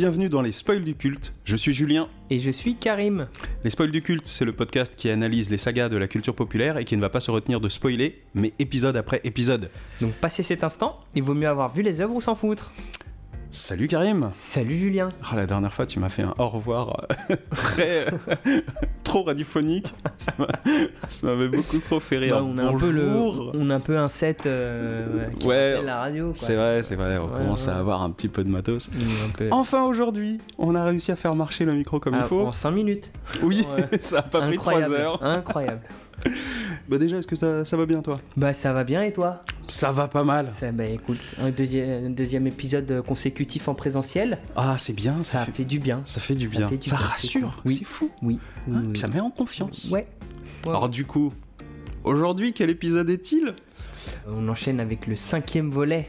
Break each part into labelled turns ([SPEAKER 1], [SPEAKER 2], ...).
[SPEAKER 1] bienvenue dans les spoils du culte. Je suis Julien.
[SPEAKER 2] Et je suis Karim.
[SPEAKER 1] Les spoils du culte, c'est le podcast qui analyse les sagas de la culture populaire et qui ne va pas se retenir de spoiler, mais épisode après épisode.
[SPEAKER 2] Donc passez cet instant, il vaut mieux avoir vu les œuvres ou s'en foutre.
[SPEAKER 1] Salut Karim
[SPEAKER 2] Salut Julien
[SPEAKER 1] Ah, La dernière fois, tu m'as fait un au revoir euh, très. trop radiophonique. Ça m'a- ça m'avait beaucoup trop fait rire.
[SPEAKER 2] Ouais, on, a un peu le, on a un peu un set euh, qui
[SPEAKER 1] Ouais,
[SPEAKER 2] la radio.
[SPEAKER 1] C'est vrai, c'est vrai, on
[SPEAKER 2] Ouais,
[SPEAKER 1] commence
[SPEAKER 2] ouais.
[SPEAKER 1] à avoir un petit peu de matos.
[SPEAKER 2] Peu.
[SPEAKER 1] Enfin aujourd'hui, on a réussi à faire marcher le micro comme
[SPEAKER 2] Ah,
[SPEAKER 1] il faut.
[SPEAKER 2] En 5 minutes.
[SPEAKER 1] Oui, ça a pas pris 3
[SPEAKER 2] Incroyable.
[SPEAKER 1] heures.
[SPEAKER 2] Incroyable.
[SPEAKER 1] Bah déjà, est-ce que ça, ça va bien toi?
[SPEAKER 2] Bah ça va bien et toi?
[SPEAKER 1] Ça va pas mal.
[SPEAKER 2] ça, Bah écoute, un deuxième, un deuxième épisode consécutif en présentiel,
[SPEAKER 1] Ah, c'est bien, ça,
[SPEAKER 2] ça,
[SPEAKER 1] fait,
[SPEAKER 2] fait du bien.
[SPEAKER 1] ça fait du bien.
[SPEAKER 2] fait du
[SPEAKER 1] ça
[SPEAKER 2] bien,
[SPEAKER 1] rassure.
[SPEAKER 2] Oui.
[SPEAKER 1] c'est fou.
[SPEAKER 2] Oui. oui,
[SPEAKER 1] Hein,
[SPEAKER 2] oui,
[SPEAKER 1] puis ça met en confiance.
[SPEAKER 2] Ouais. Ouais.
[SPEAKER 1] Alors du coup, aujourd'hui, quel épisode est-il?
[SPEAKER 2] On enchaîne avec le cinquième volet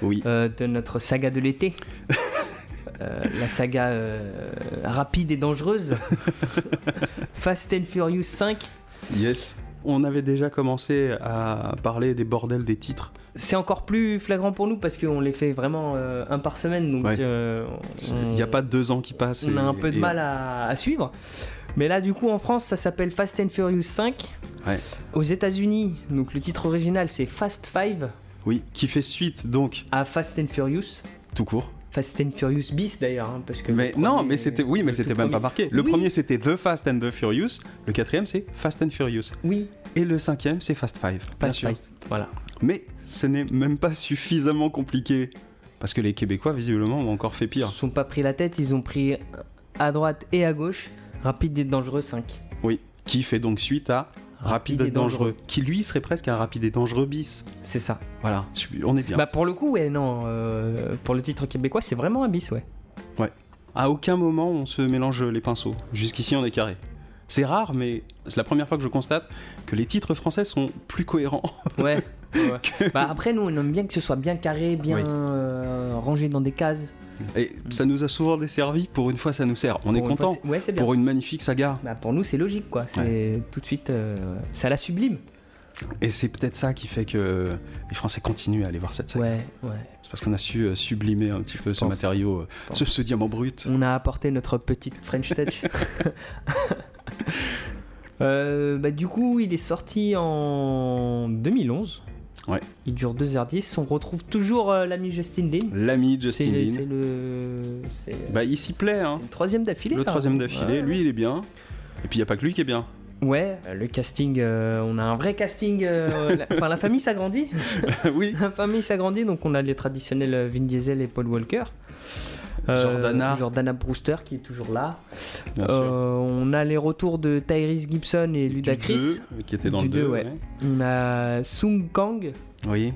[SPEAKER 1] Oui.
[SPEAKER 2] euh, de notre saga de l'été. Euh, la saga euh, rapide et dangereuse. Fast and Furious 5.
[SPEAKER 1] Yes. On avait déjà commencé à parler des bordels des titres.
[SPEAKER 2] C'est encore plus flagrant pour nous parce qu'on les fait vraiment euh, un par semaine. Donc
[SPEAKER 1] Ouais.
[SPEAKER 2] euh,
[SPEAKER 1] Il n'y a pas deux ans qui passent.
[SPEAKER 2] on
[SPEAKER 1] et-
[SPEAKER 2] a un peu de
[SPEAKER 1] et-
[SPEAKER 2] mal à, à suivre. Mais là, du coup, en France, ça s'appelle Fast and Furious 5.
[SPEAKER 1] Ouais.
[SPEAKER 2] Aux États-Unis, donc le titre original, c'est Fast 5
[SPEAKER 1] Oui, qui fait suite donc
[SPEAKER 2] à Fast and Furious.
[SPEAKER 1] tout court.
[SPEAKER 2] Fast and Furious bis d'ailleurs, hein, parce que.
[SPEAKER 1] Mais non, mais c'était oui, mais c'était même pas marqué. Le
[SPEAKER 2] Oui.
[SPEAKER 1] premier c'était The Fast and the Furious, le quatrième c'est Fast and Furious
[SPEAKER 2] Oui,
[SPEAKER 1] et le cinquième c'est Fast Five. Bien
[SPEAKER 2] Fast
[SPEAKER 1] sûr.
[SPEAKER 2] 5. Voilà.
[SPEAKER 1] Mais ce n'est même pas suffisamment compliqué parce que les Québécois visiblement ont encore fait
[SPEAKER 2] Ils
[SPEAKER 1] pire.
[SPEAKER 2] se sont pas pris la tête, ils ont pris à droite et à gauche Rapide et Dangereux 5.
[SPEAKER 1] Oui, qui fait donc suite à Rapide, et dangereux, qui lui serait presque un Rapide et dangereux bis.
[SPEAKER 2] C'est ça.
[SPEAKER 1] Voilà, on est bien.
[SPEAKER 2] Bah pour le coup, ouais, non. euh, pour le titre québécois, c'est vraiment un bis, ouais.
[SPEAKER 1] À aucun moment on se mélange les pinceaux. Jusqu'ici on est carré. C'est rare, mais c'est la première fois que je constate que les titres français sont plus cohérents.
[SPEAKER 2] Ouais. ouais. Bah après, nous, on aime bien que ce soit bien carré, bien
[SPEAKER 1] Oui.
[SPEAKER 2] euh, rangé dans des cases.
[SPEAKER 1] Et ça nous a souvent desservi, pour une fois ça nous sert. On est
[SPEAKER 2] Pour
[SPEAKER 1] content
[SPEAKER 2] Ouais,
[SPEAKER 1] pour une magnifique saga.
[SPEAKER 2] Bah pour nous, c'est logique, quoi. C'est tout de suite. euh, ça la sublime.
[SPEAKER 1] Et c'est peut-être ça qui fait que les Français continuent à aller voir cette saga.
[SPEAKER 2] Ouais, ouais.
[SPEAKER 1] C'est parce qu'on a su euh, sublimer un petit peu ce matériau, euh, ce, ce diamant brut.
[SPEAKER 2] On a apporté notre petite French touch. Euh, bah, du coup, il est sorti en 2011.
[SPEAKER 1] Ouais.
[SPEAKER 2] Il dure 2h10. On retrouve toujours euh, l'ami Justin Lin.
[SPEAKER 1] L'ami Justin Lin.
[SPEAKER 2] c'est le. C'est
[SPEAKER 1] Bah, il s'y plaît, hein.
[SPEAKER 2] c'est le troisième d'affilée.
[SPEAKER 1] Le troisième d'affilée,
[SPEAKER 2] Ouais.
[SPEAKER 1] lui il est bien. Et puis il n'y a pas que lui qui est bien.
[SPEAKER 2] Ouais, euh, le casting, euh, on a un vrai casting. euh, la- Enfin, la famille s'agrandit.
[SPEAKER 1] oui.
[SPEAKER 2] La famille s'agrandit, donc on a les traditionnels euh, Vin Diesel et Paul Walker. Euh,
[SPEAKER 1] Jordana.
[SPEAKER 2] Jordana Brewster qui est toujours là. Euh, on a les retours de Tyrese Gibson et
[SPEAKER 1] Du
[SPEAKER 2] Ludacris.
[SPEAKER 1] 2, qui était dans
[SPEAKER 2] Du
[SPEAKER 1] le 2,
[SPEAKER 2] deux, ouais. On a Sung Kang
[SPEAKER 1] Oui.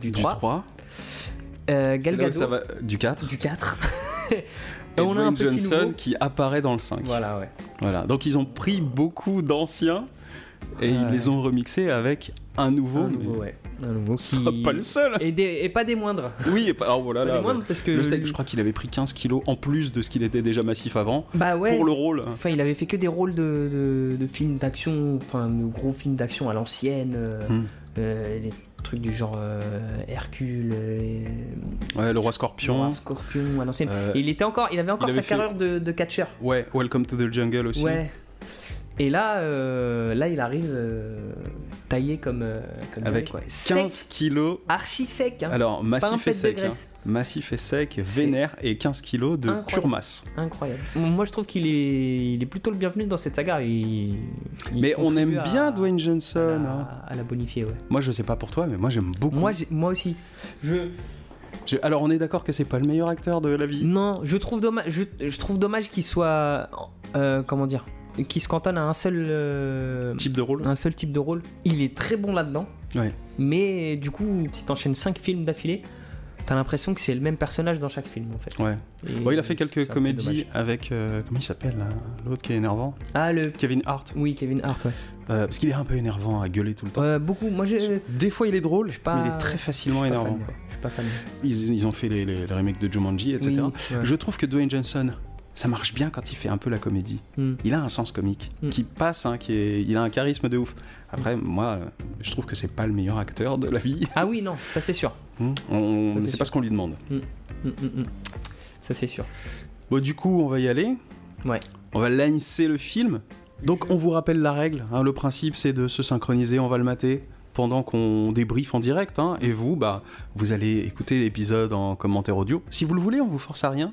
[SPEAKER 2] du,
[SPEAKER 1] Du
[SPEAKER 2] 3.
[SPEAKER 1] 3.
[SPEAKER 2] Euh, Gal Gadot
[SPEAKER 1] ça va... Du 4.
[SPEAKER 2] du 4.
[SPEAKER 1] Et,
[SPEAKER 2] on a un
[SPEAKER 1] Johnson
[SPEAKER 2] nouveau.
[SPEAKER 1] qui apparaît dans le 5.
[SPEAKER 2] Voilà, ouais.
[SPEAKER 1] Voilà. Donc ils ont pris beaucoup d'anciens et ils les ont remixés avec un nouveau.
[SPEAKER 2] un
[SPEAKER 1] mais
[SPEAKER 2] nouveau, ouais. Nouveau qui...
[SPEAKER 1] sera pas le seul.
[SPEAKER 2] Et, des- et pas des moindres.
[SPEAKER 1] Oui, et pas... alors voilà
[SPEAKER 2] Pas
[SPEAKER 1] là.
[SPEAKER 2] des moindres parce que...
[SPEAKER 1] Le steak, je crois qu'il avait pris 15 kilos en plus de ce qu'il était déjà massif avant
[SPEAKER 2] Bah ouais.
[SPEAKER 1] pour le rôle.
[SPEAKER 2] Enfin, il avait fait que des rôles de, de, de films d'action, enfin de gros films d'action à l'ancienne, euh,
[SPEAKER 1] Hmm.
[SPEAKER 2] euh, les trucs du genre euh, Hercule, euh,
[SPEAKER 1] Ouais, le roi scorpion.
[SPEAKER 2] Noir Scorpion à l'ancienne.
[SPEAKER 1] Euh,
[SPEAKER 2] il était encore, il avait encore
[SPEAKER 1] il avait
[SPEAKER 2] sa
[SPEAKER 1] fait-
[SPEAKER 2] carrière de, de catcheur.
[SPEAKER 1] Ouais, Welcome to the Jungle aussi.
[SPEAKER 2] Ouais. Et là, euh, là, il arrive euh, taillé comme, euh, comme
[SPEAKER 1] Avec
[SPEAKER 2] dirait, quoi.
[SPEAKER 1] 15
[SPEAKER 2] Sec,
[SPEAKER 1] kilos.
[SPEAKER 2] archi sec. Hein.
[SPEAKER 1] Alors,
[SPEAKER 2] un
[SPEAKER 1] massif et sec. hein. Massif et sec, vénère et 15 kilos de
[SPEAKER 2] Incroyable.
[SPEAKER 1] pure masse.
[SPEAKER 2] Incroyable. Moi, je trouve qu'il est, il est plutôt le bienvenu dans cette saga. Il, il
[SPEAKER 1] Mais on aime
[SPEAKER 2] à-
[SPEAKER 1] bien Dwayne Johnson.
[SPEAKER 2] à la,
[SPEAKER 1] hein.
[SPEAKER 2] à la bonifier, ouais.
[SPEAKER 1] Moi, je sais pas pour toi, mais moi, j'aime beaucoup.
[SPEAKER 2] Moi, aussi. Je,
[SPEAKER 1] Alors, on est d'accord que c'est pas le meilleur acteur de la vie?
[SPEAKER 2] non, je trouve dommage, je, je trouve dommage qu'il soit, euh, comment dire, qu'il se cantonne à un seul, euh,
[SPEAKER 1] Type de rôle.
[SPEAKER 2] un seul type de rôle. Il est très bon là-dedans.
[SPEAKER 1] Ouais.
[SPEAKER 2] Mais du coup, si t'enchaînes 5 films d'affilée, t'as l'impression que c'est le même personnage dans chaque film en fait.
[SPEAKER 1] Ouais. Bon, il a fait quelques comédies avec. euh, comment il s'appelle L'autre qui est énervant?
[SPEAKER 2] Ah le,
[SPEAKER 1] Kevin Hart.
[SPEAKER 2] oui Kevin Hart ouais.
[SPEAKER 1] Euh, parce qu'il est un peu énervant à gueuler tout le temps.
[SPEAKER 2] Euh, beaucoup, moi j'ai.
[SPEAKER 1] Des fois, il est drôle,
[SPEAKER 2] pas-
[SPEAKER 1] mais il est très facilement
[SPEAKER 2] je
[SPEAKER 1] énervant.
[SPEAKER 2] fan,
[SPEAKER 1] quoi.
[SPEAKER 2] Je suis pas fan.
[SPEAKER 1] Ils, ils ont fait les, les- les remakes de Jumanji, etc.
[SPEAKER 2] Oui, ouais.
[SPEAKER 1] Je trouve que Dwayne Johnson, ça marche bien quand il fait un peu la comédie.
[SPEAKER 2] Hmm.
[SPEAKER 1] Il a un sens comique
[SPEAKER 2] Mm.
[SPEAKER 1] qui passe, hein, qui est, il a un charisme de ouf. Après, moi, je trouve que c'est pas le meilleur acteur de la vie.
[SPEAKER 2] Ah oui non, ça c'est sûr.
[SPEAKER 1] Hmm. On-
[SPEAKER 2] c'est
[SPEAKER 1] pas ce qu'on lui demande.
[SPEAKER 2] Ça, c'est sûr.
[SPEAKER 1] Bon, du coup, on va y aller.
[SPEAKER 2] Ouais.
[SPEAKER 1] On va lancer le film. Donc, on vous rappelle la règle. hein. le principe, c'est de se synchroniser. On va le mater pendant qu'on débriefe en direct. hein. et vous, bah, vous allez écouter l'épisode en commentaire audio. Si vous le voulez, on vous force à rien.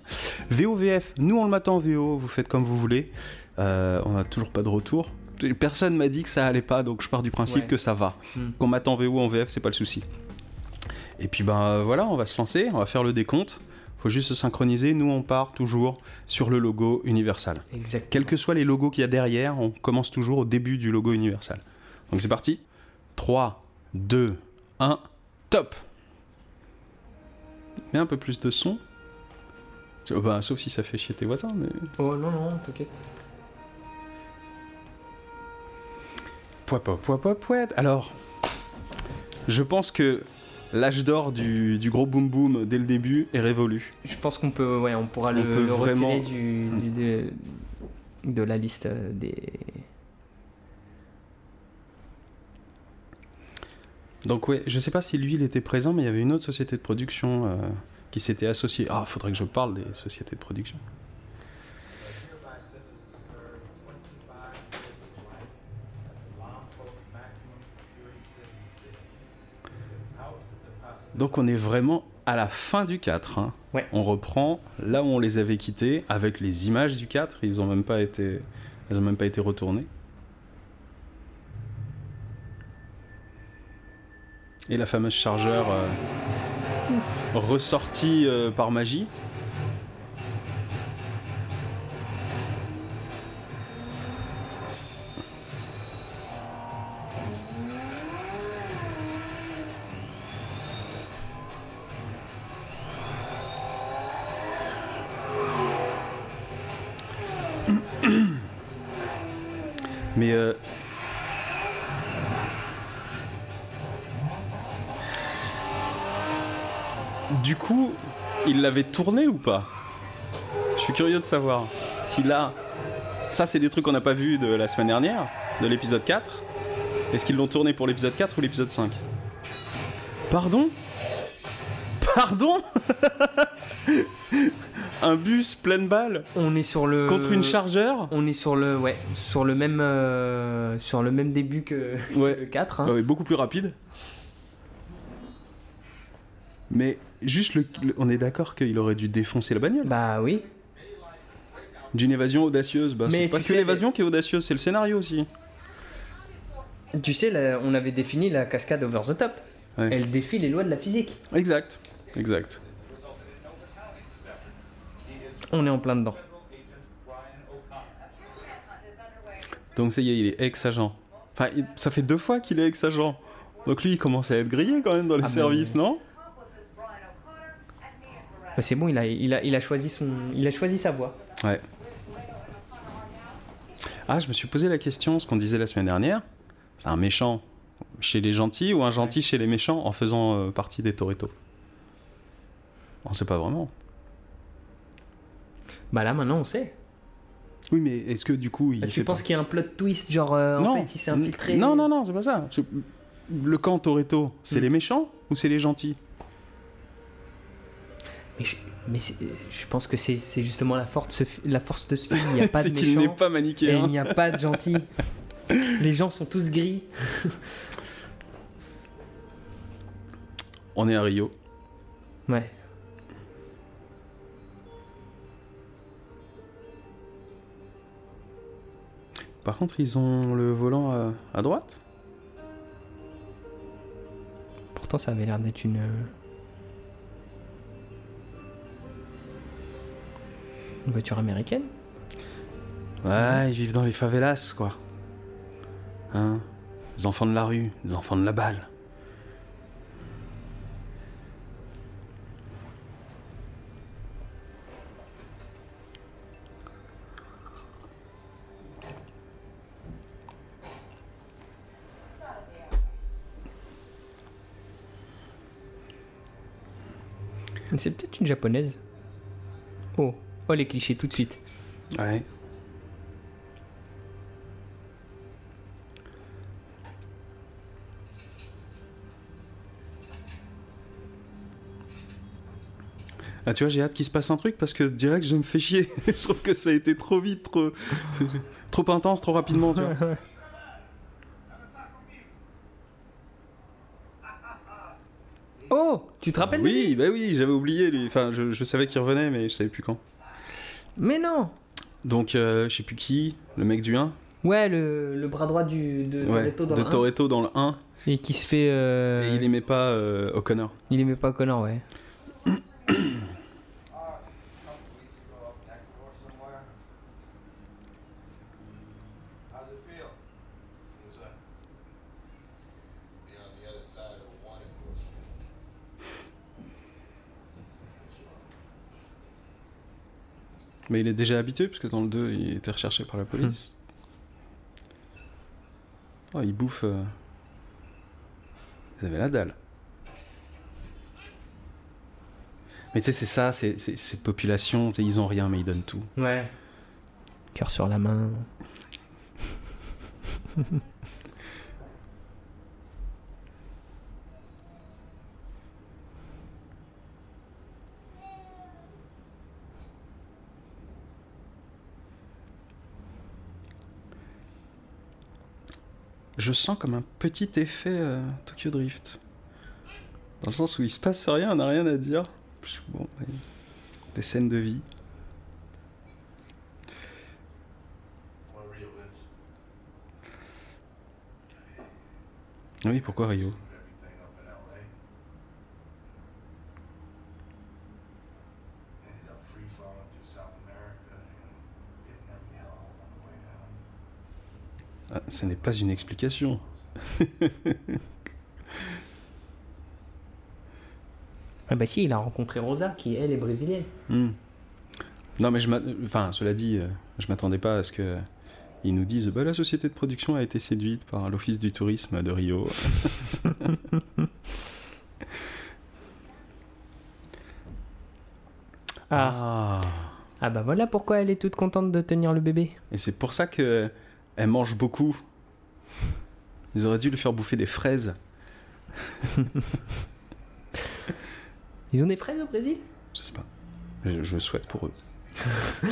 [SPEAKER 1] VOVF, nous, on le mate en VO. Vous faites comme vous voulez. Euh, on n'a toujours pas de retour. Personne m'a dit que ça allait pas, donc je pars du principe
[SPEAKER 2] Ouais.
[SPEAKER 1] que ça va.
[SPEAKER 2] Hmm.
[SPEAKER 1] Qu'on mate en VO ou en VF, c'est pas le souci. Et puis ben voilà, on va se lancer, on va faire le décompte. Faut juste se synchroniser. Nous, on part toujours sur le logo Universal.
[SPEAKER 2] Exact.
[SPEAKER 1] Quels que soient les logos qu'il y a derrière, on commence toujours au début du logo Universal. Donc c'est parti. 3, 2, 1, top Mets un peu plus de son. Oh, bah, sauf si ça fait chier tes voisins, mais...
[SPEAKER 2] Oh non, non, t'inquiète.
[SPEAKER 1] Alors, je pense que l'âge d'or du, du gros boom boom dès le début est révolu.
[SPEAKER 2] Je pense qu'on peut, ouais, on pourra
[SPEAKER 1] On
[SPEAKER 2] le,
[SPEAKER 1] peut
[SPEAKER 2] le retirer
[SPEAKER 1] vraiment-
[SPEAKER 2] du, du- de, de la liste euh, des.
[SPEAKER 1] Donc ouais, je sais pas si lui il était présent, mais il y avait une autre société de production euh, qui s'était associée. Ah, faudrait que je parle des sociétés de production.
[SPEAKER 3] hereby sentenced to serve 25 years to life at the Lompoc Maximum Security Prison System without the possibility
[SPEAKER 1] Donc on est vraiment à la fin du 4. hein.
[SPEAKER 2] Ouais.
[SPEAKER 1] On reprend là où on les avait quittés avec les images du 4. Ils ont même pas été, elles ont même pas été retournées. Et la fameuse chargeur euh, ressortie euh, par magie. Il l'avait tourné ou pas? Je suis curieux de savoir. Si là, ça c'est des trucs qu'on n'a pas vu de la semaine dernière, de l'épisode 4. Est-ce qu'ils l'ont tourné pour l'épisode 4 ou l'épisode 5 Pardon? Pardon? Un bus plein de balles
[SPEAKER 2] On est sur le.
[SPEAKER 1] contre une chargeur?
[SPEAKER 2] On est sur le, ouais, sur le même, euh, sur le même début que
[SPEAKER 1] Ouais.
[SPEAKER 2] le 4. hein.
[SPEAKER 1] Ouais, beaucoup plus rapide. Mais juste le, le- on est d'accord qu'il aurait dû défoncer la bagnole.
[SPEAKER 2] Bah oui.
[SPEAKER 1] D'une évasion audacieuse, bah,
[SPEAKER 2] Mais
[SPEAKER 1] c'est pas
[SPEAKER 2] tu
[SPEAKER 1] que
[SPEAKER 2] sais,
[SPEAKER 1] l'évasion qui est audacieuse, c'est le scénario aussi.
[SPEAKER 2] Tu sais, là, on avait défini la cascade over the top.
[SPEAKER 1] Ouais.
[SPEAKER 2] Elle défie les lois de la physique.
[SPEAKER 1] Exact, exact.
[SPEAKER 2] On est en plein dedans.
[SPEAKER 1] Donc ça y est, il est ex-agent. Enfin, il- ça fait deux fois qu'il est ex-agent. Donc lui, il commence à être grillé quand même dans les
[SPEAKER 2] Ah, mais-
[SPEAKER 1] services, non?
[SPEAKER 2] Bah, c'est bon, il a, il a, il a choisi son, il a choisi sa voie.
[SPEAKER 1] Ouais. Ah, je me suis posé la question, ce qu'on disait la semaine dernière. C'est un méchant chez les gentils ou un gentil chez les méchants en faisant euh, partie des Toretto? On sait pas vraiment.
[SPEAKER 2] Bah là, maintenant, on sait.
[SPEAKER 1] Oui, mais est-ce que du coup, il
[SPEAKER 2] Bah, tu penses
[SPEAKER 1] pas-
[SPEAKER 2] qu'il y a un plot twist, genre euh, en fait, il s'est infiltré.
[SPEAKER 1] Non, non, non, c'est pas ça. Le camp Toretto, c'est
[SPEAKER 2] Hmm.
[SPEAKER 1] les méchants ou c'est les gentils?
[SPEAKER 2] Mais je, mais c'est- je pense que c'est justement la force, de ce fi- la force de ce film. Il n'y a pas de
[SPEAKER 1] qu'il n'est pas
[SPEAKER 2] et
[SPEAKER 1] manichéen.
[SPEAKER 2] il n'y a pas de gentils. Les gens sont tous gris.
[SPEAKER 1] On est à Rio.
[SPEAKER 2] Ouais.
[SPEAKER 1] Par contre, ils ont le volant à, à droite?
[SPEAKER 2] Pourtant, ça avait l'air d'être une. Une voiture américaine
[SPEAKER 1] Ouais, ils vivent dans les favelas, quoi. Hein? Les enfants de la rue, les enfants de la balle.
[SPEAKER 2] C'est peut-être une japonaise. Les clichés tout de suite.
[SPEAKER 1] Ouais. Ah, tu vois, j'ai hâte qu'il se passe un truc parce que direct, je me fais chier. je trouve que ça a été trop vite, trop, trop intense, trop rapidement, tu vois.
[SPEAKER 2] Oh Tu te rappelles de
[SPEAKER 1] Oui,
[SPEAKER 2] lui?
[SPEAKER 1] bah oui, j'avais oublié lui. Enfin, je, je savais qu'il revenait, mais je savais plus quand.
[SPEAKER 2] Mais non
[SPEAKER 1] Donc, euh, je sais plus qui, le mec du 1.
[SPEAKER 2] Ouais, le, le bras droit du, de
[SPEAKER 1] Ouais,
[SPEAKER 2] Toretto dans
[SPEAKER 1] de
[SPEAKER 2] le un.
[SPEAKER 1] Toretto dans le 1.
[SPEAKER 2] Et qui se fait. euh,
[SPEAKER 1] Et il aimait pas euh, O'Connor.
[SPEAKER 2] il aimait pas Connor, ouais.
[SPEAKER 1] Mais il est déjà habitué, puisque dans le 2, il était recherché par la police. Oh, il bouffe. euh, Ils avaient la dalle. Mais tu sais, c'est ça, c'est ces populations, ils ont rien, mais ils donnent tout.
[SPEAKER 2] Ouais. Cœur sur la main.
[SPEAKER 1] Je sens comme un petit effet euh, Tokyo Drift. Dans le sens où il se passe rien, on n'a rien à dire. Bon. Des scènes de vie. Oui, pourquoi Rio? Ah, Ce n'est pas une explication.
[SPEAKER 2] Ah bah si, il a rencontré Rosa, qui elle est brésilienne.
[SPEAKER 1] Hmm. Non, mais je enfin, cela dit, euh, je m'attendais pas à ce que ils nous disent bah, la société de production a été séduite par l'office du tourisme de Rio.
[SPEAKER 2] Ah. Ah bah voilà pourquoi elle est toute contente de tenir le bébé.
[SPEAKER 1] Et c'est pour ça que elle mange beaucoup. Ils auraient dû lui faire bouffer des fraises.
[SPEAKER 2] Ils ont des fraises au Brésil?
[SPEAKER 1] Je sais pas. Je, je souhaite pour eux.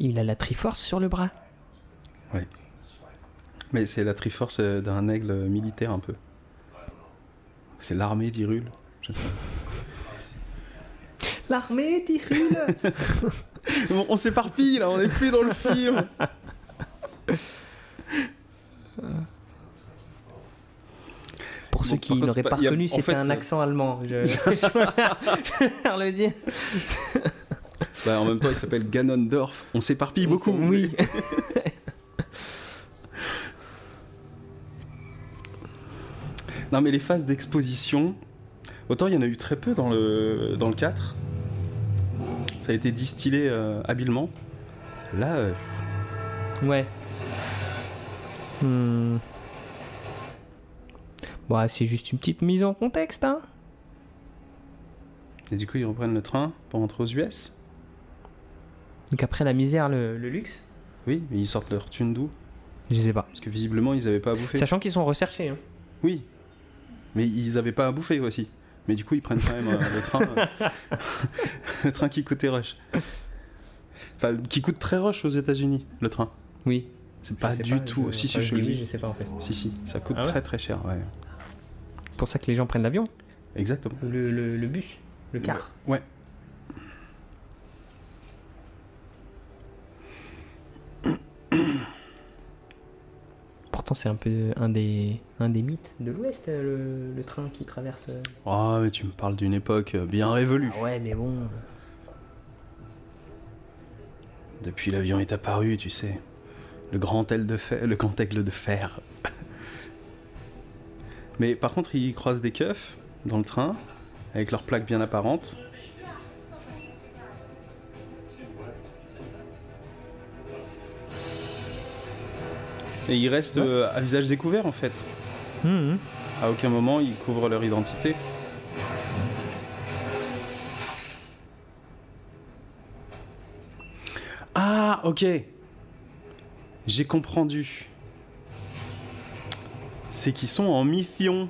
[SPEAKER 2] Il a la Triforce sur le bras.
[SPEAKER 3] Swipe.
[SPEAKER 1] Mais c'est la triforce euh, d'un aigle militaire un peu. C'est l'armée d'Irul.
[SPEAKER 2] L'armée
[SPEAKER 1] Bon, on s'éparpille là, on est plus dans le film.
[SPEAKER 2] Pour
[SPEAKER 1] Bon,
[SPEAKER 2] ceux qui n'auraient pas reconnu, c'était un
[SPEAKER 1] euh,
[SPEAKER 2] accent allemand. Je, je préfère le dire.
[SPEAKER 1] Bah, en même temps, il s'appelle Ganondorf. On s'éparpille beaucoup.
[SPEAKER 2] Oui.
[SPEAKER 1] Non, mais les phases d'exposition, autant il y en a eu très peu dans le, dans le 4. Ça a été distillé euh, habilement. Là, euh,
[SPEAKER 2] Ouais. Hmm. Bon, c'est juste une petite mise en contexte, hein.
[SPEAKER 1] et du coup, ils reprennent le train pour rentrer aux US.
[SPEAKER 2] Donc après la misère, le, le luxe
[SPEAKER 1] Oui, mais ils sortent leur thune d'où?
[SPEAKER 2] Je sais pas.
[SPEAKER 1] Parce que visiblement, ils avaient pas à bouffer.
[SPEAKER 2] Sachant qu'ils sont recherchés. Hein.
[SPEAKER 1] Oui, mais ils avaient pas à bouffer aussi. Mais du coup, ils prennent quand même euh, le train. euh, le train qui coûtait rush. Enfin, qui coûte très rush aux États-Unis, le train.
[SPEAKER 2] Oui.
[SPEAKER 1] C'est pas du
[SPEAKER 2] pas,
[SPEAKER 1] tout.
[SPEAKER 2] je-
[SPEAKER 1] Si, si,
[SPEAKER 2] enfin,
[SPEAKER 1] je
[SPEAKER 2] dis. Je sais pas en fait.
[SPEAKER 1] Si, si, ça coûte
[SPEAKER 2] Ah ouais
[SPEAKER 1] très très cher, ouais.
[SPEAKER 2] C'est pour ça que les gens prennent l'avion?
[SPEAKER 1] Exactement.
[SPEAKER 2] Le, le, le bus. Le car.
[SPEAKER 1] Ouais.
[SPEAKER 2] Pourtant, c'est un peu un des, un des mythes de l'Ouest, euh, le, le train qui traverse. euh.
[SPEAKER 1] Oh, mais tu me parles d'une époque euh, bien révolue.
[SPEAKER 2] Ah ouais, mais bon.
[SPEAKER 1] Depuis l'avion est apparu, tu sais. Le grand aigle de fer. Le grand aigle de fer. mais par contre, ils croisent des keufs dans le train, avec leurs plaques bien apparentes. Et ils restent euh, à visage découvert en fait.
[SPEAKER 2] Mhm.
[SPEAKER 1] À aucun moment ils couvrent leur identité. Ah, ok. J'ai comprendu. c'est qu'ils sont en mission.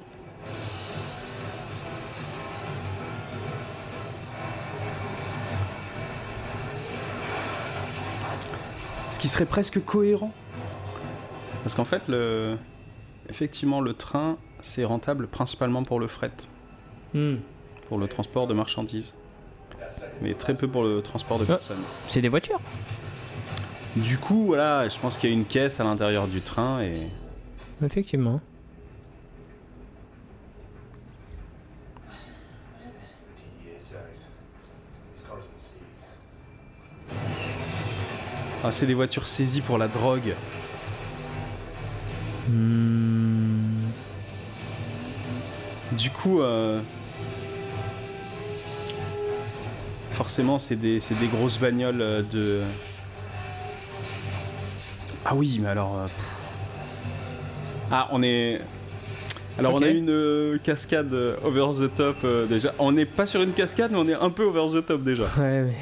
[SPEAKER 1] Ce qui serait presque cohérent. Parce qu'en fait, le... effectivement, le train, c'est rentable principalement pour le fret,
[SPEAKER 2] Hmm.
[SPEAKER 1] pour le transport de marchandises. Mais très peu pour le transport de
[SPEAKER 2] Ah.
[SPEAKER 1] personnes.
[SPEAKER 2] C'est des voitures.
[SPEAKER 1] Du coup, voilà, je pense qu'il y a une caisse à l'intérieur du train et.
[SPEAKER 2] Effectivement.
[SPEAKER 1] Ah, c'est des voitures saisies pour la drogue.
[SPEAKER 2] Hmm.
[SPEAKER 1] Du coup, euh, forcément, c'est des, des grosses bagnoles euh, de. Ah oui, mais alors. euh. Ah, on est. Alors, on a une euh, cascade over the top déjà. On n'est pas sur une cascade, mais on est un peu over the top déjà.
[SPEAKER 2] Ouais, mais.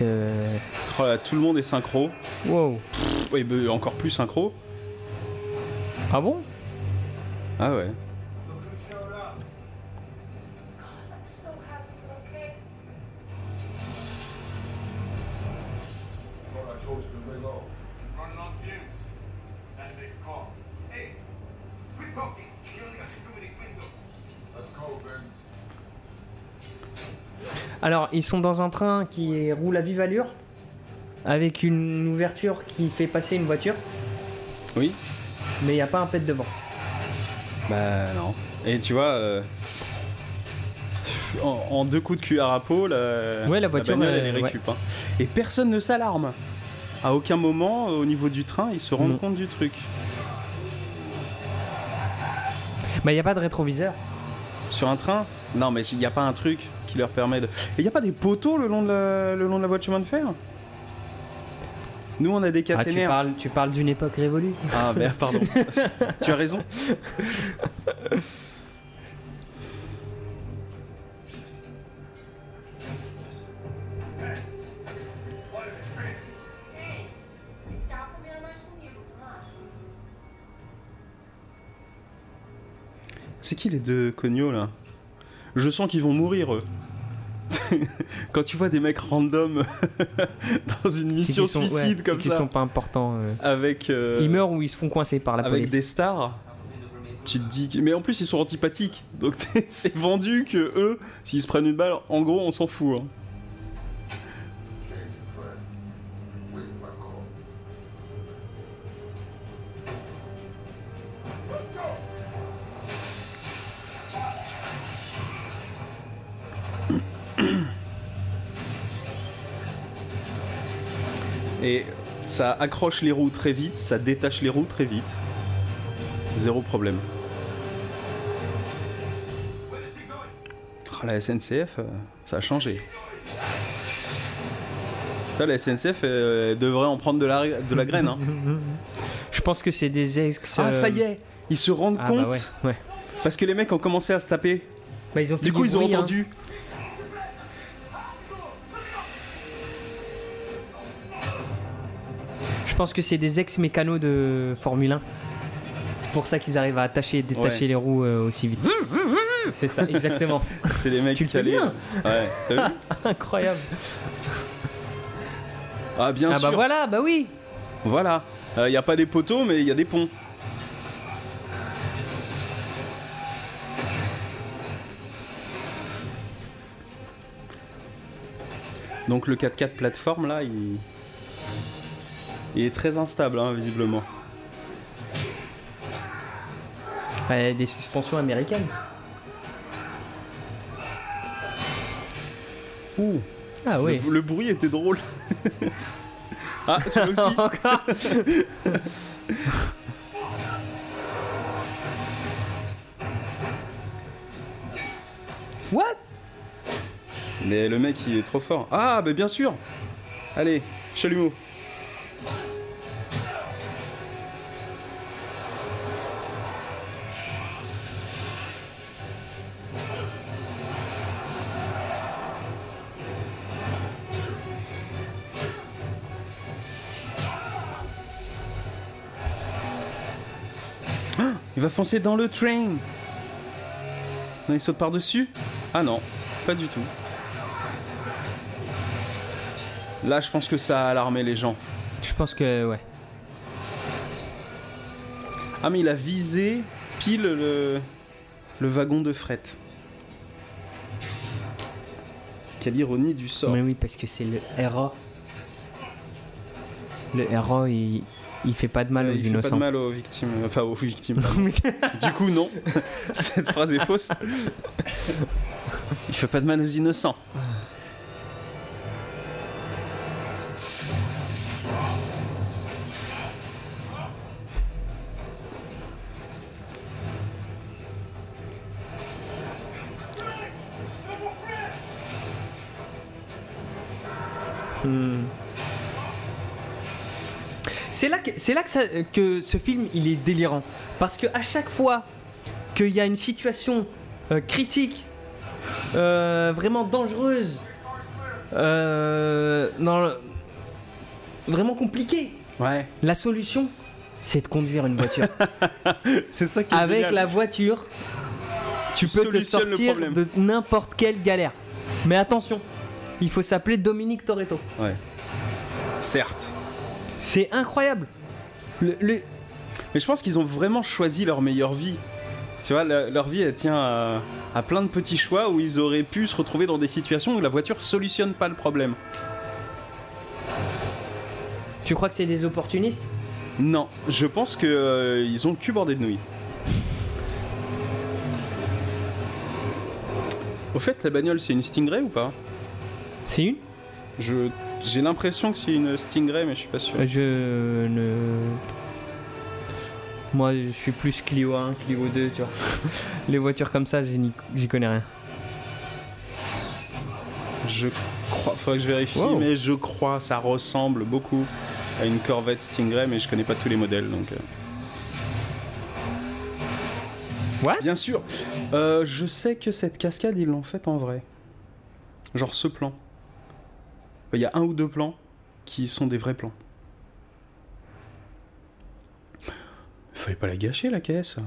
[SPEAKER 2] Je...
[SPEAKER 1] Oh là, tout le monde est synchro.
[SPEAKER 2] Wow.
[SPEAKER 1] Bah, encore plus synchro.
[SPEAKER 2] Ah bon?
[SPEAKER 1] Ah ouais.
[SPEAKER 2] Alors, ils sont dans un train qui roule à vive allure, avec une ouverture qui fait passer une voiture,
[SPEAKER 1] Oui.
[SPEAKER 2] mais il n'y a pas un pet devant.
[SPEAKER 1] Bah non. Et tu vois, euh, en, en deux coups de cuillère à peau, la,
[SPEAKER 2] Ouais, la voiture,
[SPEAKER 1] bagnole, elle
[SPEAKER 2] euh,
[SPEAKER 1] est récup. hein. Et personne ne s'alarme. À aucun moment, euh, au niveau du train, ils se rendent
[SPEAKER 2] Non.
[SPEAKER 1] compte du truc.
[SPEAKER 2] Bah, il n'y a pas de rétroviseur.
[SPEAKER 1] Sur un train? Non, mais il n'y a pas un truc qui leur permet de. Et il n'y a pas des poteaux le long de la, le long de la voie de chemin de fer? Nous, on a des
[SPEAKER 2] Ah, tu
[SPEAKER 1] caténaires.
[SPEAKER 2] parles, tu parles d'une époque révolue.
[SPEAKER 1] Ah, merde, pardon. tu as raison. C'est qui les deux cognos là? Je sens qu'ils vont mourir eux. Quand tu vois des mecs random dans une mission
[SPEAKER 2] sont-
[SPEAKER 1] suicide
[SPEAKER 2] ouais,
[SPEAKER 1] comme
[SPEAKER 2] qui
[SPEAKER 1] ça,
[SPEAKER 2] sont pas importants. euh.
[SPEAKER 1] avec euh,
[SPEAKER 2] Ils meurent ou ils se font coincer par la
[SPEAKER 1] avec
[SPEAKER 2] police.
[SPEAKER 1] des stars, tu te dis. que- Mais en plus ils sont antipathiques, donc c'est vendu que eux, s'ils se prennent une balle, en gros on s'en fout. hein. Et ça accroche les roues très vite, ça détache les roues très vite. Zéro problème. Oh, la SNCF, euh, ça a changé. Ça, la SNCF euh, devrait en prendre de la, de la graine. hein.
[SPEAKER 2] Je pense que c'est des ex.
[SPEAKER 1] Ah,
[SPEAKER 2] euh,
[SPEAKER 1] ça y est Ils se rendent
[SPEAKER 2] Ah
[SPEAKER 1] compte
[SPEAKER 2] bah ouais, ouais.
[SPEAKER 1] Parce que les mecs ont commencé à se taper.
[SPEAKER 2] Bah, ils ont fait
[SPEAKER 1] Du coup, ils ont
[SPEAKER 2] hein. Pense que c'est des ex-mécanos de Formule 1. C'est pour ça qu'ils arrivent à attacher et détacher
[SPEAKER 1] Ouais.
[SPEAKER 2] les roues euh, aussi vite. c'est ça, exactement.
[SPEAKER 1] C'est les mecs
[SPEAKER 2] Tu fais
[SPEAKER 1] calés.
[SPEAKER 2] bien.
[SPEAKER 1] Ouais, t'as vu
[SPEAKER 2] Incroyable.
[SPEAKER 1] Ah, bien
[SPEAKER 2] ah
[SPEAKER 1] sûr.
[SPEAKER 2] bah voilà, bah oui.
[SPEAKER 1] Voilà. Il n'y a pas des poteaux, mais il y a des ponts. Donc le 4x4 plateforme là, il, il est très instable hein, visiblement.
[SPEAKER 2] Bah, des suspensions américaines.
[SPEAKER 1] Ouh,
[SPEAKER 2] Ah oui.
[SPEAKER 1] le, le bruit était drôle. ah, veux aussi
[SPEAKER 2] Encore. What?
[SPEAKER 1] Mais le mec il est trop fort. Ah, bah bien sûr Allez, chalumeau. Foncer dans le train. Non, il saute par-dessus Ah non, pas du tout. Là, je pense que ça a alarmé les gens.
[SPEAKER 2] Je pense que, ouais.
[SPEAKER 1] Ah, mais il a visé pile le, le wagon de fret. Quelle ironie du sort.
[SPEAKER 2] Mais oui, parce que c'est le RA. Le RA, il, il fait pas de mal aux
[SPEAKER 1] il fait pas de
[SPEAKER 2] innocents.
[SPEAKER 1] mal aux victimes. Enfin, aux victimes. du coup, non. Cette phrase est fausse. Il fait pas de mal aux innocents.
[SPEAKER 2] Que, c'est là que, ça- que ce film il est délirant. Parce que à chaque fois qu'il y a une situation euh, critique, euh, vraiment dangereuse, euh, dans le- vraiment compliquée,
[SPEAKER 1] Ouais.
[SPEAKER 2] la solution c'est de conduire une voiture.
[SPEAKER 1] C'est ça qui est
[SPEAKER 2] Avec
[SPEAKER 1] génial.
[SPEAKER 2] la voiture, tu
[SPEAKER 1] Tu
[SPEAKER 2] peux te sortir de n'importe quelle galère. Mais attention, il faut s'appeler Dominique Toretto.
[SPEAKER 1] Ouais. Certes.
[SPEAKER 2] C'est incroyable. Le- le-
[SPEAKER 1] Mais je pense qu'ils ont vraiment choisi leur meilleure vie. Tu vois, leur vie, elle tient à, à plein de petits choix où ils auraient pu se retrouver dans des situations où la voiture solutionne pas le problème.
[SPEAKER 2] Tu crois que c'est des opportunistes?
[SPEAKER 1] Non, je pense que euh, ils ont le cul bordé de nouilles. Au fait, la bagnole, c'est une Stingray ou pas?
[SPEAKER 2] C'est une?
[SPEAKER 1] Je j'ai l'impression que c'est une Stingray, mais je suis pas sûr.
[SPEAKER 2] Euh, Je ne. Moi, je suis plus Clio 1, Clio 2, tu vois. Les voitures comme ça, j'y connais rien.
[SPEAKER 1] Je crois, faudrait que je vérifie,
[SPEAKER 2] Wow.
[SPEAKER 1] mais je crois, ça ressemble beaucoup à une Corvette Stingray, mais je connais pas tous les modèles, donc. euh.
[SPEAKER 2] What?
[SPEAKER 1] Bien sûr. Euh, je sais que cette cascade, ils l'ont faite en vrai. Genre ce plan. Il y a un ou deux plans qui sont des vrais plans. Fallait pas la gâcher la caisse.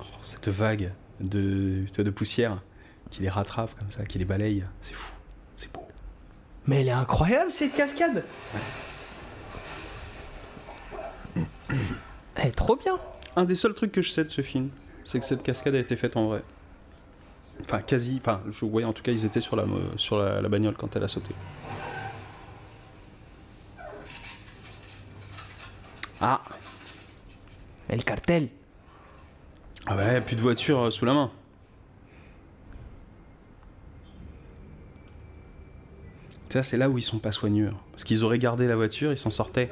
[SPEAKER 1] Oh, cette vague de, de poussière qui les rattrape comme ça, qui les balaye, c'est fou, c'est beau.
[SPEAKER 2] Mais elle est incroyable cette cascade Elle est trop bien
[SPEAKER 1] Un des seuls trucs que je sais de ce film, c'est que cette cascade a été faite en vrai. Enfin, quasi. Enfin, je voyais en tout cas, ils étaient sur la, mo- sur la, la bagnole quand elle a sauté. Ah
[SPEAKER 2] Et le cartel
[SPEAKER 1] Ah ouais, plus de voiture euh, sous la main. Tu vois, c'est là où ils sont pas soigneux. hein. Parce qu'ils auraient gardé la voiture, ils s'en sortaient.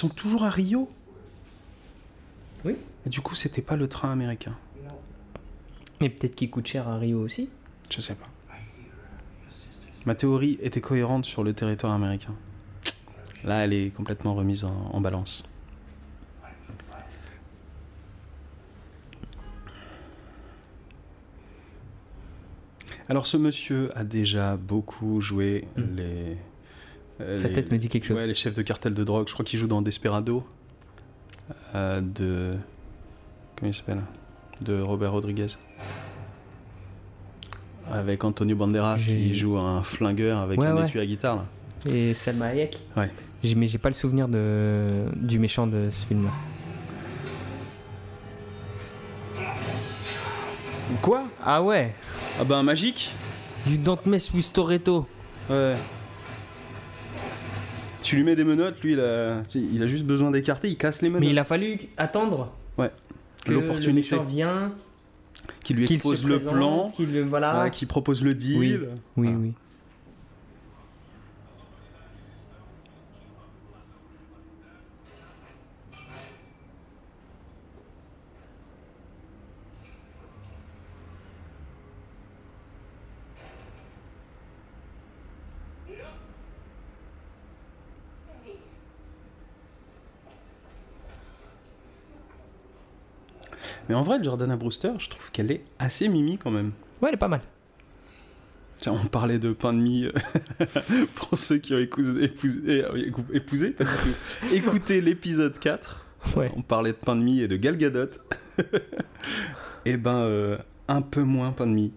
[SPEAKER 1] Sont toujours à Rio?
[SPEAKER 2] Oui.
[SPEAKER 1] Et du coup, c'était pas le train américain?
[SPEAKER 2] Mais peut-être qu'il coûte cher à Rio aussi.
[SPEAKER 1] Je sais pas. Ma théorie était cohérente sur le territoire américain. Là, elle est complètement remise en, en balance. Alors, ce monsieur a déjà beaucoup joué
[SPEAKER 2] Hmm.
[SPEAKER 1] les. Euh,
[SPEAKER 2] Sa
[SPEAKER 1] les-
[SPEAKER 2] tête me dit quelque chose.
[SPEAKER 1] Ouais, les chefs de cartel de drogue. Je crois qu'il joue dans Desperado. euh, de. Comment il s'appelle? De Robert Rodriguez. Avec Antonio Banderas qui joue un flingueur avec
[SPEAKER 2] Ouais,
[SPEAKER 1] un
[SPEAKER 2] ouais.
[SPEAKER 1] étui à guitare. Là.
[SPEAKER 2] Et Salma Hayek
[SPEAKER 1] Ouais.
[SPEAKER 2] J'ai- Mais j'ai pas le souvenir de, du méchant de ce film-là.
[SPEAKER 1] Quoi?
[SPEAKER 2] Ah ouais
[SPEAKER 1] Ah ben magique?
[SPEAKER 2] You don't mess with Toretto.
[SPEAKER 1] Ouais. Tu lui mets des menottes, lui il a, il a juste besoin d'écarter, il casse les menottes.
[SPEAKER 2] Mais il a fallu attendre
[SPEAKER 1] Ouais.
[SPEAKER 2] que
[SPEAKER 1] L'opportunité.
[SPEAKER 2] vient.
[SPEAKER 1] qui lui expose
[SPEAKER 2] se
[SPEAKER 1] le
[SPEAKER 2] présente,
[SPEAKER 1] plan,
[SPEAKER 2] qu'il voilà.
[SPEAKER 1] qui propose le deal.
[SPEAKER 2] Oui, oui, oui.
[SPEAKER 1] Mais en vrai, Jordana Brewster, je trouve qu'elle est assez mimi quand même.
[SPEAKER 2] Ouais, elle est pas mal.
[SPEAKER 1] Tiens, on parlait de pain de mie euh, pour ceux qui ont écousé- épousé, euh, épousé, pas du tout. Écoutez l'épisode 4.
[SPEAKER 2] Ouais.
[SPEAKER 1] On parlait de pain de mie et de Gal Gadot. et ben, euh, un peu moins pain de mie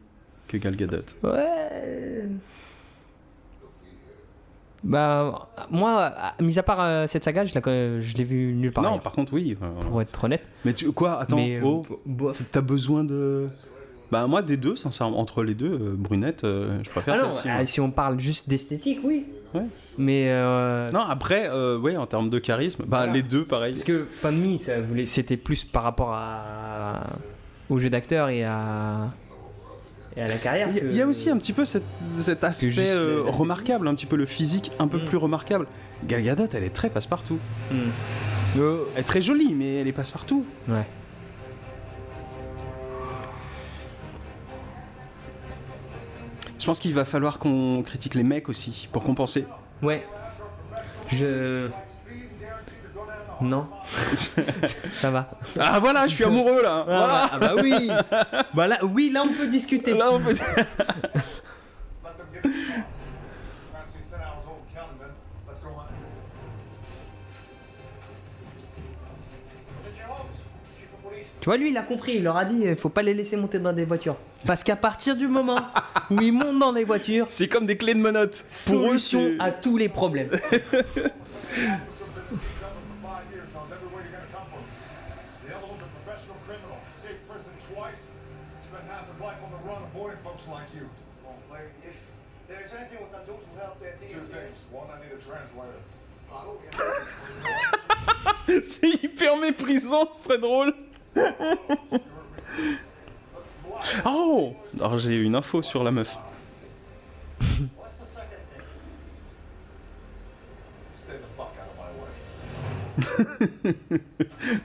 [SPEAKER 1] que Gal Gadot.
[SPEAKER 2] Ouais. Bah, moi, mis à part euh, cette saga, je la connais- je l'ai vue nulle part.
[SPEAKER 1] non,
[SPEAKER 2] ailleurs,
[SPEAKER 1] par contre, oui. euh,
[SPEAKER 2] Pour être honnête.
[SPEAKER 1] Mais tu, quoi Attends,
[SPEAKER 2] Mais, euh,
[SPEAKER 1] oh,
[SPEAKER 2] bof.
[SPEAKER 1] t'as besoin de. Bah, moi, des deux, sincèrement, entre les deux, euh, brunette, euh, je préfère
[SPEAKER 2] Ah non,
[SPEAKER 1] celle-ci.
[SPEAKER 2] ah, si on parle juste d'esthétique, oui.
[SPEAKER 1] Ouais.
[SPEAKER 2] Mais euh,
[SPEAKER 1] Non, après, euh, ouais, en termes de charisme, bah,
[SPEAKER 2] Voilà.
[SPEAKER 1] les deux, pareil.
[SPEAKER 2] parce que ça voulait, c'était plus par rapport à, au jeu d'acteur et à et à la carrière.
[SPEAKER 1] Il y, a-
[SPEAKER 2] que-
[SPEAKER 1] il y a aussi un petit peu cet, cet aspect euh,
[SPEAKER 2] le-
[SPEAKER 1] remarquable, un petit peu le physique un peu
[SPEAKER 2] Mm.
[SPEAKER 1] plus remarquable. Gal Gadot, elle est très passe-partout.
[SPEAKER 2] Hmm. Euh,
[SPEAKER 1] Elle est très jolie, mais elle est passe-partout.
[SPEAKER 2] ouais.
[SPEAKER 1] Je pense qu'il va falloir qu'on critique les mecs aussi, pour compenser.
[SPEAKER 2] Ouais. Je. Non. ça va.
[SPEAKER 1] Ah voilà, je suis amoureux là
[SPEAKER 2] Ah,
[SPEAKER 1] Voilà
[SPEAKER 2] bah, ah bah oui. bah là, oui, là on peut discuter.
[SPEAKER 1] Là, on peut-?
[SPEAKER 2] Tu vois, lui, il a compris. Il leur a dit, il faut pas les laisser monter dans des voitures. Parce qu'à partir du moment où ils montent dans des voitures,
[SPEAKER 1] C'est comme des clés de menottes. Pour eux,
[SPEAKER 2] solution
[SPEAKER 1] c'est-
[SPEAKER 2] à tous les problèmes.
[SPEAKER 1] C'est hyper méprisant, ce serait drôle. oh Alors j'ai une info sur la meuf.
[SPEAKER 3] What's the second thing?
[SPEAKER 4] Stay the fuck out of my way.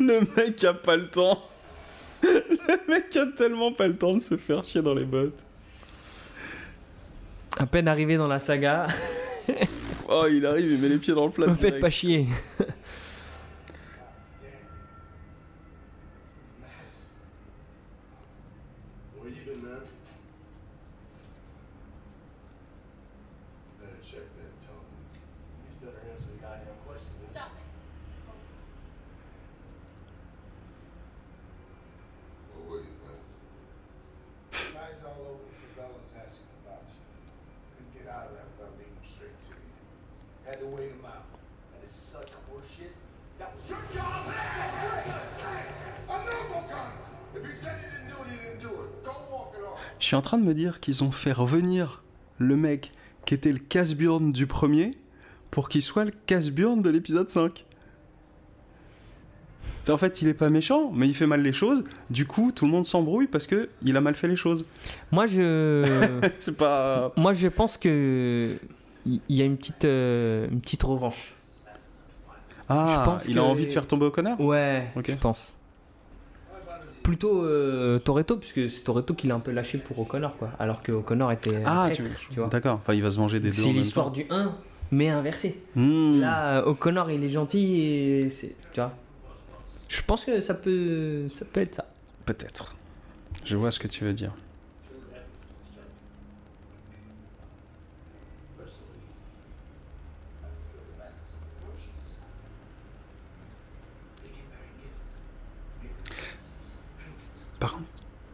[SPEAKER 1] Le mec a pas le temps. Le mec a tellement pas le temps de se faire chier dans les bottes.
[SPEAKER 2] À peine arrivé dans la saga,
[SPEAKER 1] Oh, il arrive, il met les pieds dans le plat.
[SPEAKER 2] me faites pas chier.
[SPEAKER 1] Suis en train de me dire qu'ils ont fait revenir le mec qui était le casse-burn du premier pour qu'il soit le casse-burn de l'épisode 5. C'est- En fait, il est pas méchant, mais il fait mal les choses. Du coup, tout le monde s'embrouille parce que il a mal fait les choses.
[SPEAKER 2] Moi, je.
[SPEAKER 1] C'est pas.
[SPEAKER 2] Moi, je pense que. Il y a une petite, euh, une petite revanche.
[SPEAKER 1] Ah,
[SPEAKER 2] Je pense
[SPEAKER 1] il
[SPEAKER 2] que-
[SPEAKER 1] a envie de faire tomber O'Connor?
[SPEAKER 2] Ouais,
[SPEAKER 1] Ok.
[SPEAKER 2] je pense. Plutôt euh, Toretto, puisque c'est Toretto qui l'a un peu lâché pour O'Connor, quoi. Alors que O'Connor était.
[SPEAKER 1] Ah,
[SPEAKER 2] traître,
[SPEAKER 1] tu,
[SPEAKER 2] tu vois.
[SPEAKER 1] D'accord. Enfin, il va se venger des deux.
[SPEAKER 2] C'est l'histoire du 1, mais inversé.
[SPEAKER 1] Hmm.
[SPEAKER 2] Là, O'Connor, il est gentil et c'est. Tu vois. Je pense que ça peut, ça peut être ça.
[SPEAKER 1] Peut-être. Je vois ce que tu veux dire.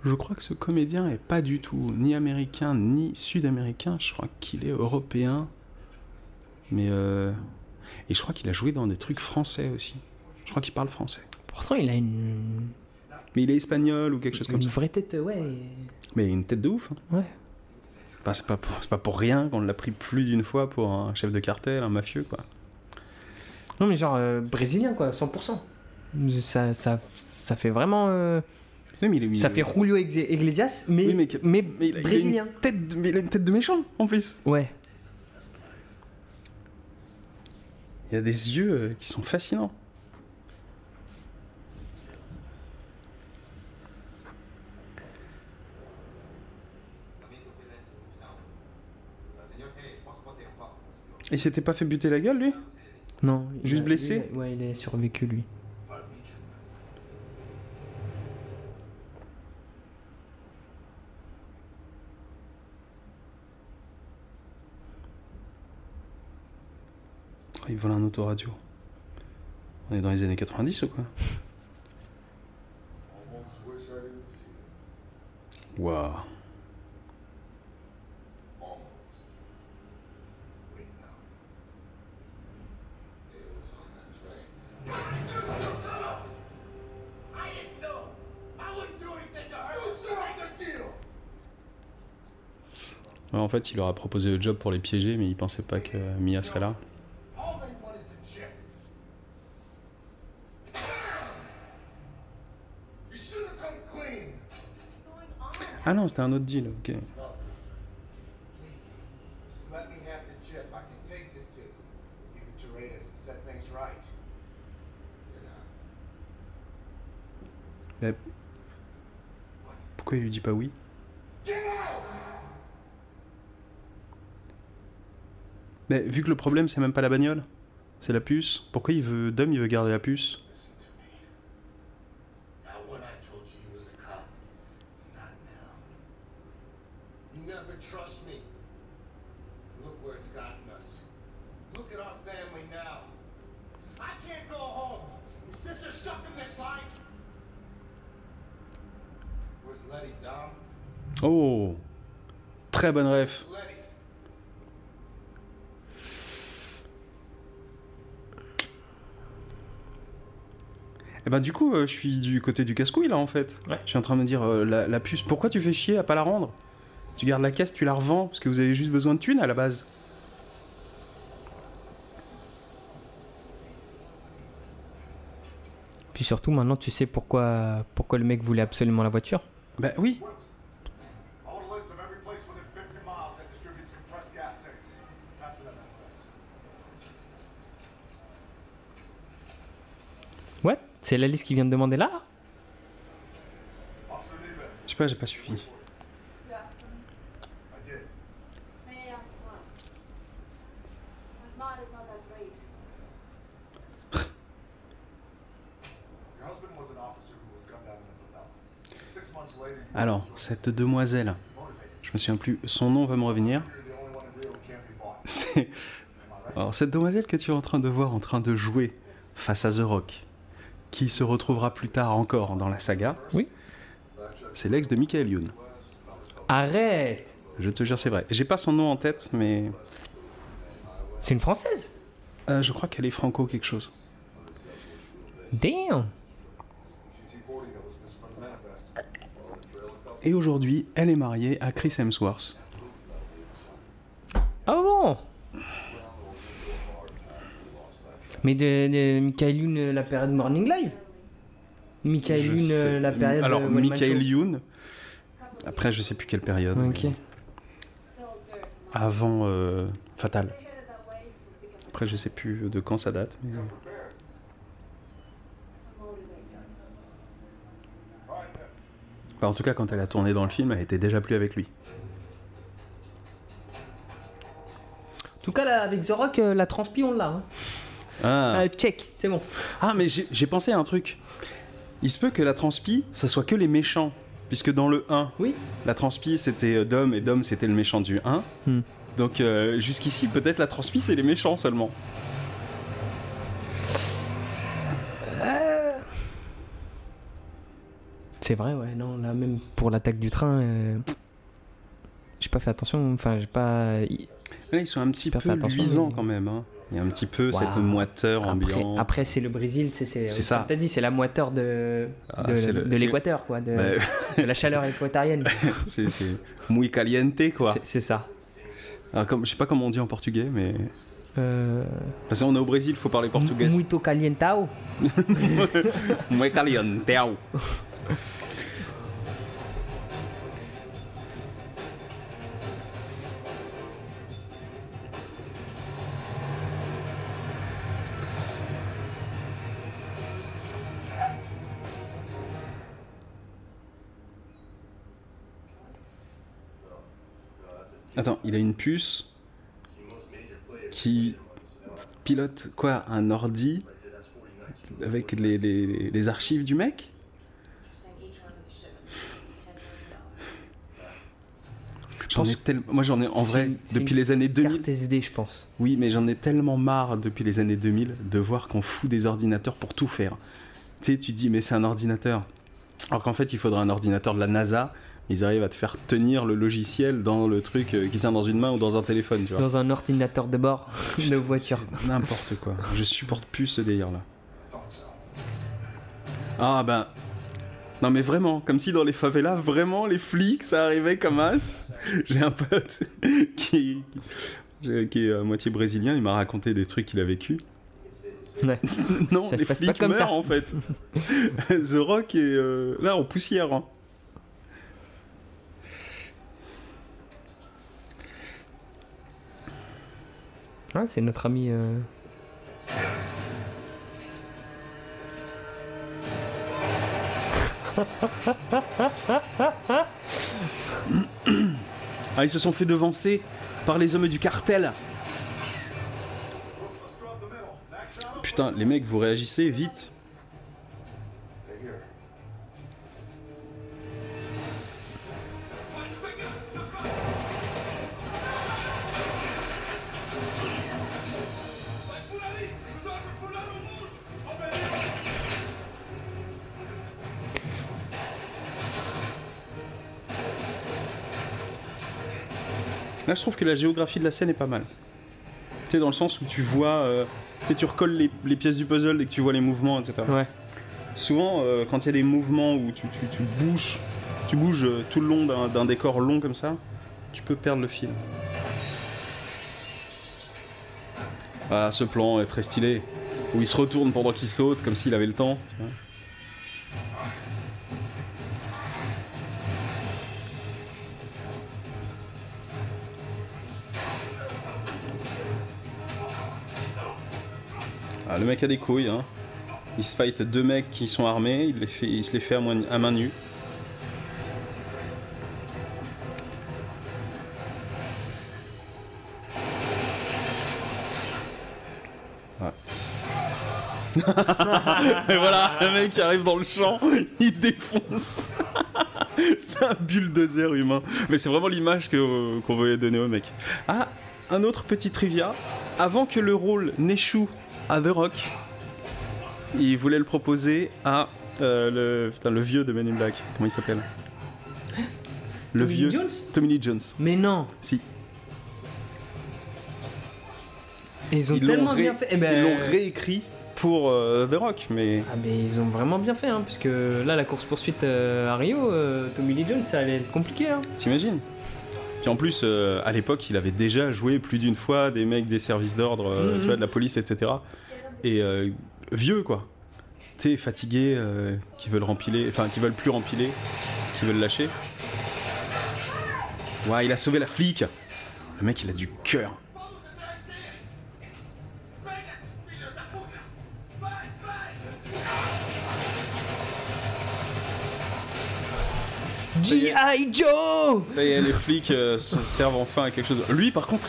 [SPEAKER 1] Je crois que ce comédien est pas du tout ni américain ni sud-américain. Je crois qu'il est européen. Mais euh... Et je crois qu'il a joué dans des trucs français aussi. Je crois qu'il parle français.
[SPEAKER 2] Pourtant, il a une,
[SPEAKER 1] Mais il est espagnol ou quelque chose comme
[SPEAKER 2] une
[SPEAKER 1] ça.
[SPEAKER 2] vraie tête, ouais.
[SPEAKER 1] Mais une tête de ouf. hein.
[SPEAKER 2] Ouais.
[SPEAKER 1] Enfin, c'est pas, pour- c'est pas pour rien qu'on l'a pris plus d'une fois pour un chef de cartel, un mafieux, quoi.
[SPEAKER 2] Non, mais genre euh, brésilien, quoi, 100%. Ça, ça, ça fait vraiment. euh,
[SPEAKER 1] Oui, mais il est-
[SPEAKER 2] Ça fait Julio Iglesias, mais,
[SPEAKER 1] Oui, mais
[SPEAKER 2] mais,
[SPEAKER 1] que- mais il a- il a
[SPEAKER 2] brésilien.
[SPEAKER 1] tête de- mais il a une tête de méchant en plus.
[SPEAKER 2] Ouais.
[SPEAKER 1] Il y a des yeux euh, qui sont fascinants. Il s'était pas fait buter la gueule lui?
[SPEAKER 2] Non. il
[SPEAKER 1] Juste
[SPEAKER 2] a-
[SPEAKER 1] blessé?
[SPEAKER 2] il a- Ouais, il est survécu lui.
[SPEAKER 1] Oh, Il vole un autoradio. On est dans les années 90 ou quoi? Waouh. En fait, il leur a proposé le job pour les piéger, mais il pensait pas que Mia serait là. Ah non, c'était un autre deal, ok. Pourquoi il lui dit pas oui! Mais vu que le problème c'est même pas la bagnole, c'est la puce, pourquoi il veut Dom il veut garder la puce
[SPEAKER 4] Listen to me. Not when I told you he was a cop. Not now. You never trust me. Look where it's gotten us. Look at our family now. I can't go home. Your sister's stuck in this life. Where's Letty, Dom?
[SPEAKER 1] Oh Très bonne ref. Et ben du coup, euh, je suis du côté du casse-couille là en fait.
[SPEAKER 2] Ouais.
[SPEAKER 1] Je suis en train de me dire, euh, la, la puce, pourquoi tu fais chier à pas la rendre? Tu gardes la caisse, tu la revends, parce que vous avez juste besoin de thunes à la base.
[SPEAKER 2] Puis surtout, maintenant, tu sais pourquoi, pourquoi le mec voulait absolument la voiture?
[SPEAKER 1] Bah oui,
[SPEAKER 2] c'est la liste qui vient de demander là.
[SPEAKER 1] je sais pas, j'ai pas suivi. Alors, cette demoiselle, je me souviens plus, son nom va me revenir. C'est. Alors, cette demoiselle que tu es en train de voir en train de jouer face à The Rock, qui se retrouvera plus tard encore dans la saga,
[SPEAKER 2] Oui.
[SPEAKER 1] c'est l'ex de Michael Youn.
[SPEAKER 2] Arrête
[SPEAKER 1] Je te jure, c'est vrai. J'ai pas son nom en tête, mais
[SPEAKER 2] C'est une française
[SPEAKER 1] euh, je crois qu'elle est franco quelque chose.
[SPEAKER 2] Damn
[SPEAKER 4] GT40 that was missing from the manifest.
[SPEAKER 1] Et aujourd'hui, elle est mariée à Chris Hemsworth.
[SPEAKER 2] Ah bon Mais de, de Michael Youn, euh, la période Morning Live Michael Youn, euh, la période
[SPEAKER 1] Alors,
[SPEAKER 2] euh, One Man
[SPEAKER 1] Michael. Youn, après, je sais plus quelle période.
[SPEAKER 2] Ok.
[SPEAKER 1] Avant euh, Fatal. Après, je sais plus de quand ça date. mais-. Enfin, en tout cas, quand elle a tourné dans le film, elle était déjà plus avec lui.
[SPEAKER 2] En tout cas, là, avec The Rock, euh, la transpi, on l'a. hein.
[SPEAKER 1] Ah,
[SPEAKER 2] Euh, check, c'est bon.
[SPEAKER 1] Ah, mais j'ai pensé à un truc. Il se peut que la transpi, ça soit que les méchants. Puisque dans le 1,
[SPEAKER 2] Oui.
[SPEAKER 1] la transpi c'était euh, Dom et Dom c'était le méchant du 1.
[SPEAKER 2] Hmm.
[SPEAKER 1] Donc euh, jusqu'ici, peut-être la transpi c'est les méchants seulement.
[SPEAKER 2] C'est vrai, ouais, non, là, même pour l'attaque du train, euh, j'ai pas fait attention, enfin, j'ai pas.
[SPEAKER 1] Là, ils sont un petit peu luisants
[SPEAKER 2] mais-
[SPEAKER 1] quand même. hein. Il y a un petit peu cette moiteur
[SPEAKER 2] Après,
[SPEAKER 1] ambiante.
[SPEAKER 2] après c'est le Brésil, c'est.
[SPEAKER 1] Ça.
[SPEAKER 2] T'as dit, c'est la moiteur de,
[SPEAKER 1] Ah,
[SPEAKER 2] de, l'équateur, quoi, de,
[SPEAKER 1] Bah,
[SPEAKER 2] de la chaleur équatorienne.
[SPEAKER 1] c'est muy caliente quoi.
[SPEAKER 2] C'est- ça.
[SPEAKER 1] Alors, comme, je sais pas comment on dit en portugais, mais.
[SPEAKER 2] Euh,
[SPEAKER 1] Parce qu'on est au Brésil, faut parler portugais.
[SPEAKER 2] muito calientao.
[SPEAKER 1] Muy caliente. Attends, il a une puce qui pilote quoi Un ordi avec les, les- les archives du mec? J'en ai tellement. Moi, j'en ai en vrai depuis les années 2000.
[SPEAKER 2] Carte SD, je pense.
[SPEAKER 1] Oui, mais j'en ai tellement marre depuis les années 2000 de voir qu'on fout des ordinateurs pour tout faire. Tu sais, tu dis, mais c'est un ordinateur. Alors qu'en fait, il faudrait un ordinateur de la NASA. Ils arrivent à te faire tenir le logiciel dans le truc euh, qui tient dans une main ou dans un téléphone, tu vois.
[SPEAKER 2] Dans un ordinateur de bord de voiture.
[SPEAKER 1] N'importe quoi. Je supporte plus ce délire-là. Ah ben. Non mais vraiment, comme si dans les favelas, vraiment, les flics, ça arrivait comme as. J'ai un pote qui, qui, est à moitié brésilien, il m'a raconté des trucs qu'il a vécu.
[SPEAKER 2] Ouais.
[SPEAKER 1] Non,
[SPEAKER 2] Ça
[SPEAKER 1] les flics meurent
[SPEAKER 2] ça.
[SPEAKER 1] en fait. The Rock est euh, là en poussière. hein.
[SPEAKER 2] Ouais, c'est notre ami. euh,
[SPEAKER 1] Ah, ils se sont fait devancer par les hommes du cartel. Putain, les mecs, vous réagissez vite. Là, je trouve que la géographie de la scène est pas mal. Tu sais, dans le sens où tu vois. euh, tu sais, tu recolles les, les pièces du puzzle et que tu vois les mouvements, etc.
[SPEAKER 2] Ouais.
[SPEAKER 1] Souvent, euh, quand il y a des mouvements où tu, tu- tu bouges, tu bouges euh, tout le long d'un d'un décor long comme ça, tu peux perdre le fil. Ah, ce plan est très stylé. Où il se retourne pendant qu'il saute, comme s'il avait le temps. tu vois. Ah, le mec a des couilles, hein. Il se fight deux mecs qui sont armés, il, se les fait à, main- nue. Voilà, le mec arrive dans le champ, il défonce. c'est un bulldozer humain. Mais c'est vraiment l'image que- qu'on voulait donner au mec. Ah, un autre petit trivia. Avant que le rôle n'échoue à The Rock, il voulait le proposer à euh, le, putain, le vieux de Men in Black. Comment il s'appelle? Le
[SPEAKER 2] Tommy
[SPEAKER 1] vieux.
[SPEAKER 2] Jones?
[SPEAKER 1] Tommy Lee Jones.
[SPEAKER 2] Mais non
[SPEAKER 1] Si.
[SPEAKER 2] Ils ont
[SPEAKER 1] Ils
[SPEAKER 2] tellement
[SPEAKER 1] ré-
[SPEAKER 2] bien fait. Eh ben,
[SPEAKER 1] Ils l'ont réécrit pour euh, The Rock, mais
[SPEAKER 2] Ah mais ils ont vraiment bien fait, hein, puisque là la course poursuite à Rio, euh, Tommy Lee Jones, ça allait être compliqué. Hein.
[SPEAKER 1] t'imagines? Puis en plus, euh, à l'époque, il avait déjà joué plus d'une fois des mecs des services d'ordre, euh,
[SPEAKER 2] Mhm.
[SPEAKER 1] de la police, etc. Et euh, vieux, quoi. Tu sais, fatigués, euh, qui veulent rempiler, enfin, qui veulent plus rempiler, qui veulent lâcher. Ouais, il a sauvé la flic. Le mec, il a du cœur.
[SPEAKER 2] G.I. Joe
[SPEAKER 1] Ça y est, les flics euh, se servent enfin à quelque chose. Lui, par contre,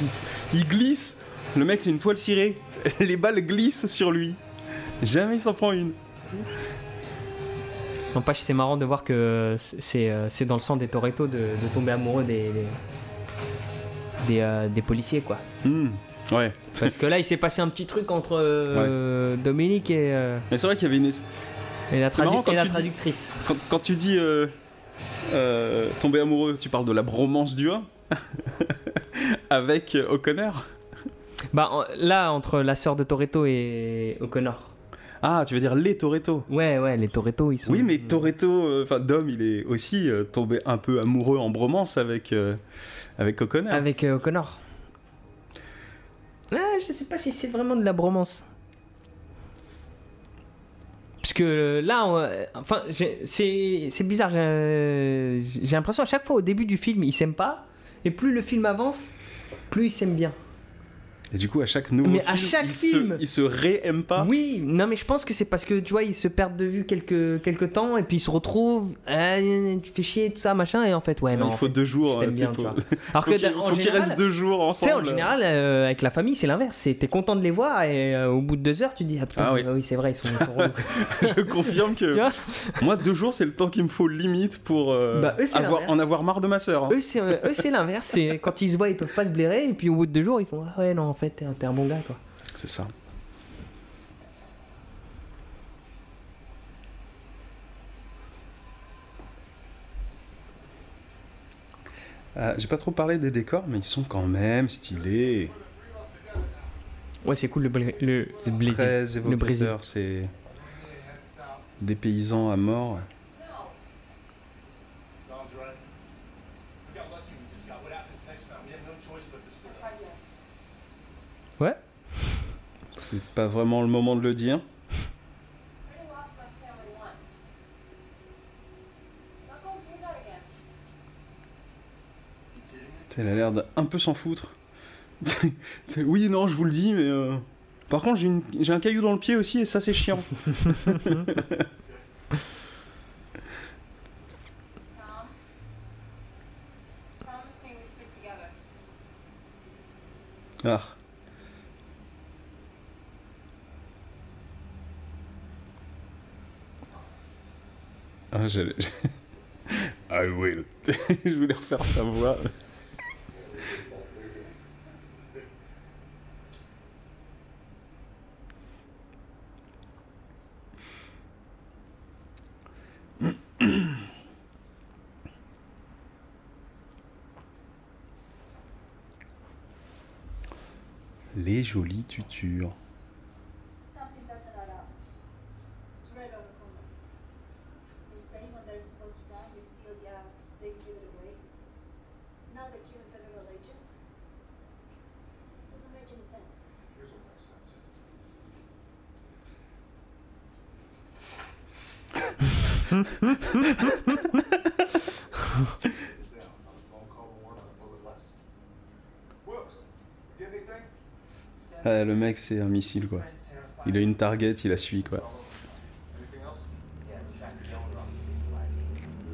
[SPEAKER 1] il, il glisse. Le mec, c'est une toile cirée. Les balles glissent sur lui. Jamais il s'en prend une.
[SPEAKER 2] N'empêche, c'est marrant de voir que c'est euh, c'est dans le sang des Toretto de, de tomber amoureux des, des, des, euh, des policiers, quoi.
[SPEAKER 1] Hmm, Ouais.
[SPEAKER 2] Parce que là, il s'est passé un petit truc entre euh, Dominique et, euh,
[SPEAKER 1] Mais c'est vrai qu'il y avait une. es-
[SPEAKER 2] et la,
[SPEAKER 1] C'est marrant
[SPEAKER 2] tradu-
[SPEAKER 1] quand
[SPEAKER 2] et la
[SPEAKER 1] tu dis-
[SPEAKER 2] traductrice.
[SPEAKER 1] Quand, quand tu dis euh, tomber amoureux, tu parles de la bromance du 1 avec O'Connor.
[SPEAKER 2] Bah en- là, entre la sœur de Toretto et O'Connor.
[SPEAKER 1] Ah, tu veux dire les Toretto
[SPEAKER 2] Ouais, ouais, les Toretto, ils sont.
[SPEAKER 1] Oui, mais Toretto, euh, enfin Dom, il est aussi euh, tombé un peu amoureux en bromance avec euh, avec O'Connor.
[SPEAKER 2] Avec O'Connor. Ah, je sais pas si c'est vraiment de la bromance. Parce que là, euh, enfin, c'est bizarre. J'ai j'ai l'impression à chaque fois au début du film, ils s'aiment pas. Et plus le film avance, plus ils s'aiment bien.
[SPEAKER 1] Et du coup, à chaque nouveau
[SPEAKER 2] Mais
[SPEAKER 1] film,
[SPEAKER 2] à chaque
[SPEAKER 1] il,
[SPEAKER 2] film.
[SPEAKER 1] Se, il se réaime pas.
[SPEAKER 2] Oui, non mais je pense que c'est parce que tu vois, ils se perdent de vue quelques, quelques temps et puis ils se retrouvent, Ah, tu fais chier, tout ça, machin, et en fait, ouais, non.
[SPEAKER 1] il faut
[SPEAKER 2] fait,
[SPEAKER 1] deux jours.
[SPEAKER 2] je
[SPEAKER 1] hein,
[SPEAKER 2] bien, tu vois. Alors que
[SPEAKER 1] faut
[SPEAKER 2] en
[SPEAKER 1] qu'il
[SPEAKER 2] général,
[SPEAKER 1] reste deux jours
[SPEAKER 2] tu sais,
[SPEAKER 1] ensemble.
[SPEAKER 2] en général, euh, avec la famille, c'est l'inverse. T'es content de les voir et euh, au bout de deux heures, tu te dis, ah putain,
[SPEAKER 1] Ah oui.
[SPEAKER 2] oui, c'est vrai, ils sont, ils sont relous.
[SPEAKER 1] Je confirme
[SPEAKER 2] tu
[SPEAKER 1] que
[SPEAKER 2] vois
[SPEAKER 1] moi, deux jours, c'est le temps qu'il me faut limite pour euh,
[SPEAKER 2] Bah, eux,
[SPEAKER 1] avoir, en avoir marre de ma sœur. hein.
[SPEAKER 2] Eux, c'est euh, l'inverse. Quand ils se voient, ils peuvent pas se blairer et puis au bout de deux jours, ils font, ah ouais, non, fait, t'es un, t'es un bon gars, quoi.
[SPEAKER 1] C'est ça. Euh, J'ai pas trop parlé des décors, mais ils sont quand même stylés.
[SPEAKER 2] Ouais, c'est cool le, le, le Brésil.
[SPEAKER 1] Très
[SPEAKER 2] Le Brésil.
[SPEAKER 1] C'est des paysans à mort. C'est pas vraiment le moment de le dire. Elle a l'air d'un peu s'en foutre. oui, non, je vous le dis, mais. euh, Par contre, j'ai une- j'ai un caillou dans le pied aussi, et ça, c'est chiant. Ah. Ah. I will. je voulais refaire sa voix. Les jolies tutures. Le mec, c'est un missile, quoi. Il a une target, il la suit, quoi.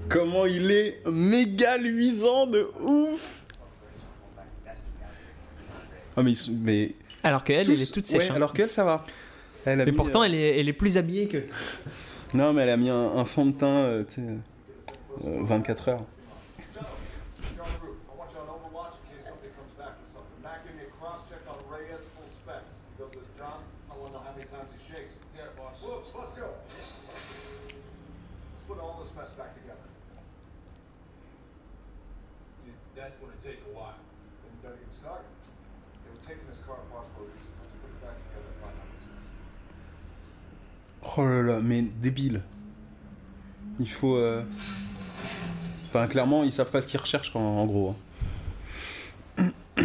[SPEAKER 1] Comment il est méga luisant de ouf Ah, mais, mais
[SPEAKER 2] Alors qu'elle, elle est toute sèche.
[SPEAKER 1] ouais,
[SPEAKER 2] hein.
[SPEAKER 1] alors qu'elle, ça va. Elle a
[SPEAKER 2] Mais
[SPEAKER 1] mis,
[SPEAKER 2] pourtant,
[SPEAKER 1] euh,
[SPEAKER 2] elle est, elle est plus habillée que.
[SPEAKER 1] Non, mais elle a mis un, un fond de teint, euh, tu sais, euh, 24 heures. Oh là là, mais débile. Il faut. euh, Enfin, clairement, ils savent pas ce qu'ils recherchent, quand, en gros. hein.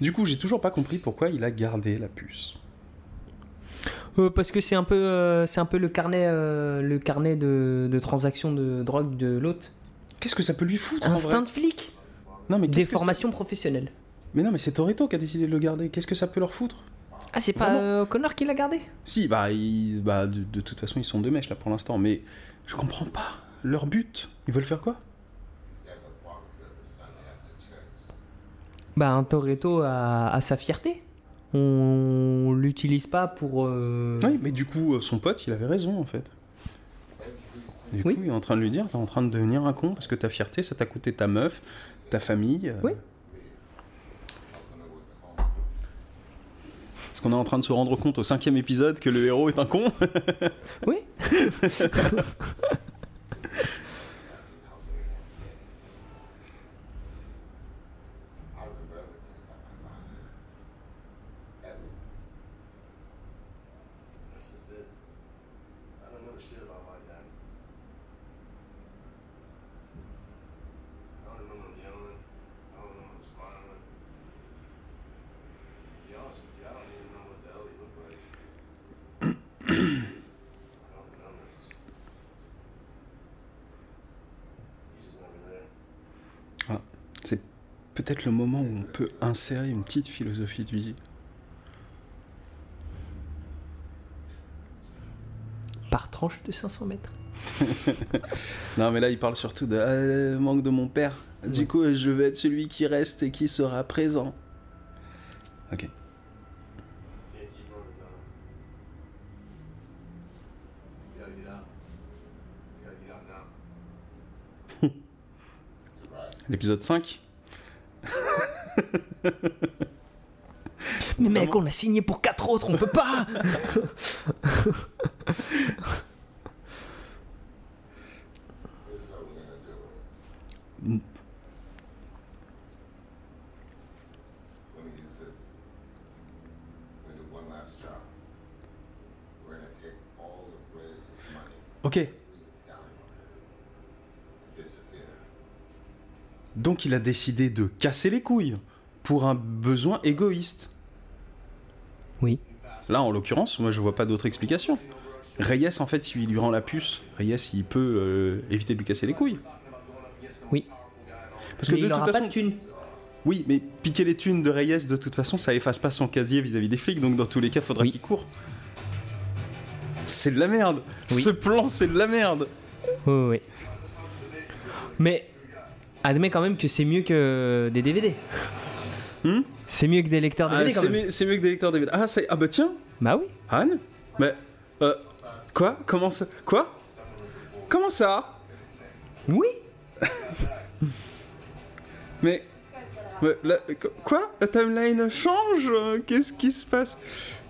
[SPEAKER 1] Du coup, j'ai toujours pas compris pourquoi il a gardé la puce.
[SPEAKER 2] Euh, parce que c'est un peu, euh, c'est un peu le carnet, euh, le carnet de, de transactions de drogue de l'autre.
[SPEAKER 1] Qu'est-ce que ça peut lui foutre en
[SPEAKER 2] Instinct
[SPEAKER 1] vrai
[SPEAKER 2] de flic,
[SPEAKER 1] Non, mais
[SPEAKER 2] des formations professionnelles.
[SPEAKER 1] Mais non, mais c'est Toretto qui a décidé de le garder. Qu'est-ce que ça peut leur foutre?
[SPEAKER 2] Ah, c'est pas euh, Connor qui l'a gardé?
[SPEAKER 1] Si, bah, bah de, de toute façon, ils sont deux mèches là pour l'instant, mais je comprends pas leur but. Ils veulent faire quoi?
[SPEAKER 2] Bah, un Toretto a, a sa fierté. On l'utilise pas pour. euh,
[SPEAKER 1] Oui, mais du coup, euh, son pote, il avait raison en fait. Du
[SPEAKER 2] Oui.
[SPEAKER 1] coup, il est en train de lui dire, t'es en train de devenir un con parce que ta fierté, ça t'a coûté ta meuf, ta famille. euh.
[SPEAKER 2] Oui.
[SPEAKER 1] Est-ce qu'on est en train de se rendre compte au cinquième épisode que le héros est un con
[SPEAKER 2] Oui.
[SPEAKER 1] moment où on peut insérer une petite philosophie de vie.
[SPEAKER 2] Par tranche de 500 mètres.
[SPEAKER 1] Non, mais là, il parle surtout de le manque de mon père. Du
[SPEAKER 2] Ouais.
[SPEAKER 1] coup, je vais être celui qui reste et qui sera présent. Ok. L'épisode 5
[SPEAKER 2] Mais mec, on a signé pour 4 autres, on peut pas
[SPEAKER 1] Ok. Donc, il a décidé de casser les couilles pour un besoin égoïste.
[SPEAKER 2] Oui.
[SPEAKER 1] Là, en l'occurrence, moi, je vois pas d'autre explication. Reyes, en fait, s'il lui rend la puce, Reyes, il peut euh, éviter de lui casser les couilles.
[SPEAKER 2] Oui.
[SPEAKER 1] Parce que de
[SPEAKER 2] il
[SPEAKER 1] toute
[SPEAKER 2] aura pas
[SPEAKER 1] façon,
[SPEAKER 2] de
[SPEAKER 1] oui, mais piquer les thunes de Reyes, de toute façon, ça efface pas son casier vis-à-vis des flics, donc dans tous les cas, faudra
[SPEAKER 2] Oui.
[SPEAKER 1] qu'il court. C'est de la merde.
[SPEAKER 2] Oui.
[SPEAKER 1] Ce plan, c'est de la merde.
[SPEAKER 2] Oui, oui, oui. Mais admets quand même que c'est mieux que des DVD.
[SPEAKER 1] Hmm
[SPEAKER 2] c'est mieux que des lecteurs
[SPEAKER 1] Ah,
[SPEAKER 2] DVD quand
[SPEAKER 1] c'est mieux, que des lecteurs DVD. Ah, ah bah tiens,
[SPEAKER 2] Bah oui.
[SPEAKER 1] Anne Mais. Euh, quoi? Comment ça Quoi? Comment ça?
[SPEAKER 2] Oui.
[SPEAKER 1] Mais. mais la- qu- quoi? La timeline change euh, Qu'est-ce qui se passe?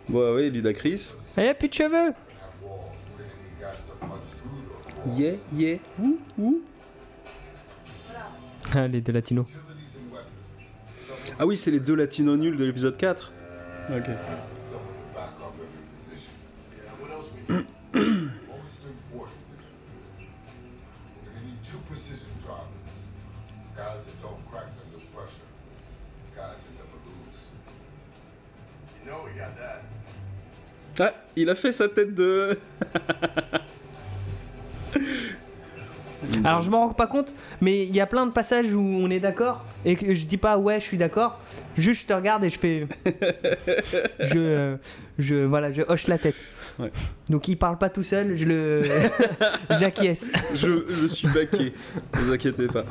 [SPEAKER 1] Bon, oui, Ludacris.
[SPEAKER 2] Y a plus de cheveux.
[SPEAKER 1] Yeah, yeah, ouh, ouh.
[SPEAKER 2] Ah, les deux latinos.
[SPEAKER 1] Ah oui, c'est les deux latinos nuls de l'épisode 4. Ok. Ah, il a fait sa tête de.
[SPEAKER 2] Alors je m'en rends pas compte, mais il y a plein de passages où on est d'accord et que je dis pas ouais je suis d'accord. Juste je te regarde et je fais, je, je voilà, je hoche la tête.
[SPEAKER 1] Ouais.
[SPEAKER 2] Donc il parle pas tout seul, je le, j'acquiesce.
[SPEAKER 1] je, je suis baqué. Ne vous inquiétez pas.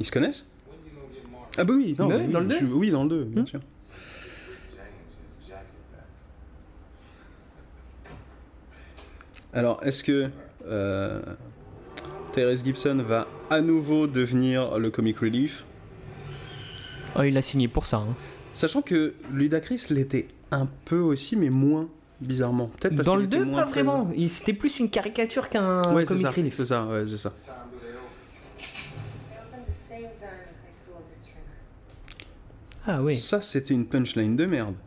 [SPEAKER 1] Ils se connaissent
[SPEAKER 4] When you gonna get Martin
[SPEAKER 1] Ah bah oui, non, bah oui,
[SPEAKER 2] dans le
[SPEAKER 1] je-
[SPEAKER 2] deux.
[SPEAKER 1] Oui, dans le 2, bien sûr.
[SPEAKER 4] Jacket back?
[SPEAKER 1] Alors, est-ce que euh, Therese Gibson va à nouveau devenir le comic relief?
[SPEAKER 2] Oh il a signé pour ça. hein.
[SPEAKER 1] Sachant que Ludacris l'était un peu aussi, mais moins, bizarrement. Peut-être parce
[SPEAKER 2] Dans le
[SPEAKER 1] était
[SPEAKER 2] 2
[SPEAKER 1] moins
[SPEAKER 2] pas vraiment. Il- C'était plus une caricature qu'un
[SPEAKER 1] présent. Ouais,
[SPEAKER 2] comic
[SPEAKER 1] ça,
[SPEAKER 2] relief.
[SPEAKER 1] c'est ça, ouais, c'est ça.
[SPEAKER 2] Ah oui.
[SPEAKER 1] Ça, c'était une punchline de merde.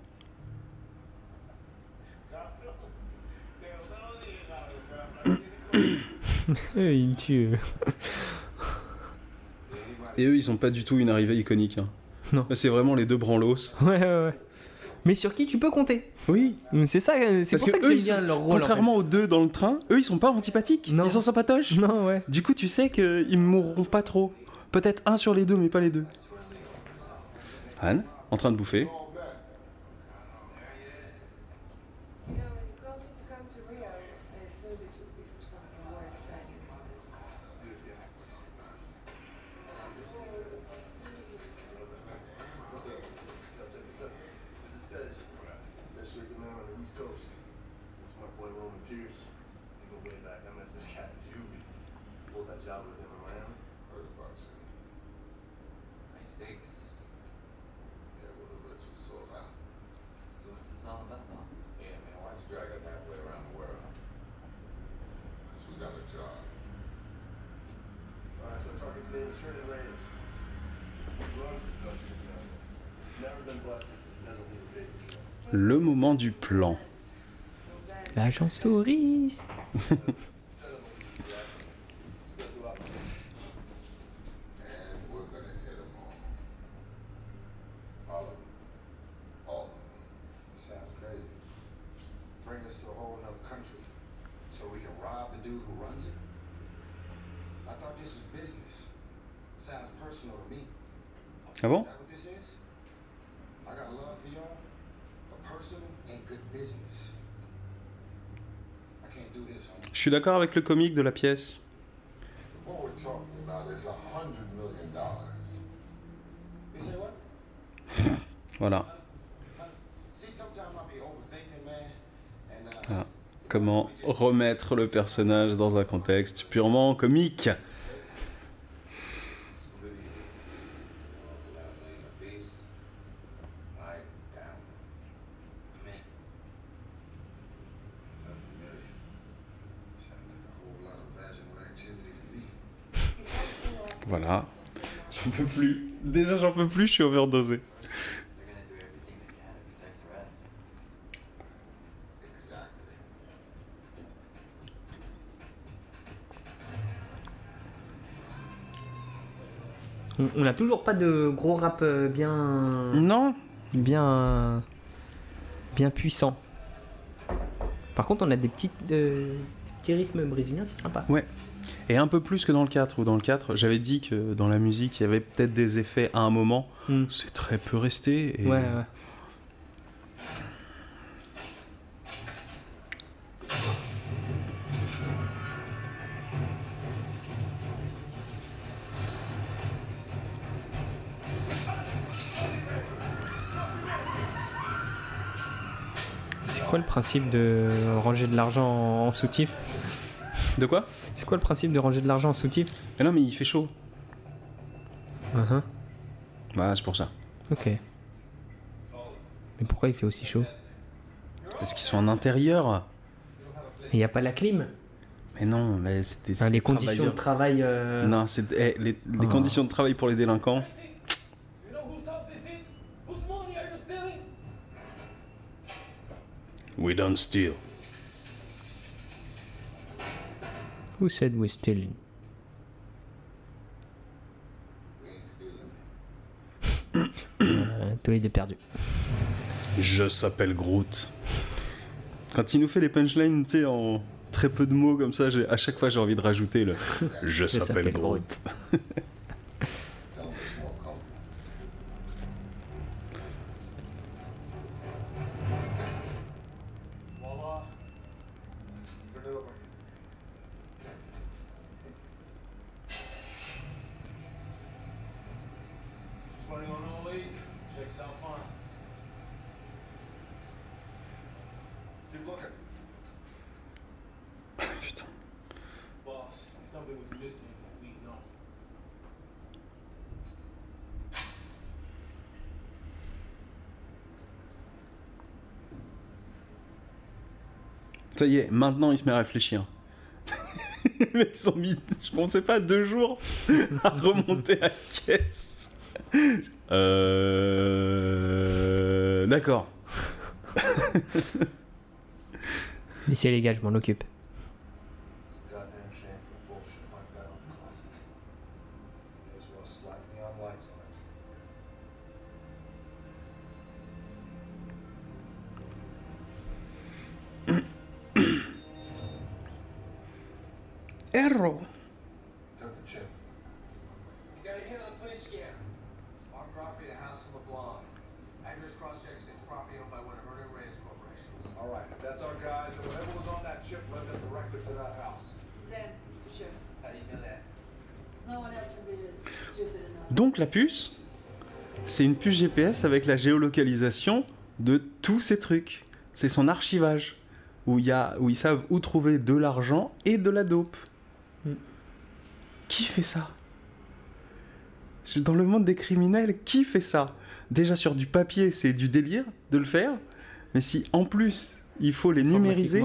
[SPEAKER 2] Euh, il me tue.
[SPEAKER 1] Et eux, ils ont pas du tout une arrivée iconique. hein.
[SPEAKER 2] Non.
[SPEAKER 1] C'est vraiment les deux branlos.
[SPEAKER 2] Ouais ouais ouais. Mais sur qui tu peux compter?
[SPEAKER 1] Oui,
[SPEAKER 2] C'est ça, c'est pour ça
[SPEAKER 1] que
[SPEAKER 2] j'aime bien
[SPEAKER 1] sont-
[SPEAKER 2] leur rôle. en
[SPEAKER 1] contrairement aux deux dans le train, eux, ils sont pas antipathiques.
[SPEAKER 2] Non.
[SPEAKER 1] Ils sont sympatoches.
[SPEAKER 2] Non ouais.
[SPEAKER 1] Du coup, tu sais qu'ils mourront pas trop. Peut-être un sur les deux, mais pas les deux. Anne, en train de bouffer. Moment du plan.
[SPEAKER 2] L'agence touriste.
[SPEAKER 4] Spread throughout the city.
[SPEAKER 5] And we're gonna hit them all.
[SPEAKER 1] Ah bon
[SPEAKER 5] Is that what this is? I got love for y'all, but personal and good business. I can't do this, homie.
[SPEAKER 1] Je d'accord avec le comique de la pièce. Voilà. Ah. Comment remettre le personnage dans un contexte purement comique
[SPEAKER 4] Lie down.
[SPEAKER 5] man, eleven million. Sound like a whole lot of vaginal activity to me.
[SPEAKER 1] Voilà. J'en peux plus. Déjà, j'en peux plus, je suis overdosé.
[SPEAKER 2] On n'a toujours pas de gros rap euh, bien.
[SPEAKER 1] Non
[SPEAKER 2] bien. bien puissant. Par contre, on a des petites, euh, petits rythmes brésiliens, c'est sympa.
[SPEAKER 1] Ouais. Et un peu plus que dans le 4. Ou dans le 4, j'avais dit que dans la musique, il y avait peut-être des effets à un moment.
[SPEAKER 2] Hmm.
[SPEAKER 1] C'est très peu resté. Et...
[SPEAKER 2] Ouais, ouais. C'est quoi le principe de ranger de l'argent en soutif?
[SPEAKER 1] De quoi
[SPEAKER 2] C'est quoi le principe de ranger de l'argent en soutif
[SPEAKER 1] Mais non, mais il fait chaud.
[SPEAKER 2] Uh-huh.
[SPEAKER 1] Bah, c'est pour ça.
[SPEAKER 2] Ok. Mais pourquoi il fait aussi chaud
[SPEAKER 1] Parce qu'ils sont en intérieur.
[SPEAKER 2] Il n'y a pas la clim
[SPEAKER 1] Mais non, mais c'était.
[SPEAKER 2] Enfin, Les conditions de
[SPEAKER 1] travail.
[SPEAKER 2] euh,
[SPEAKER 1] Non, c'est eh, les, les
[SPEAKER 2] Ah.
[SPEAKER 1] conditions de travail pour les délinquants.
[SPEAKER 4] You know whose house this is? Whose money are you stealing?
[SPEAKER 1] We don't steal.
[SPEAKER 2] Who said we're stealing? Euh, Tous les deux perdus.
[SPEAKER 1] Je s'appelle Groot. Quand il nous fait des punchlines, tu sais, en très peu de mots comme ça, j'ai- à chaque fois j'ai envie de rajouter le Je s'appelle
[SPEAKER 2] s'appelle
[SPEAKER 1] Groot. Ça y est, maintenant il se met à réfléchir. Mais ils sont mis, je pensais pas, deux jours à remonter la caisse. Euh. D'accord.
[SPEAKER 2] Laissez les gars, je m'en occupe.
[SPEAKER 3] That's our guys, and whatever was on that chip led them directly to that house.
[SPEAKER 6] Enough.
[SPEAKER 1] Donc la puce, c'est une puce GPS avec la géolocalisation de tous ces trucs. C'est son archivage où, il y a, où ils savent où trouver de l'argent et de la dope. Qui fait ça? Dans le monde des criminels, qui fait ça? Déjà sur du papier, c'est du délire de le faire. Mais si en plus il faut les numériser.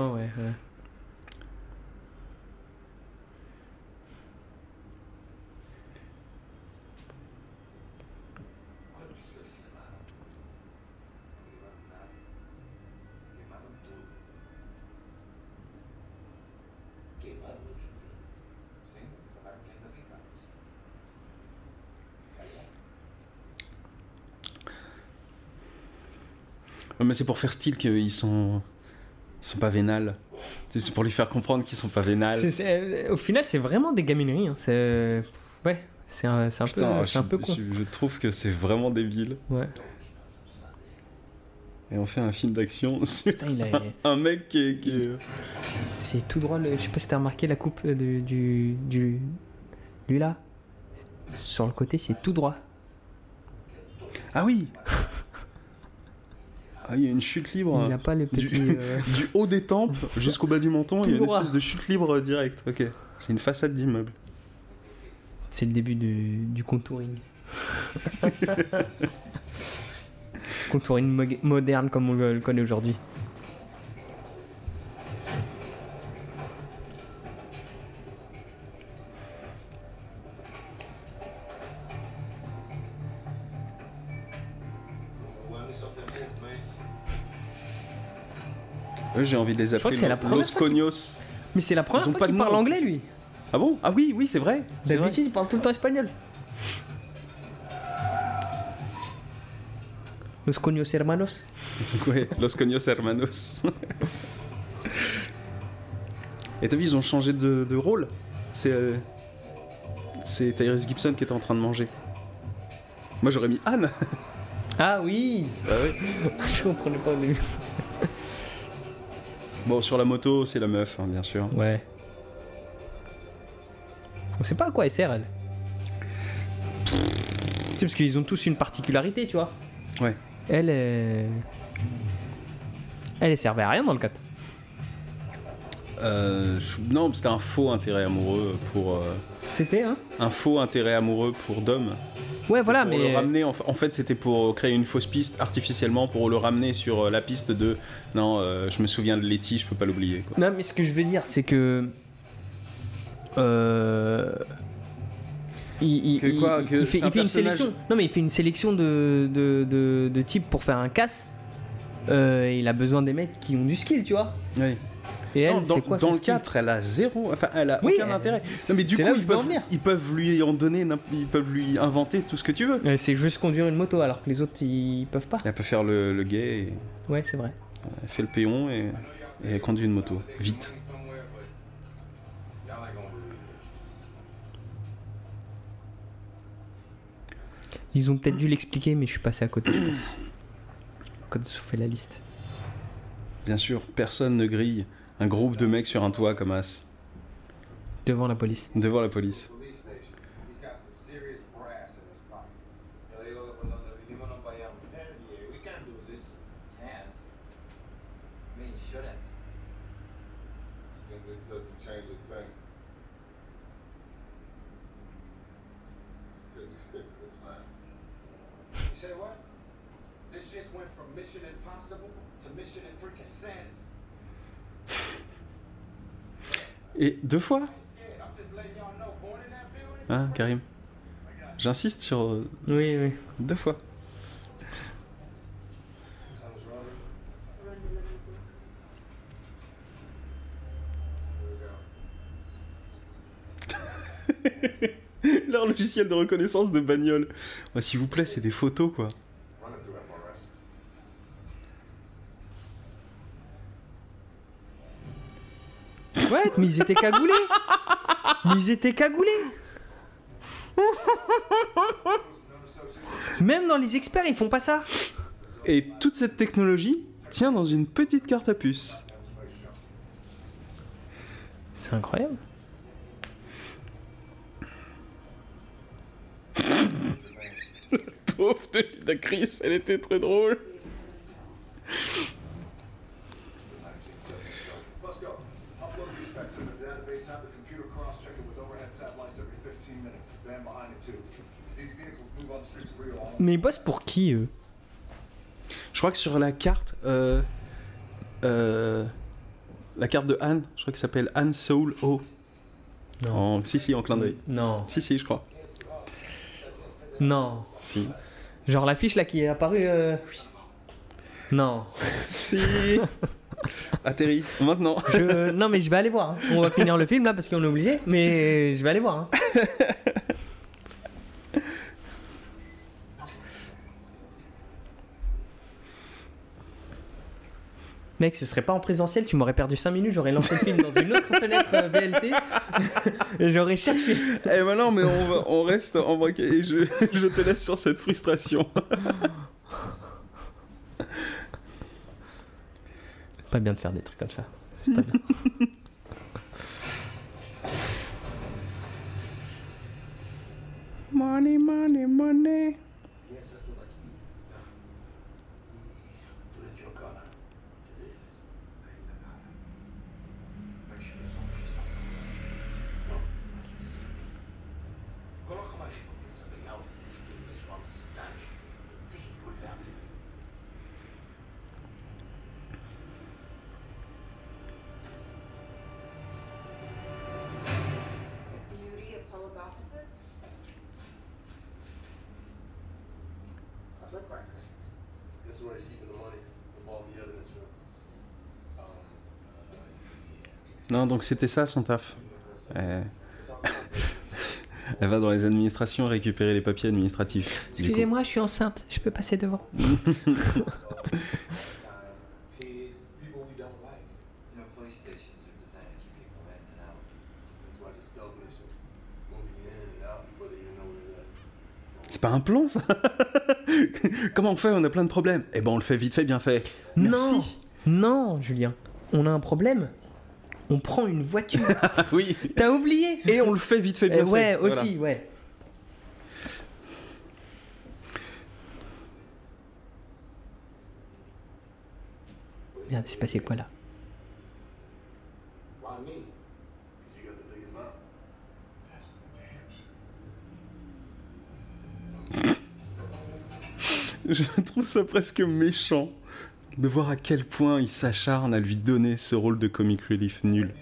[SPEAKER 4] Mais
[SPEAKER 1] c'est pour faire style qu'ils sont, ils sont pas vénales. C'est pour lui faire comprendre qu'ils sont pas vénales.
[SPEAKER 2] C'est- au final, c'est vraiment des gamineries. hein. C'est- Ouais, C'est un, c'est un peu,
[SPEAKER 1] je,
[SPEAKER 2] un peu
[SPEAKER 1] je-
[SPEAKER 2] con.
[SPEAKER 1] je trouve que c'est vraiment débile.
[SPEAKER 2] Ouais.
[SPEAKER 1] Et on fait un film d'action sur
[SPEAKER 2] Putain, il a-
[SPEAKER 1] un mec qui est. qui est-
[SPEAKER 2] c'est tout droit. Le... Je sais pas si t'as remarqué la coupe du, du, du. Lui là. Sur le côté, c'est tout droit.
[SPEAKER 1] Ah oui Ah, il y a une chute libre.
[SPEAKER 2] Il n'a pas le
[SPEAKER 1] Du-
[SPEAKER 2] petit. euh,
[SPEAKER 1] Du haut des tempes jusqu'au bas du menton, il y a une
[SPEAKER 2] droit.
[SPEAKER 1] espèce de chute libre directe. Ok. C'est une façade d'immeuble.
[SPEAKER 2] C'est le début du, du contouring. contouring mo- moderne comme on le connaît aujourd'hui.
[SPEAKER 1] Eux, j'ai envie de les
[SPEAKER 2] crois
[SPEAKER 1] appeler
[SPEAKER 2] que c'est la
[SPEAKER 1] Los Cognos.
[SPEAKER 2] Mais c'est la première
[SPEAKER 1] Ils ont
[SPEAKER 2] fois
[SPEAKER 1] pas
[SPEAKER 2] qu'il
[SPEAKER 1] de
[SPEAKER 2] parle
[SPEAKER 1] nom,
[SPEAKER 2] anglais lui.
[SPEAKER 1] Ah bon? Ah oui, oui, c'est vrai. C'est vrai.
[SPEAKER 2] D'habitude il parle tout le temps espagnol. Los coños hermanos.
[SPEAKER 1] Ouais, Los Cognos Hermanos. Et t'as vu, ils ont changé de, de rôle. C'est. euh, C'est Tyrese Gibson qui était en train de manger. Moi j'aurais mis Anne.
[SPEAKER 2] Ah oui
[SPEAKER 1] Bah ouais.
[SPEAKER 2] Je comprenais pas au début.
[SPEAKER 1] Bon, sur la moto, c'est la meuf, hein, bien sûr.
[SPEAKER 2] Ouais. On sait pas à quoi elle sert elle. Tu sais, parce qu'ils ont tous une particularité, tu vois.
[SPEAKER 1] Ouais.
[SPEAKER 2] Elle, euh, elle, elle servait à rien dans le 4.
[SPEAKER 1] Euh, je- Non, c'était un faux intérêt amoureux pour. euh,
[SPEAKER 2] C'était, hein
[SPEAKER 1] Un faux intérêt amoureux pour Dom.
[SPEAKER 2] Ouais, voilà,
[SPEAKER 1] pour
[SPEAKER 2] mais.
[SPEAKER 1] le ramener, en, en fait, c'était pour créer une fausse piste artificiellement pour le ramener sur euh, la piste de non, euh, je me souviens de Letty, je peux pas l'oublier. quoi.
[SPEAKER 2] Non, mais ce que je veux dire, c'est que. Euh. Il, il-
[SPEAKER 1] Que quoi,
[SPEAKER 2] il-
[SPEAKER 1] que
[SPEAKER 2] il fait,
[SPEAKER 1] un
[SPEAKER 2] il fait une sélection. Non, mais il fait une sélection de, de, de, de types pour faire un casse. Euh, il a besoin des mecs qui ont du skill, tu vois.
[SPEAKER 1] Oui.
[SPEAKER 2] Et elle,
[SPEAKER 1] Non, dans
[SPEAKER 2] quoi
[SPEAKER 1] le
[SPEAKER 2] skill
[SPEAKER 1] 4, elle a zéro, enfin, elle a
[SPEAKER 2] Oui,
[SPEAKER 1] aucun
[SPEAKER 2] elle-
[SPEAKER 1] intérêt. Non, mais du coup, ils peuvent, ils lui en donner, ils peuvent lui inventer tout ce que tu veux.
[SPEAKER 2] Euh, C'est juste conduire une moto alors que les autres ils peuvent pas.
[SPEAKER 1] Elle peut faire le, le gay, et
[SPEAKER 2] Ouais, c'est vrai.
[SPEAKER 1] elle fait le péon et, et elle conduit une moto. Vite.
[SPEAKER 2] Ils ont peut-être dû l'expliquer, mais je suis passé à côté, je pense. Quand je fais la liste.
[SPEAKER 1] Bien sûr, personne ne grille un groupe de mecs sur un toit comme As,
[SPEAKER 2] Devant la police.
[SPEAKER 1] devant la police.
[SPEAKER 5] Police station. He's got some serious brass in his pocket.
[SPEAKER 3] Yo digo que por donde vinimos nos vayamos.
[SPEAKER 5] Hell yeah, we can do this.
[SPEAKER 3] Can't. I mean, shouldn't.
[SPEAKER 5] I think this doesn't change a thing. I said we stick to the plan.
[SPEAKER 4] You say what? This just went from Mission Impossible to Mission in freaking Sanity.
[SPEAKER 1] Et deux fois
[SPEAKER 4] I ain't scared. I'm just letting y'all know. Born in that building.
[SPEAKER 1] Hein, Karim J'insiste sur euh,
[SPEAKER 2] Oui, oui.
[SPEAKER 1] deux fois. Leur logiciel de reconnaissance de bagnole. Ouais, S'il vous plaît, c'est des photos quoi.
[SPEAKER 2] Mais ils étaient cagoulés Mais ils étaient cagoulés Même dans les experts, ils font pas ça
[SPEAKER 1] Et toute cette technologie tient dans une petite carte à puce.
[SPEAKER 2] C'est incroyable.
[SPEAKER 1] Pauvre de, de Chris, elle était très drôle.
[SPEAKER 2] Mais ils bossent pour qui, eux?
[SPEAKER 1] Je crois que sur la carte, euh, euh, la carte de Anne, je crois qu'il s'appelle Anne Soul O. En, si, si, en clin d'œil.
[SPEAKER 2] Non.
[SPEAKER 1] Si, si, je crois.
[SPEAKER 2] Non.
[SPEAKER 1] Si.
[SPEAKER 2] Genre l'affiche là qui est apparue. euh, Non.
[SPEAKER 1] Si. Atterri. Maintenant.
[SPEAKER 2] Je... Non, mais je vais aller voir. hein. On va finir le film là parce qu'on est obligé, mais je vais aller voir. hein. Mec, ce serait pas en présentiel, tu m'aurais perdu 5 minutes, j'aurais lancé le film dans une autre fenêtre euh, VLC et j'aurais cherché.
[SPEAKER 1] Eh ben non, mais on, va- on reste en vrai et je, je te laisse sur cette frustration.
[SPEAKER 2] Pas bien de faire des trucs comme ça. C'est pas bien.
[SPEAKER 1] Money, money, money. Non, donc c'était ça son taf. Euh, Elle va dans les administrations récupérer les papiers administratifs.
[SPEAKER 2] Excusez-moi, je suis enceinte, je peux passer devant.
[SPEAKER 1] C'est pas un plan ça? Comment on fait? On a plein de problèmes. Eh ben on le fait vite fait, bien fait. Merci.
[SPEAKER 2] Non, non, Julien, on a un problème. On prend une voiture.
[SPEAKER 1] Oui.
[SPEAKER 2] T'as oublié
[SPEAKER 1] Et on le fait vite fait, bien
[SPEAKER 2] Eh Ouais,
[SPEAKER 1] fait. Voilà.
[SPEAKER 2] aussi, ouais. Merde, c'est passé quoi là?
[SPEAKER 1] Je trouve ça presque méchant de voir à quel point il s'acharne à lui donner ce rôle de comic relief nul.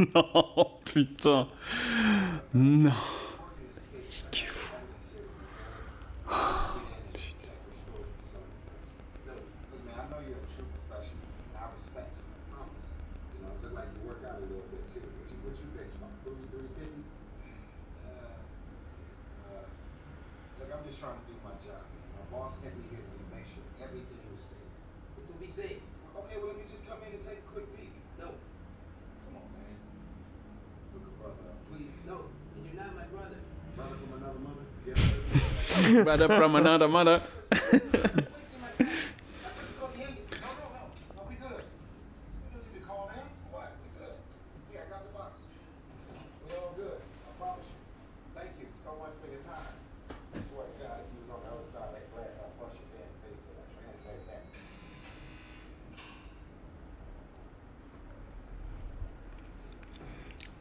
[SPEAKER 7] Tan?
[SPEAKER 1] non, putain. Non.
[SPEAKER 7] Working this case.
[SPEAKER 1] Qui est fou.
[SPEAKER 7] Look, look, man, I know you're a true professional, and I respect you. I promise. You know, look like you work out a little bit too. What you, what you think? About three, three fifty? Uh, uh, look, I'm just trying to do my job, man. My boss sent me here to just make sure everything was safe.
[SPEAKER 4] It will be safe.
[SPEAKER 7] Okay, well, let me just come in and take a quick peek.
[SPEAKER 4] No,
[SPEAKER 7] Come on, man. Look a brother up, please.
[SPEAKER 4] no, and you're not my brother.
[SPEAKER 7] Brother from another mother? Get it?
[SPEAKER 1] Brother from another mother.
[SPEAKER 7] Wasting my time. I thought you called the embassy. No, no, no. No, we good. We don't need to call them. For what? We good. Here, I got the box. We all good. I promise you. Thank you so much for your time. I swear to God, if you was on the other side of that glass, I'd bust your damn face I translate that.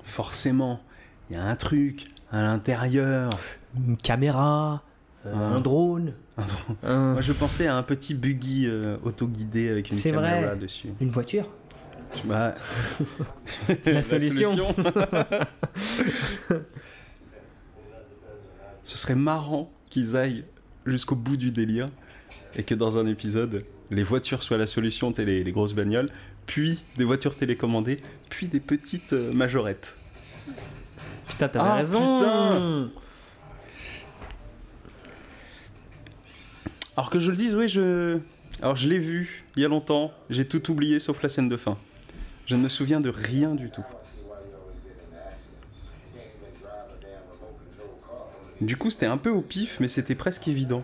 [SPEAKER 1] Forcément, il y a un truc à l'intérieur.
[SPEAKER 2] Une caméra, euh, un drone,
[SPEAKER 1] Un drone.
[SPEAKER 2] un-
[SPEAKER 1] Moi je pensais à un petit buggy euh, autoguidé avec une
[SPEAKER 2] C'est
[SPEAKER 1] caméra
[SPEAKER 2] vrai.
[SPEAKER 1] dessus.
[SPEAKER 2] une voiture.
[SPEAKER 1] Bah,
[SPEAKER 2] La solution.
[SPEAKER 1] Ce serait marrant qu'ils aillent jusqu'au bout du délire et que dans un épisode, les voitures soient la solution, t'es les, les grosses bagnoles, puis des voitures télécommandées, puis des petites euh, majorettes.
[SPEAKER 2] Putain, t'avais
[SPEAKER 1] Ah,
[SPEAKER 2] raison.
[SPEAKER 1] putain. Alors que je le dise, oui, je. Alors je l'ai vu il y a longtemps, j'ai tout oublié sauf la scène de fin. Je ne me souviens de rien du tout. Du coup, c'était un peu au pif, mais c'était presque évident.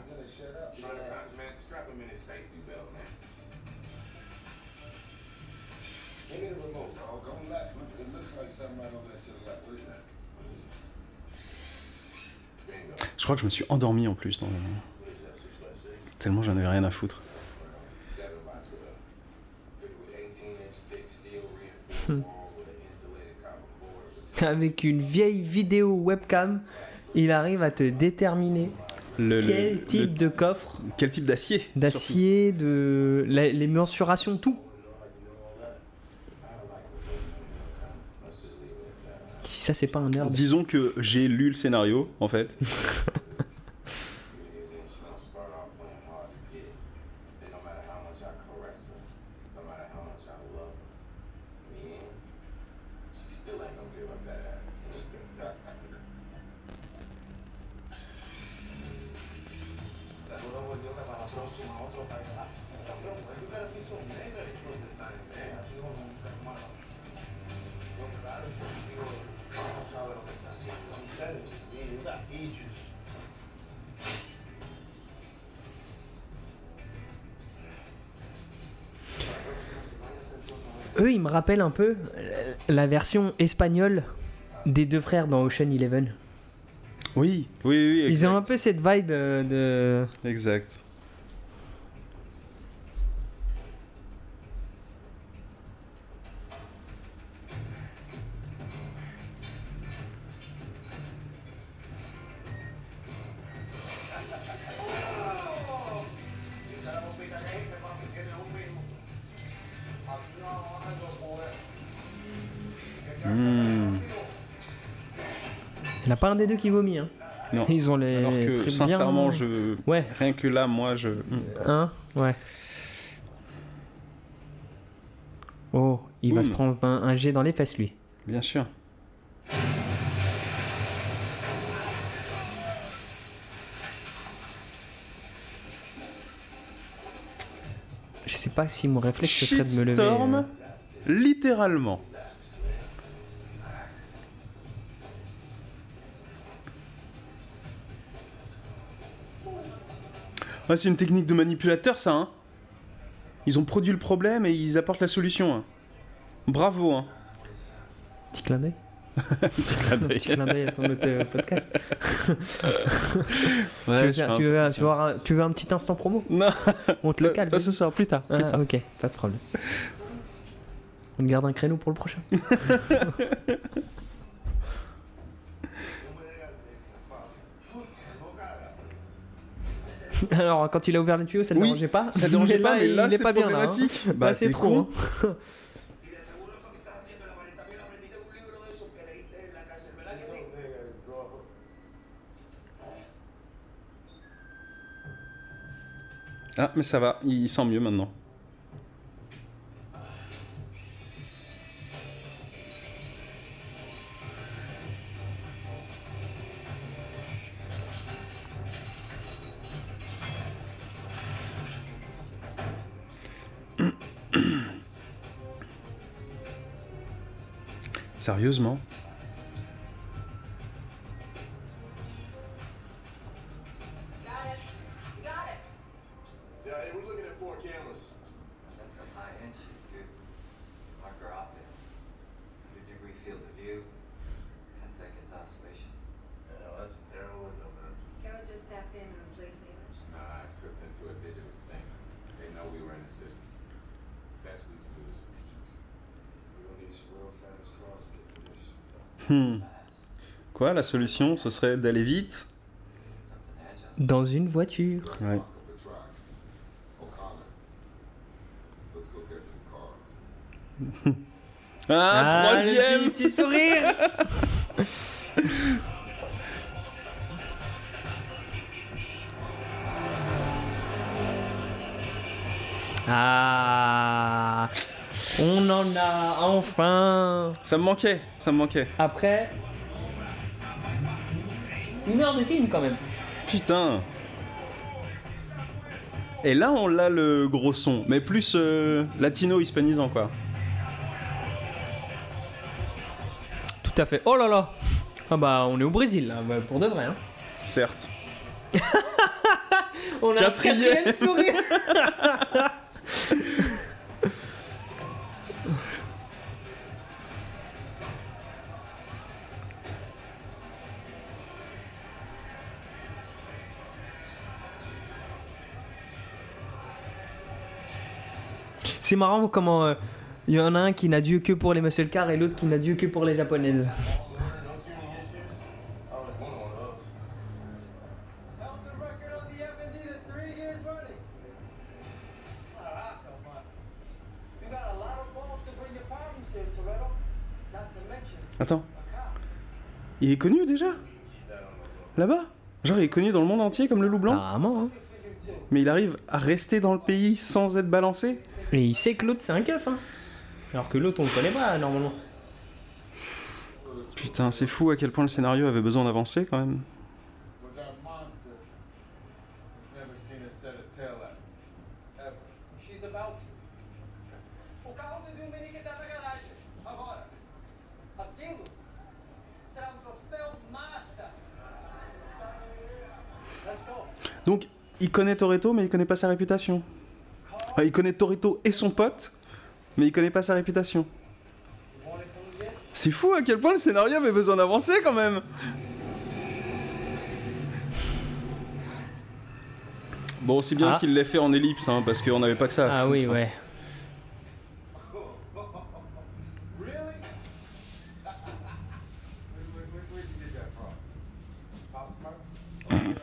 [SPEAKER 1] Je crois que je me suis endormi en plus, dans le-
[SPEAKER 4] What is that, 6x6?
[SPEAKER 1] Tellement j'en avais rien à foutre.
[SPEAKER 4] 7 by 12. Fitted with 18 inch thick steel reinforced walls with an insulated copper core. with
[SPEAKER 2] Avec une vieille vidéo webcam, il arrive à te déterminer
[SPEAKER 1] Le,
[SPEAKER 2] quel
[SPEAKER 1] le-
[SPEAKER 2] type de coffre,
[SPEAKER 1] quel type d'acier
[SPEAKER 2] d'acier, de la- les mensurations, tout. Si ça, c'est pas un nerd.
[SPEAKER 1] Disons que j'ai lu le scénario, en fait.
[SPEAKER 5] me
[SPEAKER 2] rappellent un peu euh, la version espagnole des deux frères dans Ocean Eleven.
[SPEAKER 1] Oui, oui, oui.
[SPEAKER 2] Ils ont un peu cette vibe euh, de.
[SPEAKER 1] Exact.
[SPEAKER 2] Il n'y a pas un des deux qui vomit. Hein.
[SPEAKER 1] Non.
[SPEAKER 2] Ils ont les.
[SPEAKER 1] Alors que,
[SPEAKER 2] très
[SPEAKER 1] sincèrement,
[SPEAKER 2] bien-
[SPEAKER 1] je...
[SPEAKER 2] Ouais,
[SPEAKER 1] rien que là, moi, je.
[SPEAKER 2] hein Ouais. Oh, il va
[SPEAKER 1] Boum.
[SPEAKER 2] se prendre un, un jet dans les fesses, lui.
[SPEAKER 1] Bien sûr.
[SPEAKER 2] Je sais pas si mon réflexe serait de me lever.
[SPEAKER 1] Shitstorm,
[SPEAKER 2] euh.
[SPEAKER 1] littéralement. Ouais, c'est une technique de manipulateur, ça. Hein. Ils ont produit le problème et ils apportent la solution. hein. Bravo. Hein.
[SPEAKER 2] Petit clin d'œil.
[SPEAKER 1] Petit clin d'œil.
[SPEAKER 2] Petit clin d'œil à ton autre podcast.
[SPEAKER 1] Ouais,
[SPEAKER 2] tu, veux faire-
[SPEAKER 1] un
[SPEAKER 2] tu,
[SPEAKER 1] peu
[SPEAKER 2] veux,
[SPEAKER 1] ça.
[SPEAKER 2] tu, veux avoir un, tu veux un petit instant promo?
[SPEAKER 1] Non,
[SPEAKER 2] On te le cale.
[SPEAKER 1] pas ce soir, plus tard. plus
[SPEAKER 2] Ah,
[SPEAKER 1] tard.
[SPEAKER 2] ok, pas de problème. On garde un créneau pour le prochain. Alors, quand il a ouvert le tuyau, ça ne
[SPEAKER 1] Oui,
[SPEAKER 2] dérangeait pas
[SPEAKER 1] Ça dérangeait pas, mais là,
[SPEAKER 2] il est
[SPEAKER 1] c'est
[SPEAKER 2] pas bien là. hein. Là,
[SPEAKER 1] Bah,
[SPEAKER 2] c'est trop.
[SPEAKER 1] con.
[SPEAKER 2] hein.
[SPEAKER 1] Ah, mais ça va, il sent mieux maintenant. Sérieusement Hmm. Quoi, la solution, ce serait d'aller vite?
[SPEAKER 2] Dans une voiture.
[SPEAKER 1] Ouais.
[SPEAKER 5] Cars.
[SPEAKER 1] Ah, troisième
[SPEAKER 2] le petit sourire Ah On en a enfin
[SPEAKER 1] Ça me manquait, ça me manquait.
[SPEAKER 2] Après une heure de film quand même.
[SPEAKER 1] Putain Et là, on l'a le gros son, mais plus euh, latino-hispanisant, quoi.
[SPEAKER 2] Tout à fait. Oh là là Ah bah on est au Brésil là, bah, pour de vrai. Hein.
[SPEAKER 1] Certes.
[SPEAKER 2] On a un
[SPEAKER 1] Quatrième.
[SPEAKER 2] quatrième sourire C'est marrant comment euh, il y en a un qui n'a Dieu que pour les muscle cars et l'autre qui n'a Dieu que pour les japonaises.
[SPEAKER 1] Attends. Il est connu déjà? Là-bas? Genre, il est connu dans le monde entier comme le loup blanc,
[SPEAKER 2] Apparemment, hein.
[SPEAKER 1] mais il arrive à rester dans le pays sans être balancé?
[SPEAKER 2] Et il sait que l'autre c'est un keuf, hein. Alors que l'autre on le connaît pas normalement.
[SPEAKER 1] Putain, c'est fou à quel point le scénario avait besoin d'avancer quand même. Donc, il connaît Toretto, mais il connaît pas sa réputation. Enfin, il connaît Toretto et son pote, mais il connaît pas sa réputation. C'est fou à quel point le scénario avait besoin d'avancer quand même. Bon, c'est bien
[SPEAKER 2] Ah.
[SPEAKER 1] qu'il l'ait fait en ellipse, hein, parce qu'on n'avait pas que ça. à
[SPEAKER 2] Ah
[SPEAKER 1] foutre,
[SPEAKER 2] oui,
[SPEAKER 1] hein.
[SPEAKER 2] ouais.
[SPEAKER 7] Really? where, where, where, where'd you get that from? Pop Smoke?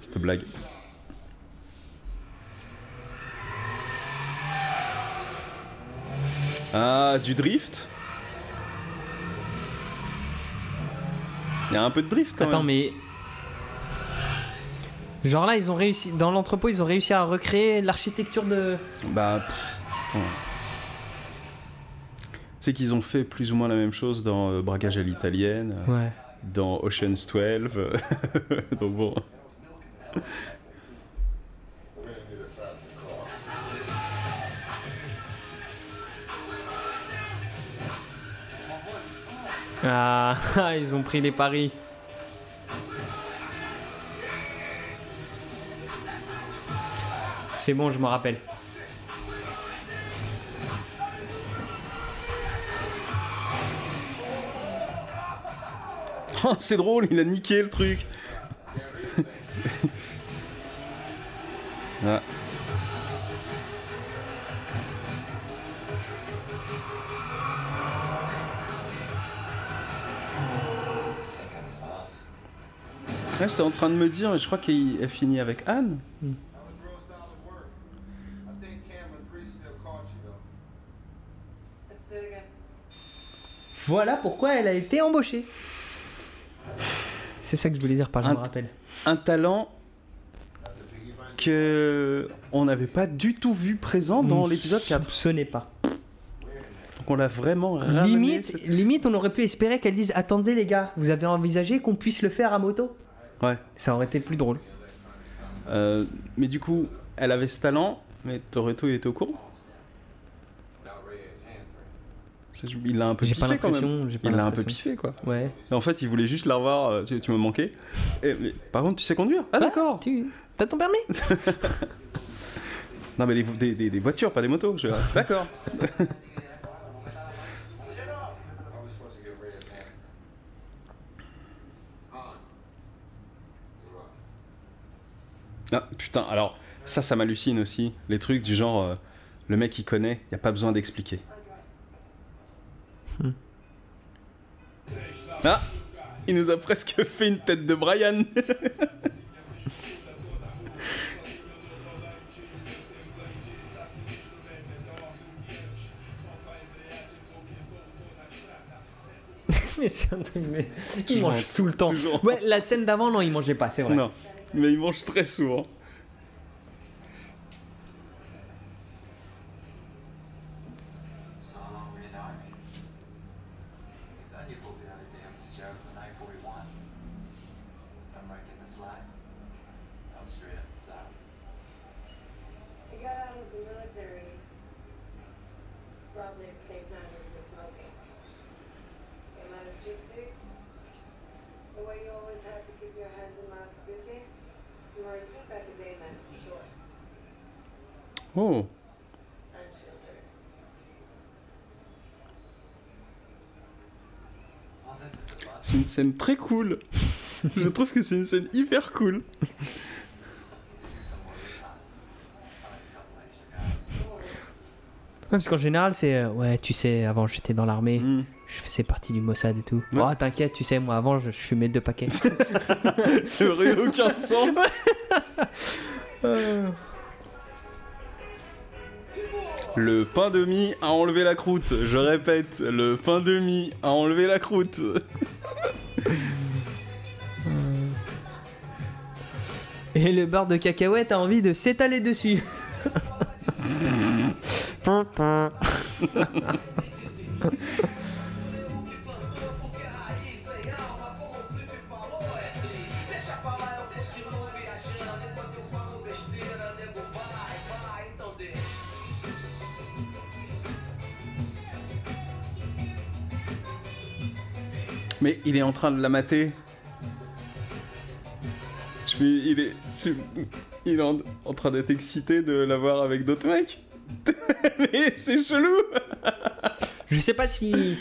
[SPEAKER 1] Cette blague. Ah, du drift Il y a un peu de drift quand
[SPEAKER 2] Attends,
[SPEAKER 1] même.
[SPEAKER 2] mais. Genre là, ils ont réussi. Dans l'entrepôt, ils ont réussi à recréer l'architecture de.
[SPEAKER 1] Bah. pff. Tu sais qu'ils ont fait plus ou moins la même chose dans euh, Braquage à l'italienne, euh,
[SPEAKER 2] Ouais.
[SPEAKER 1] dans Ocean's 12. euh, Donc bon.
[SPEAKER 2] Ah, ils ont pris les paris. C'est bon, je me rappelle.
[SPEAKER 1] Oh, c'est drôle, il a niqué le truc. ah. Ouais, j'étais en train de me dire, je crois qu'elle finit avec Anne.
[SPEAKER 8] Again.
[SPEAKER 2] Voilà pourquoi elle a été embauchée. C'est ça que je voulais dire par je
[SPEAKER 1] Un-
[SPEAKER 2] me rappelle.
[SPEAKER 1] Un talent que on n'avait pas du tout vu présent dans l'épisode 4.
[SPEAKER 2] soupçonnait pas.
[SPEAKER 1] Donc on l'a vraiment ramené.
[SPEAKER 2] Limite,
[SPEAKER 1] cette-
[SPEAKER 2] limite, on aurait pu espérer qu'elle dise Attendez, les gars, vous avez envisagé qu'on puisse le faire à moto?
[SPEAKER 1] Ouais.
[SPEAKER 2] Ça aurait été plus drôle.
[SPEAKER 1] Euh, mais du coup, elle avait ce talent, mais Toretto il était au courant? Il l'a un peu piffé
[SPEAKER 2] pas
[SPEAKER 1] quand même. Il l'a un peu piffé quoi.
[SPEAKER 2] Ouais.
[SPEAKER 1] Et en fait, il voulait juste la revoir. euh, Tu, tu me manquais. Et, mais, par contre, tu sais conduire? Ah d'accord.
[SPEAKER 2] Tu. T'as ton permis?
[SPEAKER 1] Non mais des, des- des- des voitures, pas des motos. Je- D'accord. Ah putain. Alors ça, ça m'hallucine aussi. Les trucs du genre, euh, le mec il connaît, y a pas besoin d'expliquer. Ah, il nous a presque fait une tête de Brian.
[SPEAKER 2] Mais c'est un truc, mais il mange tout le temps.
[SPEAKER 1] Toujours.
[SPEAKER 2] Ouais, la scène d'avant, non, il mangeait pas, c'est vrai.
[SPEAKER 1] non, mais il mange très souvent.
[SPEAKER 9] So how long were you in the army? You thought you pulled the other day I was a joke for 941. I'm right in the slide. I was straight up the south.
[SPEAKER 8] I got out of the military probably at the same time you've been smoking. Came out of jujitsu. The way you always had to keep your hands and mouth busy. You were a two-pack a day man for sure.
[SPEAKER 1] Oh.
[SPEAKER 8] Unfiltered.
[SPEAKER 9] Well, this is the bus.
[SPEAKER 1] C'est une scène très cool. Je trouve que c'est une scène hyper cool.
[SPEAKER 2] Ouais, parce qu'en général, c'est euh, ouais, tu sais, avant j'étais dans l'armée,
[SPEAKER 1] Mm.
[SPEAKER 2] je faisais partie du Mossad et tout.
[SPEAKER 1] Ouais.
[SPEAKER 2] Oh, t'inquiète, tu sais, moi avant, je, je fumais deux paquets.
[SPEAKER 1] Ça aurait eu aucun sens. Le pain de mie a enlevé la croûte. Je répète, le pain de mie a enlevé la croûte.
[SPEAKER 2] Et le beurre de cacahuète a envie de s'étaler dessus.
[SPEAKER 1] Mais il est en train de la mater. Suis, il est, je- il est en, en train d'être excité de la voir avec d'autres mecs. Mais c'est chelou.
[SPEAKER 2] Je sais pas si.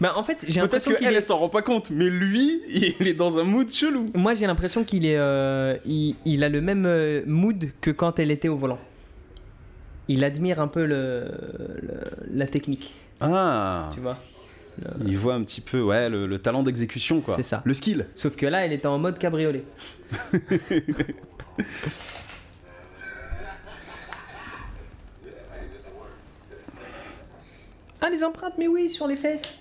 [SPEAKER 2] Bah, en fait, j'ai
[SPEAKER 1] Peut-être
[SPEAKER 2] l'impression qu'il
[SPEAKER 1] qu'elle,
[SPEAKER 2] est.
[SPEAKER 1] s'en rend pas compte, mais lui, il est dans un mood chelou.
[SPEAKER 2] Moi, j'ai l'impression qu'il est. euh, il, il a le même euh, mood que quand elle était au volant. Il admire un peu le, le- la technique,
[SPEAKER 1] Ah,
[SPEAKER 2] tu vois.
[SPEAKER 1] Il voit un petit peu, ouais, le, le talent d'exécution, quoi.
[SPEAKER 2] C'est ça.
[SPEAKER 1] Le skill.
[SPEAKER 2] Sauf que là, elle était en mode cabriolet. ah, les empreintes, mais oui, sur les fesses.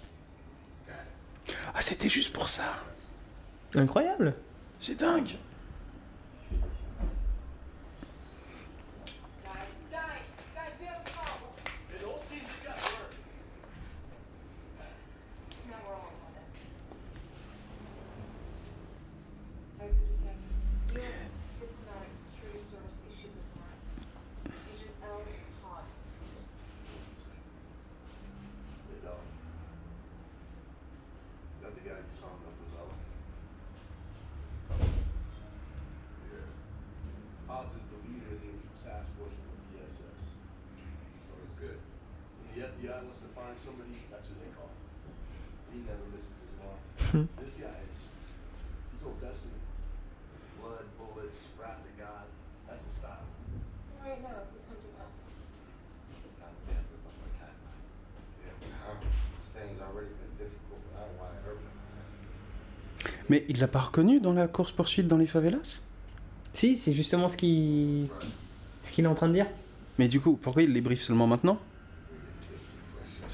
[SPEAKER 1] Ah, c'était juste pour ça.
[SPEAKER 2] Incroyable.
[SPEAKER 1] C'est dingue. Mais il l'a pas reconnu dans la course poursuite dans les favelas?
[SPEAKER 2] Si, c'est justement ce qu'il ce qu'il est en train de dire.
[SPEAKER 1] Mais du coup, pourquoi il les briefe seulement maintenant?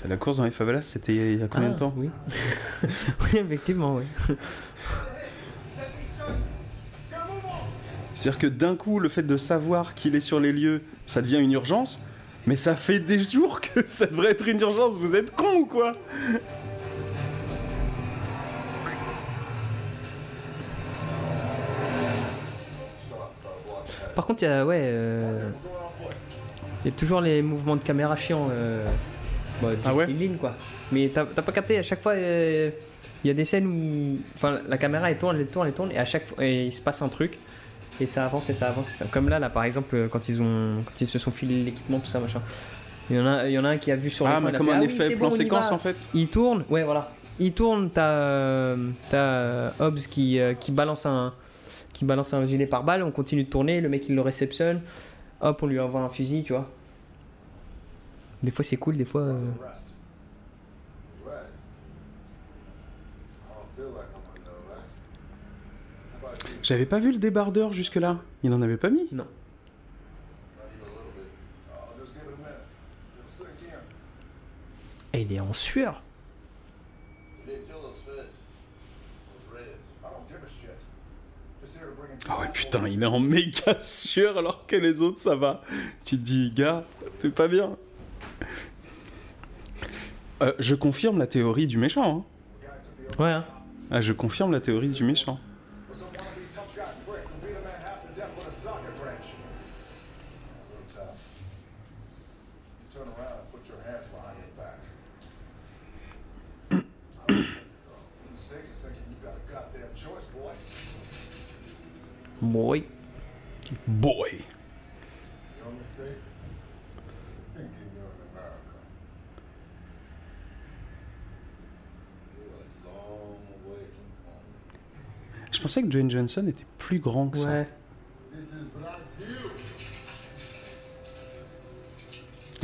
[SPEAKER 1] La course dans les favelas, c'était il y a combien
[SPEAKER 2] Ah,
[SPEAKER 1] de temps?
[SPEAKER 2] Oui. oui, effectivement, oui.
[SPEAKER 1] C'est-à-dire que d'un coup, le fait de savoir qu'il est sur les lieux, ça devient une urgence. Mais ça fait des jours que ça devrait être une urgence. Vous êtes con ou quoi?
[SPEAKER 2] Par contre, il y a, ouais, euh, il y a toujours les mouvements de caméra chiants. Euh,
[SPEAKER 1] Ah ouais
[SPEAKER 2] ligne, quoi. Mais t'as pas capté, à chaque fois, euh, il y a des scènes où enfin, la caméra elle tourne, elle tourne, elle tourne, et à chaque fois, et il se passe un truc. Et ça avance et ça avance et ça. Comme là, là, par exemple, euh, quand ils ont, quand ils se sont filés l'équipement, tout ça, machin. Il y en a, il y en a un qui a vu sur
[SPEAKER 1] Ah, mais comme un
[SPEAKER 2] Ah oui,
[SPEAKER 1] effet
[SPEAKER 2] bon,
[SPEAKER 1] plan séquence en fait.
[SPEAKER 2] Il tourne, ouais, voilà. Il tourne, t'as t'as, euh, Hobbs qui, qui balance un qui balance un gilet par balle, on continue de tourner, le mec il le réceptionne, hop, on lui envoie un fusil, tu vois. Des fois c'est cool, des fois. euh?
[SPEAKER 1] J'avais pas vu le débardeur jusque-là. Il en avait pas mis.
[SPEAKER 2] Non. Et il est en sueur.
[SPEAKER 1] Ah ouais, putain, il est en méga sûr alors que les autres ça va. Tu te dis, gars, t'es pas bien. Euh, je confirme la théorie du méchant. hein.
[SPEAKER 2] Ouais, hein.
[SPEAKER 1] Ah, je confirme la théorie du méchant.
[SPEAKER 7] Boy.
[SPEAKER 2] Boy.
[SPEAKER 5] Your mistake? Thinking you're in America. You're a long way from home.
[SPEAKER 1] Je pensais que Dwayne Johnson était plus grand que ça.
[SPEAKER 5] This is Brazil.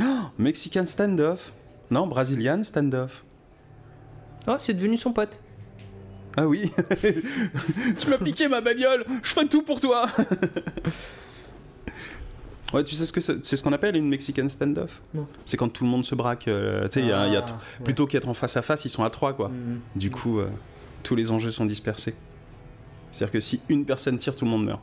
[SPEAKER 1] Oh, Mexican standoff. Non, Brazilian standoff.
[SPEAKER 2] Oh, c'est devenu son pote.
[SPEAKER 1] Ah oui. tu m'as piqué ma bagnole. Je ferai tout pour toi. ouais, tu sais ce que c'est c'est ce qu'on appelle une Mexican standoff? C'est quand tout le monde se braque. euh, tu sais,
[SPEAKER 2] Ah, ouais.
[SPEAKER 1] plutôt qu'être en face à face, ils sont à trois quoi.
[SPEAKER 2] Mm.
[SPEAKER 1] Du coup, euh, tous les enjeux sont dispersés. C'est-à-dire que si une personne tire, tout le monde meurt.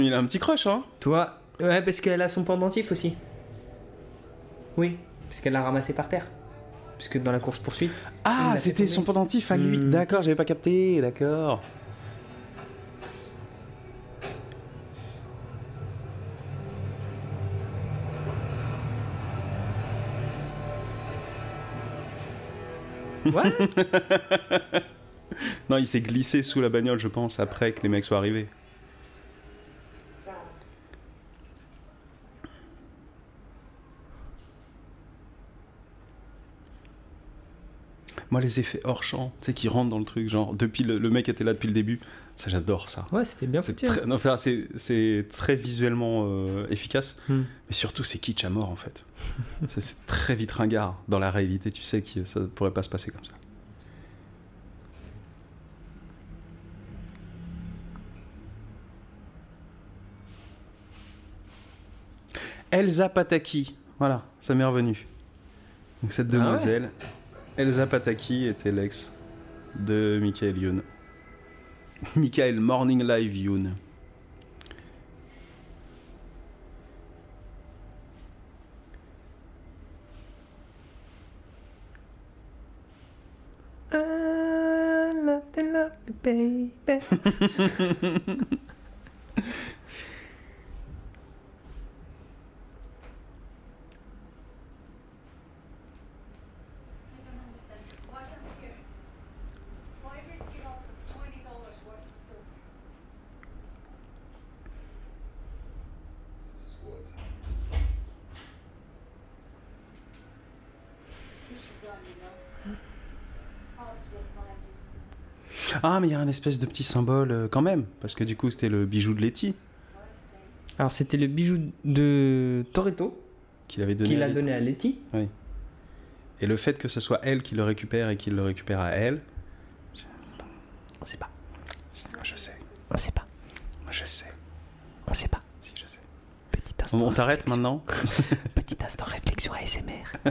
[SPEAKER 1] Il a un petit crush, hein
[SPEAKER 2] Toi, ouais, parce qu'elle a son pendentif aussi. Oui, parce qu'elle l'a ramassé par terre. Puisque dans la course poursuite.
[SPEAKER 1] Ah, c'était son pendentif à lui.
[SPEAKER 2] Hmm.
[SPEAKER 1] D'accord, j'avais pas capté, d'accord.
[SPEAKER 2] Ouais.
[SPEAKER 1] Non, il s'est glissé sous la bagnole, je pense, après que les mecs soient arrivés. Moi, les effets hors champ, tu sais, qui rentrent dans le truc, genre, depuis le, le mec était là depuis le début, ça j'adore ça.
[SPEAKER 2] ouais, c'était bien
[SPEAKER 1] C'est
[SPEAKER 2] foutu.
[SPEAKER 1] enfin, c'est- très visuellement euh, efficace,
[SPEAKER 2] Hmm.
[SPEAKER 1] mais surtout c'est kitsch à mort en fait. Ça, c'est très vite ringard. Dans la réalité, tu sais que ça pourrait pas se passer comme ça. Elsa Pataki, voilà, ça m'est revenu. Donc cette
[SPEAKER 2] Ah ouais.
[SPEAKER 1] Elsa Pataki était l'ex de Michael Youn. Michael Morning Live Youn.
[SPEAKER 2] I love the love, baby.
[SPEAKER 1] Ah, mais il y a un espèce de petit symbole euh, quand même, parce que du coup c'était le bijou de Letty?
[SPEAKER 2] Alors, c'était le bijou de Toretto
[SPEAKER 1] qu'il avait donné.
[SPEAKER 2] qu'il
[SPEAKER 1] à
[SPEAKER 2] a
[SPEAKER 1] Letty.
[SPEAKER 2] donné à Letty.
[SPEAKER 1] Et le fait que ce soit elle qui le récupère et qu'il le récupère à elle.
[SPEAKER 2] On sait pas.
[SPEAKER 1] Si, moi je sais.
[SPEAKER 2] On sait pas.
[SPEAKER 1] Moi je sais.
[SPEAKER 2] On sait pas.
[SPEAKER 1] Si, je sais.
[SPEAKER 2] Petit instant.
[SPEAKER 1] On, on t'arrête maintenant
[SPEAKER 2] Petit instant réflexion ASMR.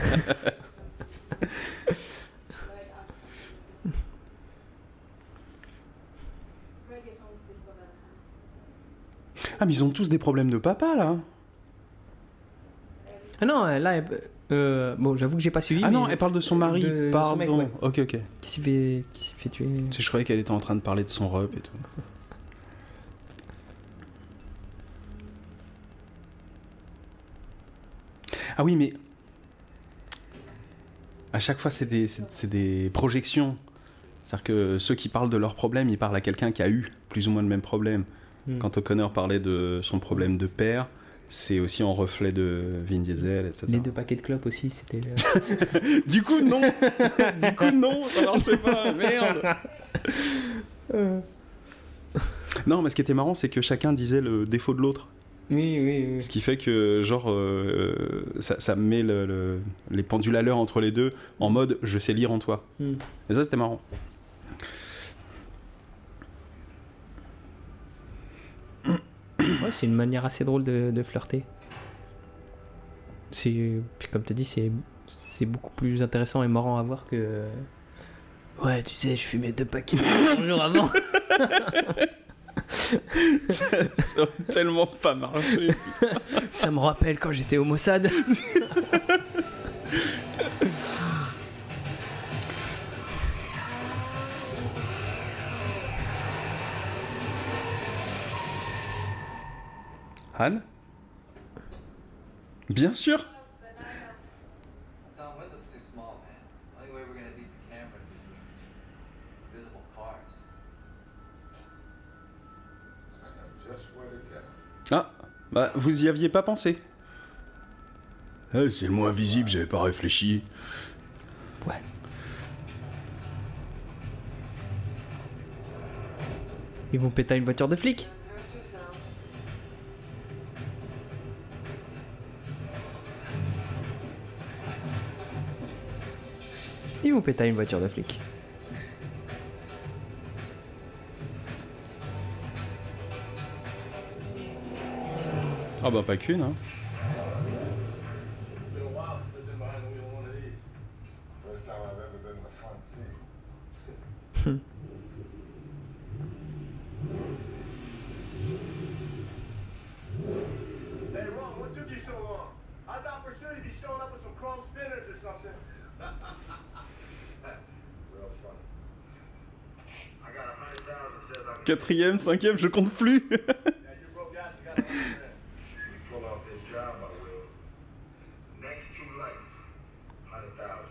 [SPEAKER 1] Ah, mais ils ont tous des problèmes de papa là.
[SPEAKER 2] Ah non, là, elle- euh, bon, j'avoue que j'ai pas suivi.
[SPEAKER 1] Ah
[SPEAKER 2] mais
[SPEAKER 1] non,
[SPEAKER 2] je-
[SPEAKER 1] elle parle de son mari,
[SPEAKER 2] de son
[SPEAKER 1] pardon.
[SPEAKER 2] mec, ouais.
[SPEAKER 1] Ok, ok.
[SPEAKER 2] Qui s'est fait, qui s'est fait tuer.
[SPEAKER 1] Je croyais qu'elle était en train de parler de son rep et tout. Ah oui, mais. À chaque fois, c'est des, des projections. C'est-à-dire que ceux qui parlent de leurs problèmes, ils parlent à quelqu'un qui a eu plus ou moins le même problème.
[SPEAKER 2] Hmm.
[SPEAKER 1] Quand O'Connor parlait de son problème de père, c'est aussi en reflet de Vin Diesel, etc.
[SPEAKER 2] Les deux paquets de clopes aussi, c'était. le-
[SPEAKER 1] Du coup, non Du coup, non, ça marchait pas, merde Non, mais ce qui était marrant, c'est que chacun disait le défaut de l'autre.
[SPEAKER 2] Oui, oui, oui.
[SPEAKER 1] Ce qui fait que, genre, euh, ça, ça met le- le- les pendules à l'heure entre les deux en mode je sais lire en toi.
[SPEAKER 2] Hmm.
[SPEAKER 1] Et ça, c'était marrant.
[SPEAKER 2] Ouais, c'est une manière assez drôle de, de flirter. C'est, puis comme tu as dit, c'est, beaucoup plus intéressant et marrant à voir que. Ouais, tu sais, je fumais deux paquets un jour avant.
[SPEAKER 1] ça, ça aurait tellement pas marché.
[SPEAKER 2] Ça me rappelle quand j'étais au Mossad.
[SPEAKER 5] get 'em.
[SPEAKER 1] Ah, bah, vous y aviez pas pensé. Ah, c'est le moins visible, j'avais pas réfléchi.
[SPEAKER 2] Ouais. Ils vont péter une voiture de flic. Vous péta une voiture de flic?
[SPEAKER 1] Ah bah pas qu'une, hein.
[SPEAKER 4] Been a while since I've been behind the wheel of one of these.
[SPEAKER 7] First time I've ever been in the front seat.
[SPEAKER 4] Hey, Ron, what took you so long? I thought for sure you'd be showing up with some chrome spinners or something.
[SPEAKER 7] Real funny. I got a hundred thousand says I can
[SPEAKER 1] Quatrième, cinquième, je compte plus.
[SPEAKER 4] Yeah, you broke guys, you got a hundred grand.
[SPEAKER 7] pull off this job I will. Next two lights. Hundred thousand.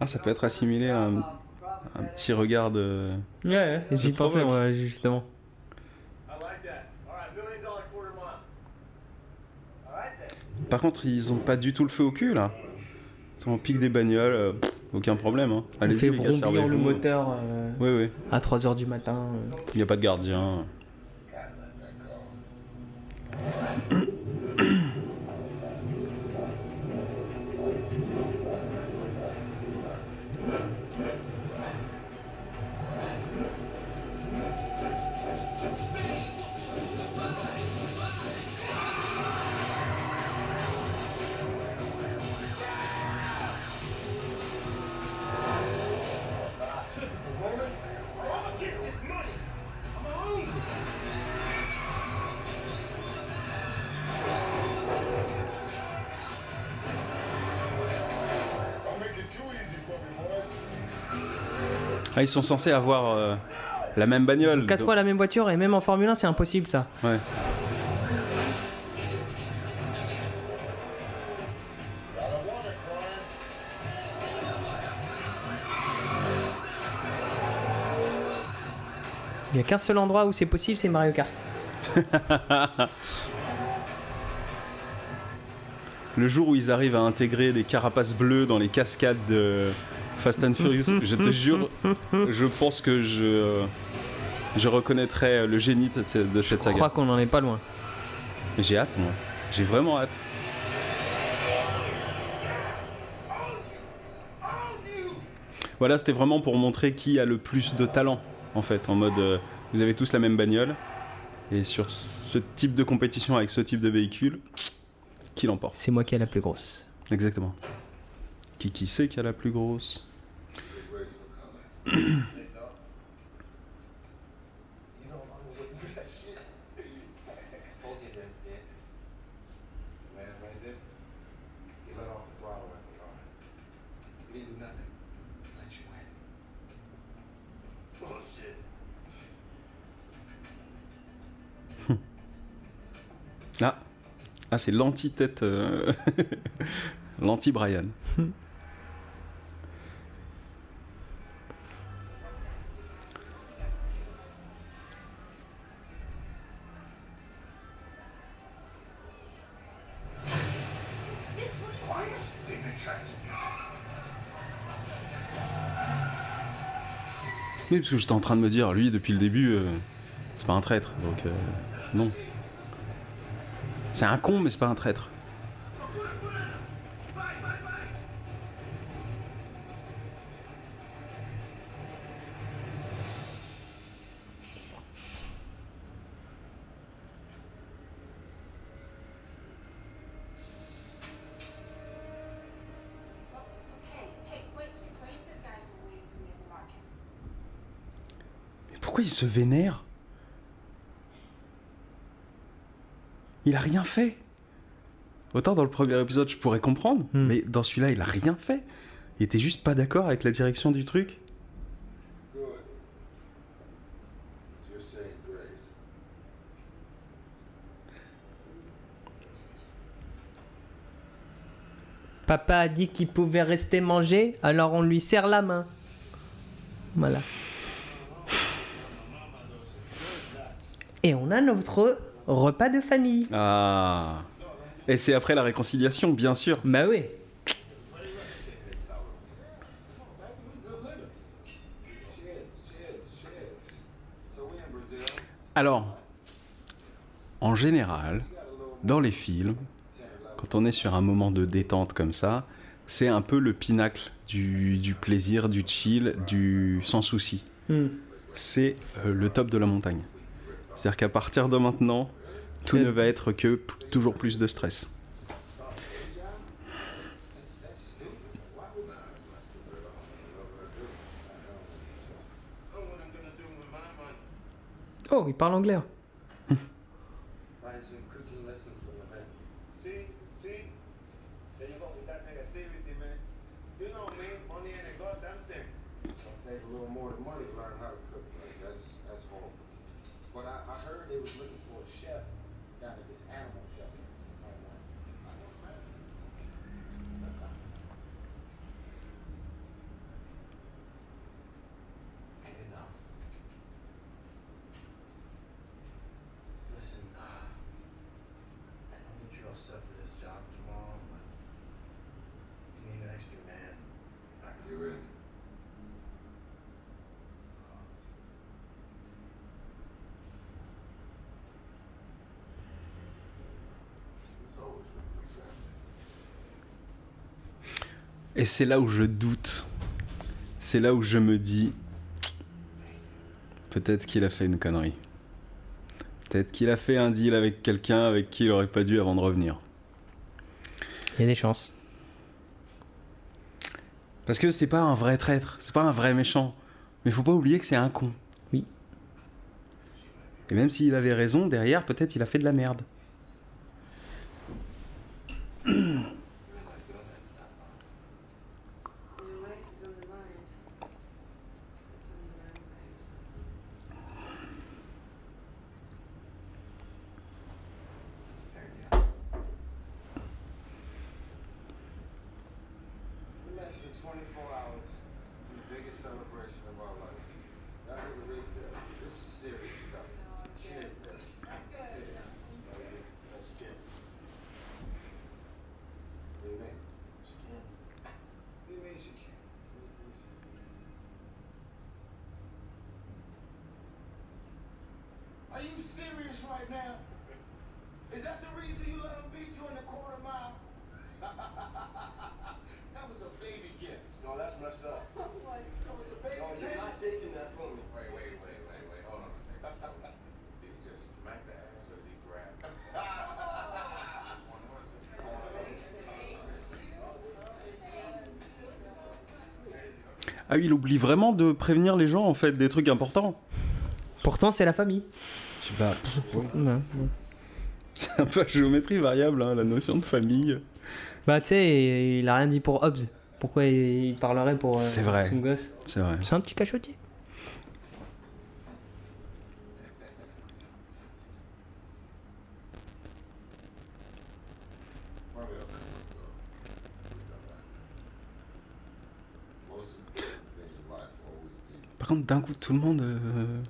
[SPEAKER 1] ah, ça peut être assimilé à un, un petit regard de.
[SPEAKER 2] Ouais, ouais, j'y pensais, moi, justement.
[SPEAKER 1] Par contre, ils ont pas du tout le feu au cul là. Ils sont en pique des bagnoles, euh, aucun problème. Hein.
[SPEAKER 2] On fait
[SPEAKER 1] les gars,
[SPEAKER 2] vrombir le moteur euh,
[SPEAKER 1] Oui, oui.
[SPEAKER 2] à 3h du matin. euh.
[SPEAKER 1] Il n'y a pas de gardien. Ah, ils sont censés avoir euh, la même bagnole.
[SPEAKER 2] Quatre
[SPEAKER 1] donc-
[SPEAKER 2] fois la même voiture et même en Formule 1, c'est impossible ça.
[SPEAKER 1] Ouais.
[SPEAKER 2] Il n'y a qu'un seul endroit où c'est possible, c'est Mario Kart.
[SPEAKER 1] Le jour où ils arrivent à intégrer des carapaces bleues dans les cascades de Fast and Furious, je te jure, je pense que je, euh, je reconnaîtrai le génie de cette, de cette
[SPEAKER 2] Je
[SPEAKER 1] saga.
[SPEAKER 2] crois qu'on en est pas loin.
[SPEAKER 1] J'ai hâte, moi. J'ai vraiment hâte. Voilà, c'était vraiment pour montrer qui a le plus de talent, en fait, en mode euh, vous avez tous la même bagnole. Et sur ce type de compétition avec ce type de véhicule, qui l'emporte?
[SPEAKER 2] C'est moi qui ai la plus grosse.
[SPEAKER 1] Exactement. Qui qui sait qui a la plus grosse? Ah, ah c'est l'anti-tête. euh, L'anti-Brian. Parce que j'étais en train de me dire, lui, depuis le début, euh, c'est pas un traître. Donc, euh, non. C'est un con, mais c'est pas un traître. Il se vénère Il a rien fait. Autant dans le premier épisode, je pourrais comprendre,
[SPEAKER 2] Hmm.
[SPEAKER 1] mais dans celui-là, il a rien fait. Il était juste pas d'accord avec la direction du truc.
[SPEAKER 2] Papa a dit qu'il pouvait rester manger, alors on lui serre la main. Voilà. Et on a notre repas de famille.
[SPEAKER 1] Ah. Et c'est après la réconciliation, bien sûr.
[SPEAKER 2] Bah oui.
[SPEAKER 1] Alors, en général, dans les films, quand on est sur un moment de détente comme ça, c'est un peu le pinacle du, du plaisir, du chill, du sans souci.
[SPEAKER 2] Hmm.
[SPEAKER 1] C'est euh, le top de la montagne. C'est-à-dire qu'à partir de maintenant, tout ne va être que toujours plus de stress.
[SPEAKER 10] Oh?
[SPEAKER 2] Oh, il parle anglais.
[SPEAKER 10] Buy some cooking lessons for the men.
[SPEAKER 11] See, see? There you go with that negativity, man. You know me, money ain't a goddamn thing.
[SPEAKER 7] It'll take a little more than money to learn how to cook, man. That's that's horrible. But I, I heard they was looking for a chef down at this animal shelter. I know, I know, man.
[SPEAKER 10] You know. Listen, uh, I know that you're all set for this job tomorrow, but you need an extra man. back
[SPEAKER 7] You ready? There's always room for family.
[SPEAKER 1] Et c'est là où je doute. C'est là où je me dis, peut-être qu'il a fait une connerie. Peut-être qu'il a fait un deal avec quelqu'un avec qui il aurait pas dû avant de revenir.
[SPEAKER 2] Il y a des chances.
[SPEAKER 1] Parce que c'est pas un vrai traître, c'est pas un vrai méchant. Mais faut pas oublier que c'est un con.
[SPEAKER 2] Oui.
[SPEAKER 1] Et même s'il avait raison, derrière, peut-être il a fait de la merde.
[SPEAKER 8] Your life is on the line. That's when you learn about yourself.
[SPEAKER 9] It's a fair deal.
[SPEAKER 7] Less than 24 hours from the biggest celebration of our life. Now that we reached there, this is serious stuff. Cheers, bro. Yeah. That's Kim. What do you mean? She can't. What do you mean she can't? Are you serious right now? Is that the reason you let him beat you in the quarter mile? that was a baby gift.
[SPEAKER 10] No, that's messed up.
[SPEAKER 7] That was a baby
[SPEAKER 10] No, you're
[SPEAKER 7] gift.
[SPEAKER 10] not taking that from me.
[SPEAKER 7] Wait, wait, wait, wait, wait. Hold on a second. So, did he just smack the ass or did he grab? it? Which one was it?
[SPEAKER 1] Ah oui, il oublie vraiment de prévenir les gens en fait des trucs importants.
[SPEAKER 2] Pourtant, c'est la famille.
[SPEAKER 1] Je sais pas. C'est un peu à géométrie variable, hein, la notion de famille.
[SPEAKER 2] Bah, tu sais, il a rien dit pour Hobbs. Pourquoi il parlerait pour euh,
[SPEAKER 1] C'est vrai.
[SPEAKER 2] son gosse
[SPEAKER 1] C'est vrai.
[SPEAKER 2] C'est un petit cachotier.
[SPEAKER 7] Where we okay, we're good. We done that. Most important thing in life always be
[SPEAKER 1] Par contre, d'un coup, tout le monde euh,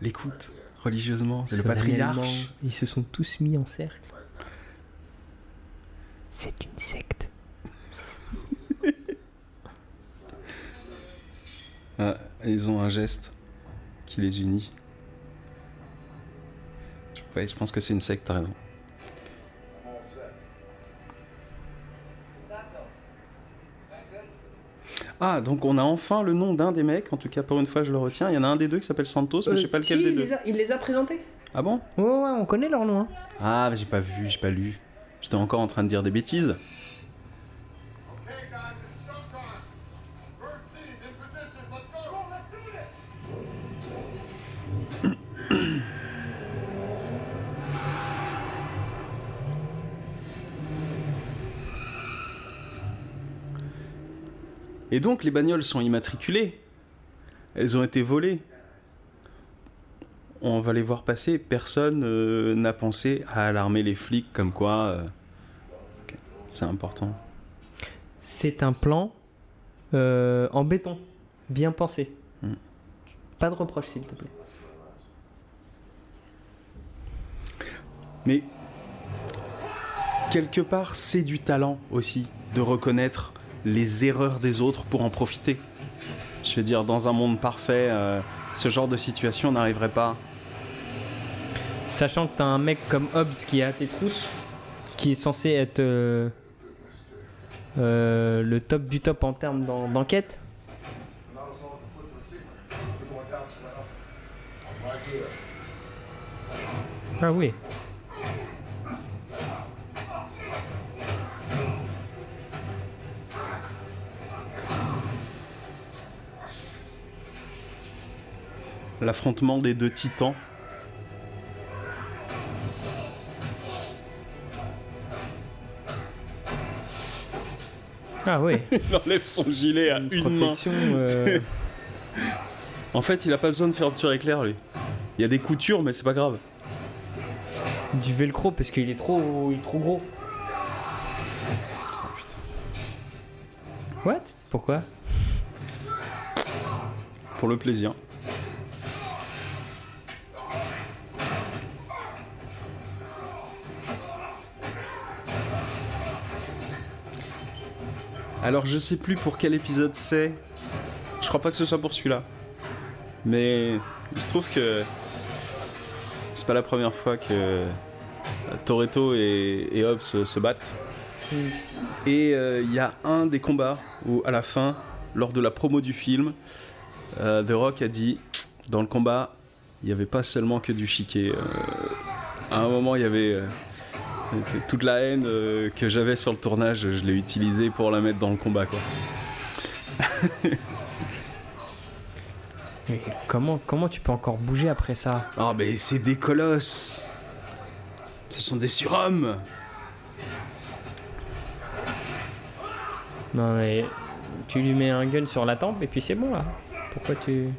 [SPEAKER 1] l'écoute religieusement. C'est le patriarche.
[SPEAKER 2] Ils se sont tous mis en cercle. C'est une secte.
[SPEAKER 1] Ah, ils ont un geste qui les unit. Ouais, je pense que c'est une secte, t'as raison. Ah, donc on a enfin le nom d'un des mecs, en tout cas pour une fois je le retiens. Il y en a un des deux qui s'appelle Santos, mais je sais pas lequel
[SPEAKER 2] Euh, si,
[SPEAKER 1] des
[SPEAKER 2] il
[SPEAKER 1] deux.
[SPEAKER 2] les, a, il les a présentés.
[SPEAKER 1] Ah bon?
[SPEAKER 2] Ouais, ouais, on connaît leur nom. hein.
[SPEAKER 1] Ah, mais j'ai pas vu, j'ai pas lu. J'étais encore en train de dire des bêtises. Et donc les bagnoles sont immatriculées. Elles ont été volées. On va les voir passer. Personne euh, n'a pensé à alarmer les flics comme quoi. euh, C'est important.
[SPEAKER 2] C'est un plan euh, en béton. Bien pensé.
[SPEAKER 1] Hmm.
[SPEAKER 2] Pas de reproche, s'il te plaît.
[SPEAKER 1] Mais quelque part, c'est du talent aussi de reconnaître les erreurs des autres pour en profiter. Je veux dire, dans un monde parfait, euh, ce genre de situation n'arriverait pas.
[SPEAKER 2] Sachant que t'as un mec comme Hobbs qui est à tes trousses, qui est censé être euh, euh, le top du top en termes d'en- d'enquête.
[SPEAKER 7] As long
[SPEAKER 1] L'affrontement des deux titans.
[SPEAKER 2] Ah oui.
[SPEAKER 1] Il enlève son gilet à une, main.
[SPEAKER 2] Protection. euh,
[SPEAKER 1] En fait, il a pas besoin de fermeture éclair, lui. Il y a des coutures, mais c'est pas grave.
[SPEAKER 2] du velcro parce qu'il est trop, il est trop gros. What? Pourquoi?
[SPEAKER 1] Pour le plaisir. Alors je sais plus pour quel épisode c'est. Je crois pas que ce soit pour celui-là. Mais il se trouve que c'est pas la première fois que Toretto et, et Hobbs se battent. Et euh, il y a un des combats où à la fin, lors de la promo du film, euh, The Rock a dit dans le combat, il n'y avait pas seulement que du chiquet. Euh, à un moment, il y avait toute la haine euh, que j'avais sur le tournage, je l'ai utilisée pour la mettre dans le combat. Quoi.
[SPEAKER 2] Mais comment, comment tu peux encore bouger après ça?
[SPEAKER 1] Ah, mais c'est des colosses Ce sont des surhommes
[SPEAKER 2] Non mais tu lui mets un gun sur la tempe et puis c'est bon là. Pourquoi tu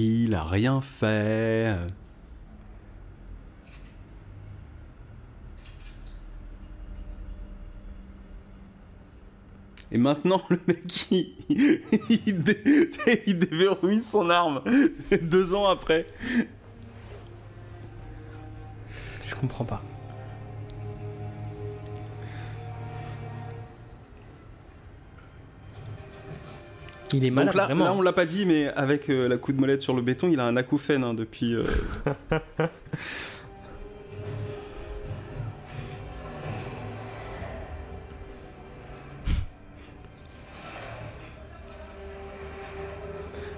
[SPEAKER 1] Il a rien fait. Et maintenant, le mec, il, il, dé- il déverrouille son arme deux ans après.
[SPEAKER 2] Je comprends pas. Il est malade
[SPEAKER 1] là,
[SPEAKER 2] vraiment.
[SPEAKER 1] là, on l'a pas dit, mais avec euh, la coup de molette sur le béton, il a un acouphène hein, depuis. euh,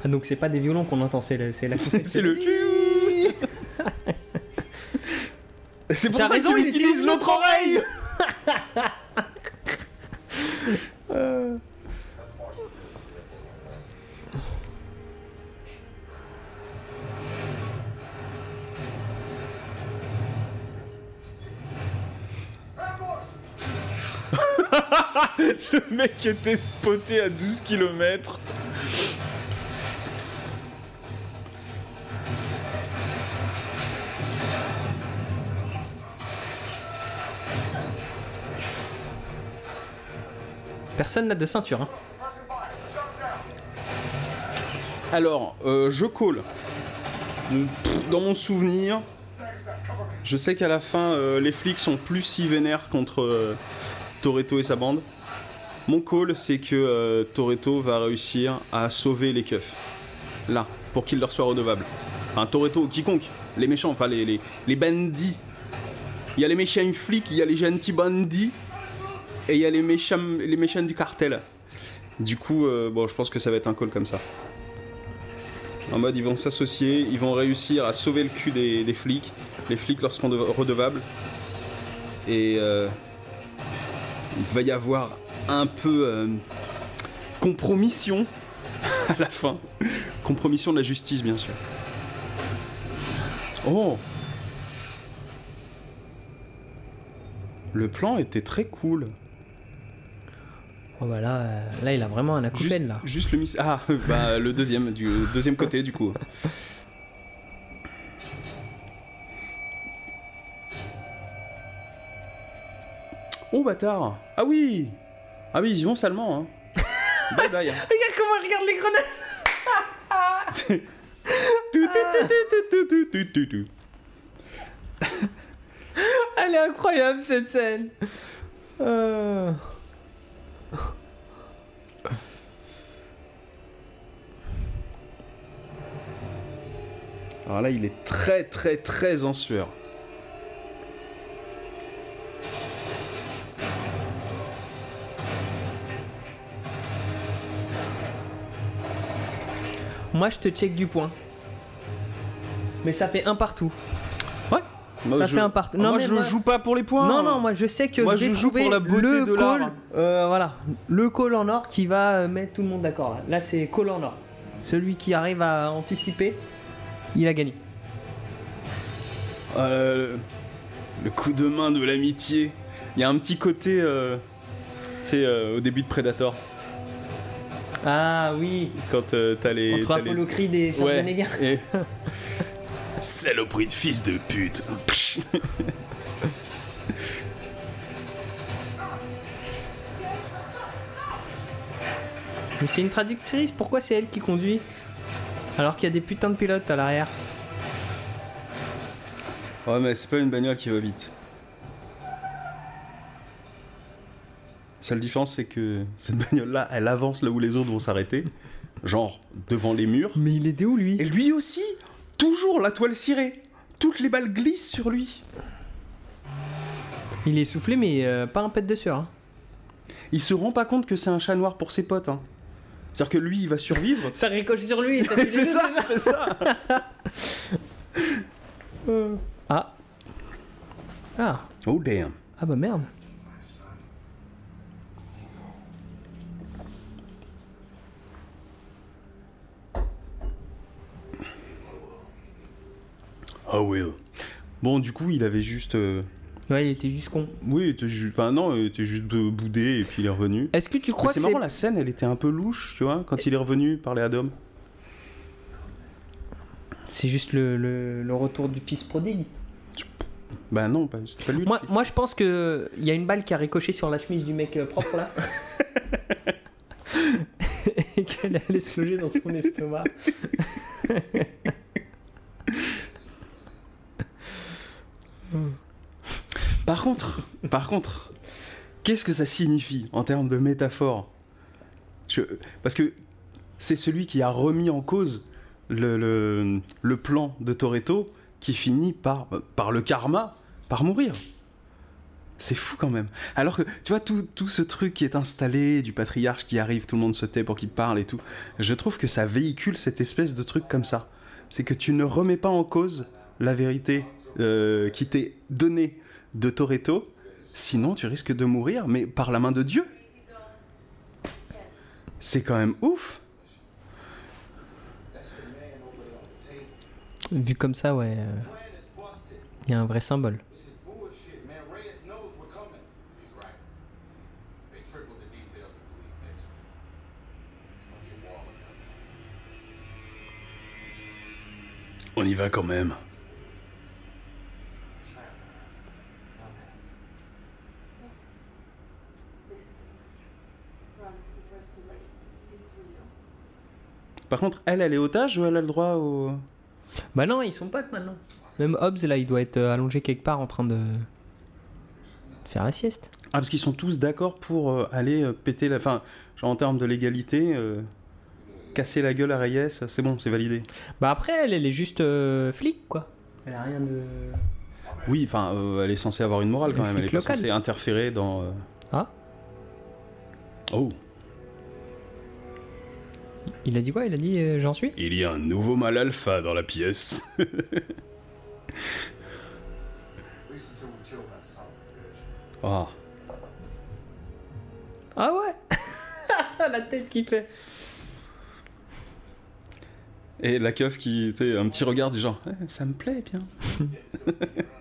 [SPEAKER 2] Ah, donc c'est pas des violons qu'on entend, c'est le, c'est
[SPEAKER 1] le. C'est pour ça
[SPEAKER 2] raison,
[SPEAKER 1] qu'il
[SPEAKER 2] il
[SPEAKER 1] utilise
[SPEAKER 2] utilise
[SPEAKER 1] l'autre oreille Le mec était spoté à 12 km.
[SPEAKER 2] Personne n'a de ceinture. Hein.
[SPEAKER 1] Alors, euh, je colle. Dans mon souvenir, je sais qu'à la fin, euh, les flics sont plus si vénères contre euh, Toretto et sa bande. Mon call, c'est que euh, Toretto va réussir à sauver les keufs. Là, pour qu'il leur soit redevable. Enfin, Toretto, quiconque. Les méchants, enfin les, les, bandits. Il y a les méchants flics, il y a les gentils bandits. Et il y a les méchants, les méchants du cartel. Du coup, euh, bon, je pense que ça va être un call comme ça. En mode, ils vont s'associer, ils vont réussir à sauver le cul des, des flics. Les flics leur seront de- redevables. Et euh, il va y avoir un peu euh, compromission à la fin. Compromission de la justice, bien sûr. Oh Le plan était très cool.
[SPEAKER 2] Oh bah là, euh, là il a vraiment un
[SPEAKER 1] Juste,
[SPEAKER 2] acouphène là.
[SPEAKER 1] juste le miss. Ah, bah le deuxième, du deuxième côté du coup. Oh bâtard Ah oui Ah oui, ils y vont salement hein. Bye bye. hein.
[SPEAKER 2] Regarde comment elle regarde les grenades. Elle est incroyable cette scène Euh.
[SPEAKER 1] Alors là, il est très très très en sueur.
[SPEAKER 2] Moi je te check du point. Mais ça fait un partout.
[SPEAKER 1] Ouais. Moi,
[SPEAKER 2] Ça
[SPEAKER 1] je...
[SPEAKER 2] fait un partout.
[SPEAKER 1] Ah,
[SPEAKER 2] Non,
[SPEAKER 1] moi,
[SPEAKER 2] mais
[SPEAKER 1] je
[SPEAKER 2] moi-
[SPEAKER 1] joue pas pour les points.
[SPEAKER 2] Non, non, moi je sais que
[SPEAKER 1] Moi,
[SPEAKER 2] je vais
[SPEAKER 1] je joue pour la beauté
[SPEAKER 2] le
[SPEAKER 1] de
[SPEAKER 2] call, euh, voilà, le call en or qui va euh, mettre tout le monde d'accord. Là, Là, c'est call en or. Celui qui arrive à anticiper, il a gagné.
[SPEAKER 1] Euh, le coup de main de l'amitié. Il y a un petit côté, euh, tu sais, euh, au début de Predator,
[SPEAKER 2] Ah oui,
[SPEAKER 1] quand euh, t'as les.
[SPEAKER 2] entre
[SPEAKER 1] t'as les-
[SPEAKER 2] Apollo Creed et Schwarzenegger.
[SPEAKER 1] et... Saloperie de fils de pute.
[SPEAKER 2] Mais c'est une traductrice, pourquoi c'est elle qui conduit Alors qu'il y a des putains de pilotes à l'arrière.
[SPEAKER 1] ouais, mais c'est pas une bagnole qui va vite. Seule différence, c'est que cette bagnole-là, elle avance là où les autres vont s'arrêter. Genre, devant les murs.
[SPEAKER 2] Mais il était où lui?
[SPEAKER 1] Et lui aussi, toujours la toile cirée. Toutes les balles glissent sur lui.
[SPEAKER 2] Il est soufflé mais euh, pas un pet de sueur. hein.
[SPEAKER 1] Il se rend pas compte que c'est un chat noir pour ses potes. Hein. C'est-à-dire que lui, il va survivre.
[SPEAKER 2] Ça ricoche sur lui.
[SPEAKER 1] c'est ça, c'est ça.
[SPEAKER 2] Ah. Ah.
[SPEAKER 1] Oh damn.
[SPEAKER 2] Ah bah merde.
[SPEAKER 1] Oh will. Bon, du coup, il avait juste. euh,
[SPEAKER 2] Ouais, il était juste con.
[SPEAKER 1] Oui, il était ju- Enfin, non, il était juste boudé et puis il est revenu.
[SPEAKER 2] Est-ce que tu
[SPEAKER 1] Mais
[SPEAKER 2] crois
[SPEAKER 1] c'est
[SPEAKER 2] que
[SPEAKER 1] marrant, la scène, elle était un peu louche, tu vois, quand il est revenu parler à Dom.
[SPEAKER 2] c'est juste le, le- le retour du fils prodigue
[SPEAKER 1] Bah non, pas- c'était pas lui.
[SPEAKER 2] moi, moi, je pense que il y a une balle qui a ricoché sur la chemise du mec euh, propre là. Et qu'elle est allée se loger dans son estomac.
[SPEAKER 1] Par contre, par contre, qu'est-ce que ça signifie en termes de métaphore? Parce que c'est celui qui a remis en cause le, plan de Toretto qui finit par, par le karma, par mourir. C'est fou quand même. Alors que, tu vois, tout ce truc qui est installé, du patriarche qui arrive, tout le monde se tait pour qu'il parle et tout, je trouve que ça véhicule cette espèce de truc comme ça. C'est que tu ne remets pas en cause la vérité euh, qui t'est donnée de Toretto, sinon tu risques de mourir, mais par la main de Dieu. C'est quand même ouf.
[SPEAKER 2] Vu comme ça, ouais. euh. Il y a un vrai symbole.
[SPEAKER 5] This is bullshit, man. Reyes knows we're coming. He's right. They tripled the detail at the police station. It's gonna be a war with them.
[SPEAKER 1] On y va quand même.
[SPEAKER 6] Listen to me. Run before it's too late. Think for you.
[SPEAKER 1] Par contre, elle, elle est otage ou elle a le droit au...
[SPEAKER 2] Bah non, ils sont potes maintenant. Même Hobbs là, il doit être euh, allongé quelque part en train de faire la sieste.
[SPEAKER 1] Ah, parce qu'ils sont tous d'accord pour euh, aller euh, péter la... Enfin, genre en termes de légalité, euh, casser la gueule à Reyes, c'est bon, c'est validé.
[SPEAKER 2] Bah après, elle, elle est juste flic quoi. Elle a rien de.
[SPEAKER 1] Oui, enfin, elle est censée avoir une morale quand
[SPEAKER 2] Le
[SPEAKER 1] même, elle est pas censée interférer dans...
[SPEAKER 2] Ah.
[SPEAKER 1] Oh,
[SPEAKER 2] Il a dit quoi? Il a dit euh, j'en suis?
[SPEAKER 1] Il y a un nouveau mal alpha dans la pièce. Ah.
[SPEAKER 2] Ah ouais? La tête qui fait.
[SPEAKER 1] Et la keuf qui, tu sais, un petit regard du genre, Eh, ça me plaît bien.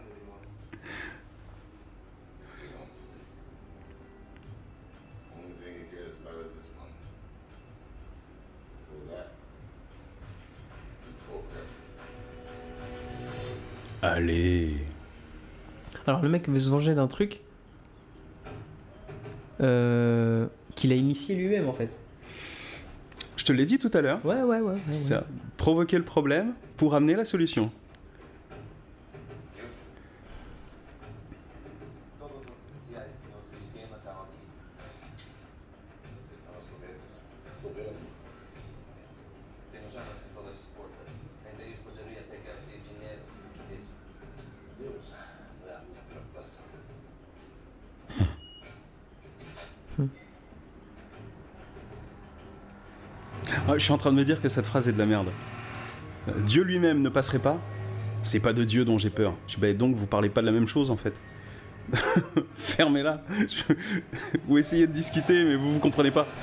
[SPEAKER 1] Allez.
[SPEAKER 2] Alors le mec veut se venger d'un truc euh, qu'il a initié lui-même en fait.
[SPEAKER 1] te l'ai dit tout à l'heure.
[SPEAKER 2] Ouais, ouais, ouais. ouais, ouais.
[SPEAKER 1] Provoquer le problème pour amener la solution. Suis en train de me dire que cette phrase est de la merde. Dieu lui-même ne passerait pas. C'est pas de Dieu dont j'ai peur. Je dis, bah, donc vous parlez pas de la même chose en fait. Fermez-la. Je- Vous essayez de discuter, mais vous vous comprenez pas.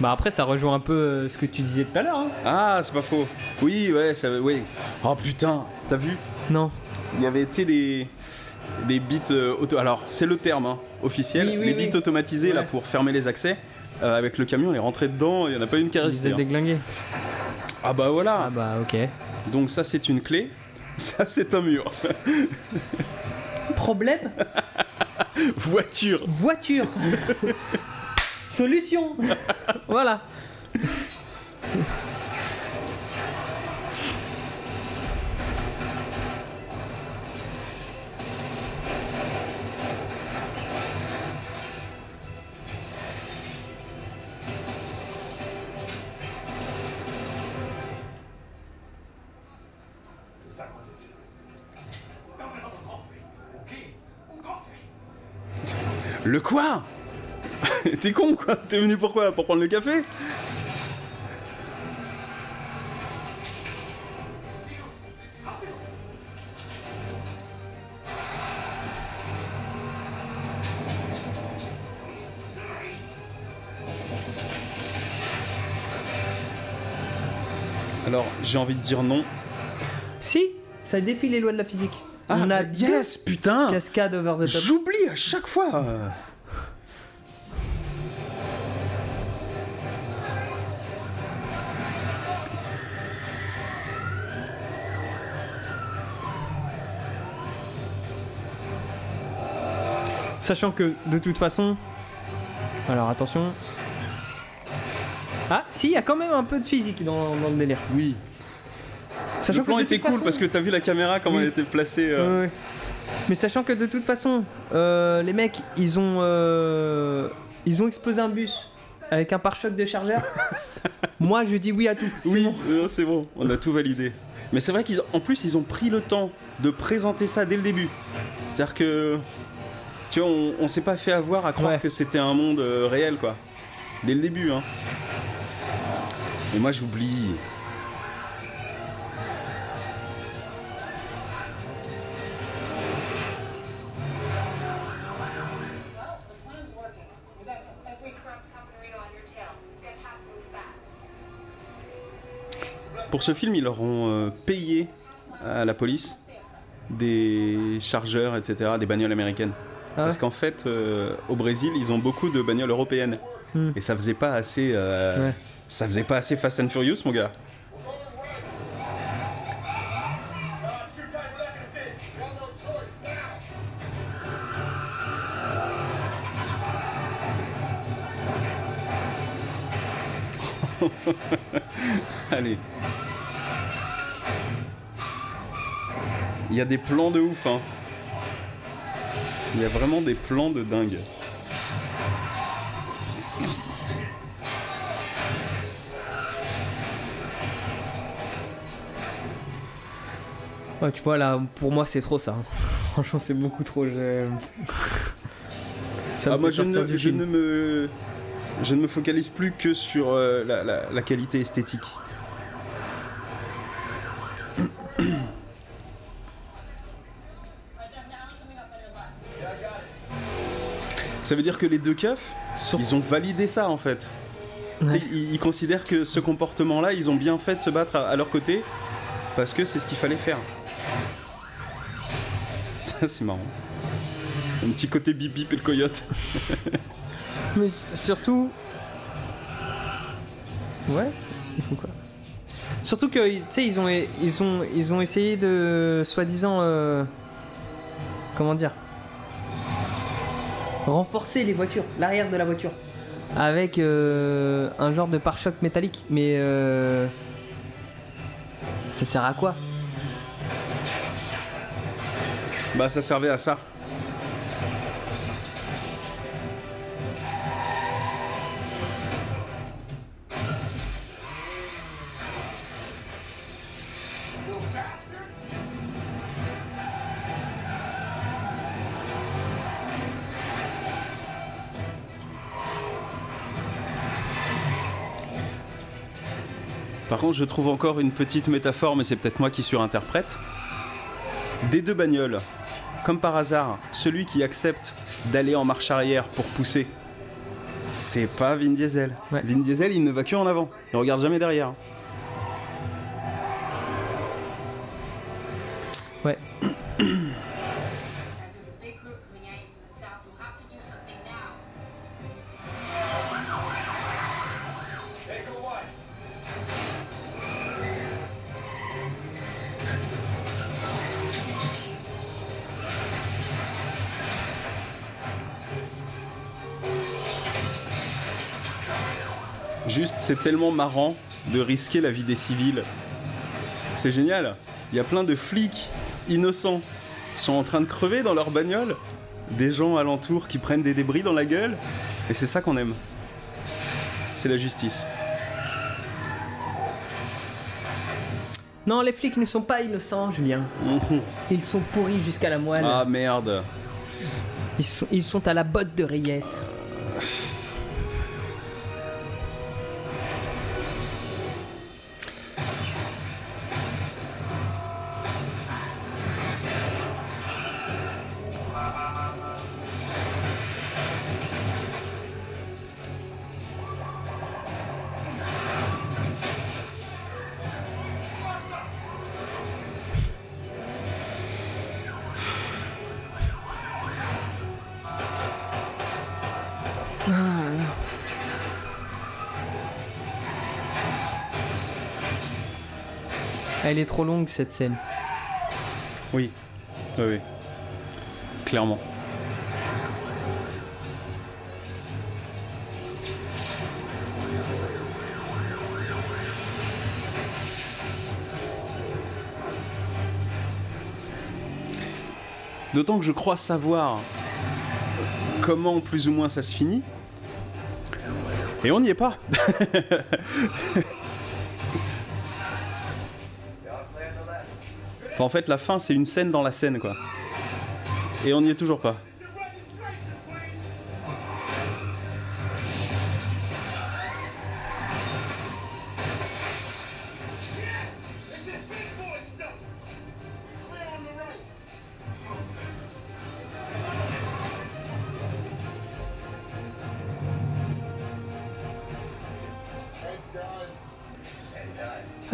[SPEAKER 2] Bah après, ça rejoint un peu euh, ce que tu disais tout à l'heure. Hein.
[SPEAKER 1] Ah, c'est pas faux. Oui, ouais, ça, oui. Oh putain, t'as vu?
[SPEAKER 2] Non.
[SPEAKER 1] Il y avait, tu sais, des, des bits euh, auto. Alors, c'est le terme hein, officiel.
[SPEAKER 2] Oui, oui,
[SPEAKER 1] les
[SPEAKER 2] oui.
[SPEAKER 1] bits automatisés là pour fermer les accès. Euh, avec le camion, on est rentré dedans. Il y en a pas une qui restée.
[SPEAKER 2] étaient
[SPEAKER 1] hein.
[SPEAKER 2] déglingués.
[SPEAKER 1] Ah bah voilà.
[SPEAKER 2] Ah bah ok.
[SPEAKER 1] Donc ça, c'est une clé. Ça, c'est un mur.
[SPEAKER 2] Problème
[SPEAKER 1] Voiture.
[SPEAKER 2] Voiture Solution Voilà.
[SPEAKER 1] Le quoi T'es con quoi T'es venu pourquoi Pour prendre le café Alors, j'ai envie de dire non.
[SPEAKER 2] Si, ça défie les lois de la physique.
[SPEAKER 1] Ah,
[SPEAKER 2] On a
[SPEAKER 1] yes, putain
[SPEAKER 2] deux cascades over the top.
[SPEAKER 1] J'oublie à chaque fois
[SPEAKER 2] Sachant que de toute façon. Alors attention. Ah, si, il y a quand même un peu de physique dans, dans le délire.
[SPEAKER 1] Oui.
[SPEAKER 2] Sachant
[SPEAKER 1] le plan était cool
[SPEAKER 2] façon-
[SPEAKER 1] parce que t'as vu la caméra comment
[SPEAKER 2] Oui.
[SPEAKER 1] elle était placée. euh,
[SPEAKER 2] Ouais. Mais sachant que de toute façon, euh, les mecs, ils ont, euh, ils ont explosé un bus avec un pare-choc de chargeur. Moi, je dis oui à tout.
[SPEAKER 1] Oui,
[SPEAKER 2] bon.
[SPEAKER 1] c'est bon, on a tout validé. Mais c'est vrai qu'en plus, ils ont pris le temps de présenter ça dès le début. C'est-à-dire que, tu vois, on, on s'est pas fait avoir à croire
[SPEAKER 2] Ouais.
[SPEAKER 1] que c'était un monde euh, réel, quoi. Dès le début, hein. Et moi, j'oublie. Pour ce film, ils leur ont euh, payé à la police des chargeurs, etc., des bagnoles américaines.
[SPEAKER 2] Ah ouais
[SPEAKER 1] Parce qu'en fait, euh, au Brésil, ils ont beaucoup de bagnoles européennes.
[SPEAKER 2] Hmm.
[SPEAKER 1] Et ça faisait pas assez. euh,
[SPEAKER 2] Ouais.
[SPEAKER 1] Ça faisait pas assez Fast and Furious, mon gars. Allez. Il y a des plans de ouf, hein. Il y a vraiment des plans de dingue.
[SPEAKER 2] Ouais, tu vois, là, pour moi, c'est trop ça. hein. Franchement, c'est beaucoup trop. je- Ça me
[SPEAKER 1] Ah, moi, je ne, je ne me, je ne me focalise plus que sur euh, la, la- la qualité esthétique. Ça veut dire que les deux keufs, ils ont validé ça en fait.
[SPEAKER 2] Ouais.
[SPEAKER 1] Ils considèrent que ce comportement-là, ils ont bien fait de se battre à, à leur côté parce que c'est ce qu'il fallait faire. Ça, c'est marrant. Un petit côté bip bip et le coyote.
[SPEAKER 2] Mais surtout. Ouais, ils font quoi? Surtout que, tu sais, ils ont, ils, ont, ils ont essayé de. soi-disant. euh, comment dire? Renforcer les voitures, l'arrière de la voiture, avec euh, un genre de pare-choc métallique. Mais euh, ça sert à quoi?
[SPEAKER 1] Bah ça servait à ça. Contre, je trouve encore une petite métaphore, mais c'est peut-être moi qui surinterprète. Des deux bagnoles, comme par hasard, celui qui accepte d'aller en marche arrière pour pousser, c'est pas Vin Diesel.
[SPEAKER 2] Ouais.
[SPEAKER 1] Vin Diesel, il ne va que en avant. Il regarde jamais derrière.
[SPEAKER 2] Ouais.
[SPEAKER 1] Juste, c'est tellement marrant de risquer la vie des civils. C'est génial. Il y a plein de flics innocents qui sont en train de crever dans leur bagnole. Des gens alentours qui prennent des débris dans la gueule. Et c'est ça qu'on aime. C'est la justice.
[SPEAKER 2] Non, les flics ne sont pas innocents, Julien.
[SPEAKER 1] Mhm.
[SPEAKER 2] Ils sont pourris jusqu'à la moelle.
[SPEAKER 1] Ah merde.
[SPEAKER 2] Ils, sont, ils sont à la botte de Reyes. Elle est trop longue cette scène.
[SPEAKER 1] Oui. Oui, oui. Clairement. D'autant que je crois savoir comment plus ou moins ça se finit. Et on n'y est pas. en fait, la fin, c'est une scène dans la scène, quoi. Et on n'y est toujours pas.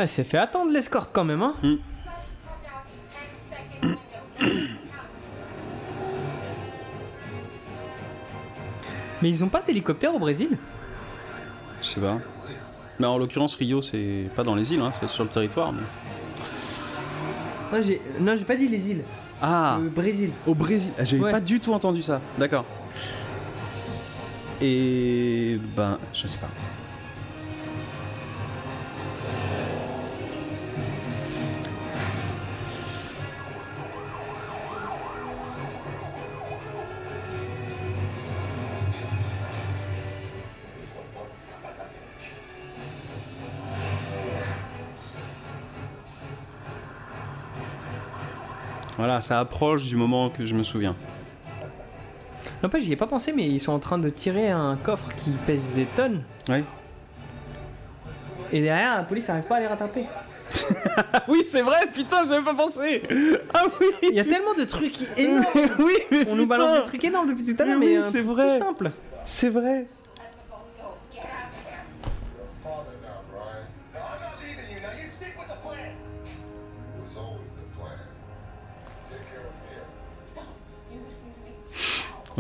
[SPEAKER 2] Ah, elle s'est fait attendre l'escorte quand même, hein.
[SPEAKER 12] Flash
[SPEAKER 2] Mais ils ont pas d'hélicoptère au Brésil?
[SPEAKER 1] Je sais pas. Mais en l'occurrence, Rio, c'est pas dans les îles, hein, c'est sur le territoire. mais-
[SPEAKER 2] Non, j'ai non, j'ai pas dit les îles.
[SPEAKER 1] Ah
[SPEAKER 2] Le Brésil.
[SPEAKER 1] Au Brésil Ah, J'avais
[SPEAKER 2] Ouais.
[SPEAKER 1] pas du tout entendu ça. D'accord. Et. Ben, je sais pas. Voilà, ça approche du moment que je me souviens.
[SPEAKER 2] Non, pas, j'y ai pas pensé, mais ils sont en train de tirer un coffre qui pèse des tonnes.
[SPEAKER 1] Ouais.
[SPEAKER 2] Et derrière, la police n'arrive pas à les rattraper.
[SPEAKER 1] oui, c'est vrai, putain, j'avais pas pensé Ah oui
[SPEAKER 2] Il y a tellement de trucs énormes.
[SPEAKER 1] Oui, mais
[SPEAKER 2] On nous balance des trucs énormes depuis tout à l'heure,
[SPEAKER 1] Mais
[SPEAKER 2] mais,
[SPEAKER 1] oui, c'est vrai.
[SPEAKER 2] tout simple.
[SPEAKER 1] C'est vrai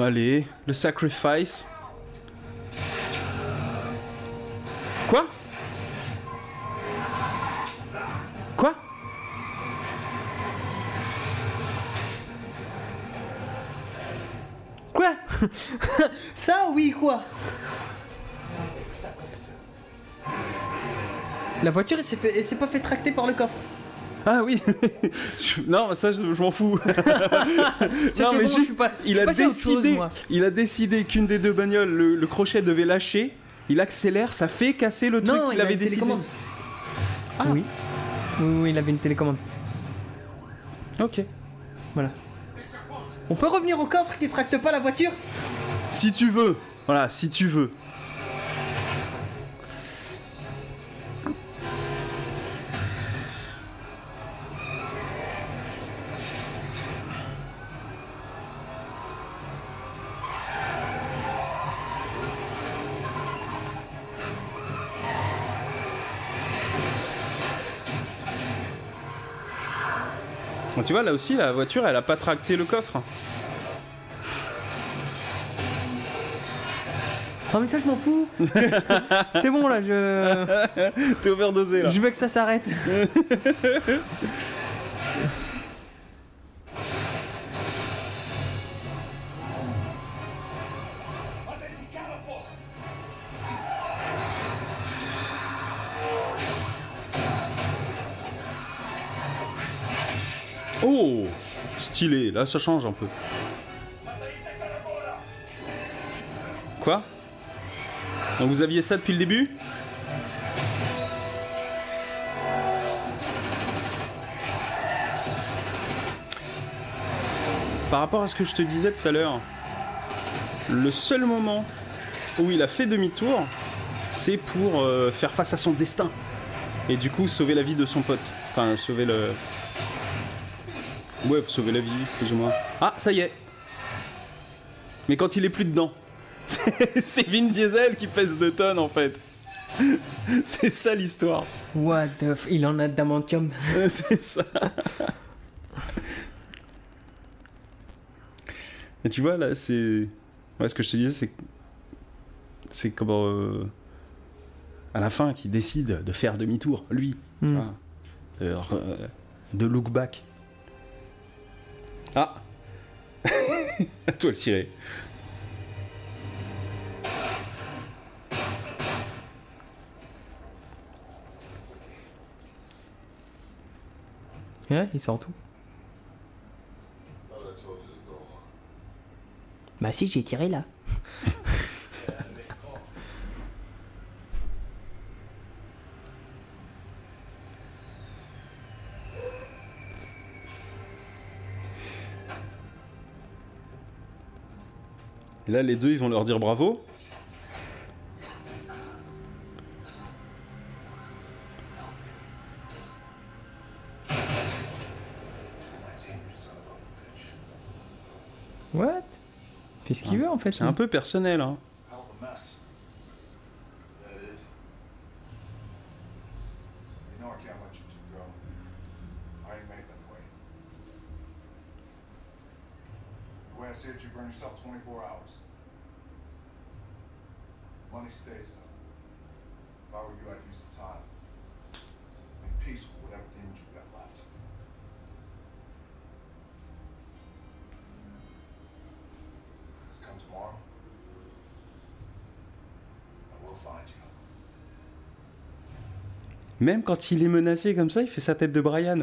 [SPEAKER 1] Allez, le sacrifice. Quoi? Quoi? Quoi?
[SPEAKER 2] Ça, oui, quoi? La voiture, elle s'est pas fait tracter par le coffre.
[SPEAKER 1] Ah oui Non, ça, je, je m'en fous. Non, mais juste,
[SPEAKER 2] pas-
[SPEAKER 1] il a
[SPEAKER 2] chose,
[SPEAKER 1] décidé,
[SPEAKER 2] moi.
[SPEAKER 1] il a décidé qu'une des deux bagnoles, le, le crochet devait lâcher. Il accélère, ça fait casser le truc qu'il avait
[SPEAKER 2] une
[SPEAKER 1] décidé.
[SPEAKER 2] télécommande. Oui. oui. Oui, il avait une télécommande.
[SPEAKER 1] Ok.
[SPEAKER 2] Voilà. On peut revenir au coffre qui tracte pas la voiture?
[SPEAKER 1] Si tu veux. Voilà, si tu veux. Tu vois, là aussi, la voiture, elle a pas tracté le coffre.
[SPEAKER 2] Non mais ça je m'en fous. C'est bon là, je.
[SPEAKER 1] T'es overdosé là.
[SPEAKER 2] Je veux que ça s'arrête.
[SPEAKER 1] Là ça change un peu. Quoi? Donc vous aviez ça depuis le début? Par rapport à ce que je te disais tout à l'heure, le seul moment où il a fait demi-tour, c'est pour euh, faire face à son destin. Et du coup sauver la vie de son pote. Enfin, sauver le... Ouais, faut sauver la vie, plus ou moins. Ah, ça y est. Mais quand il est plus dedans. C'est c'est Vin Diesel qui pèse 2 tonnes en fait. C'est ça l'histoire.
[SPEAKER 2] What the f... Il en a d'adamantium.
[SPEAKER 1] C'est ça. Et tu vois là, c'est. Ouais, ce que je te disais, c'est. C'est comment. euh, À la fin, qui décide de faire demi-tour, lui.
[SPEAKER 2] Hmm.
[SPEAKER 1] Euh, de look back. Ah À toi le ciré.
[SPEAKER 2] Ouais, il sort tout. Bah si, j'ai tiré là.
[SPEAKER 1] Et là, les deux, ils vont leur dire bravo.
[SPEAKER 2] What? Fait ce qu'il veut en fait.
[SPEAKER 1] C'est un peu personnel, hein.
[SPEAKER 7] Hell of a mess. Yeah, it is. You know I can't let you two go. I ain't made that way. The way I see it, you burn yourself 24 hours. Money stays though. If I were you, I'd use the time. Make peace with whatever demons you got left. Just come tomorrow. I will find you.
[SPEAKER 1] Même quand il est menacé comme ça, il fait sa tête de Brian.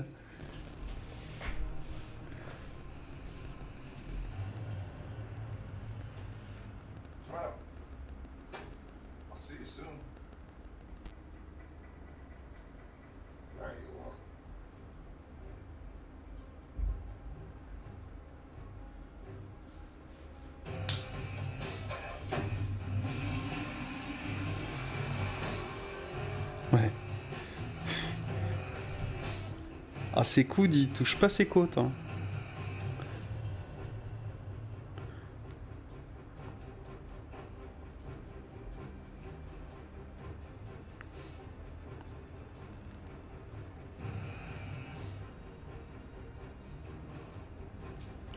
[SPEAKER 1] Ses coudes, il touche pas ses côtes. Hein.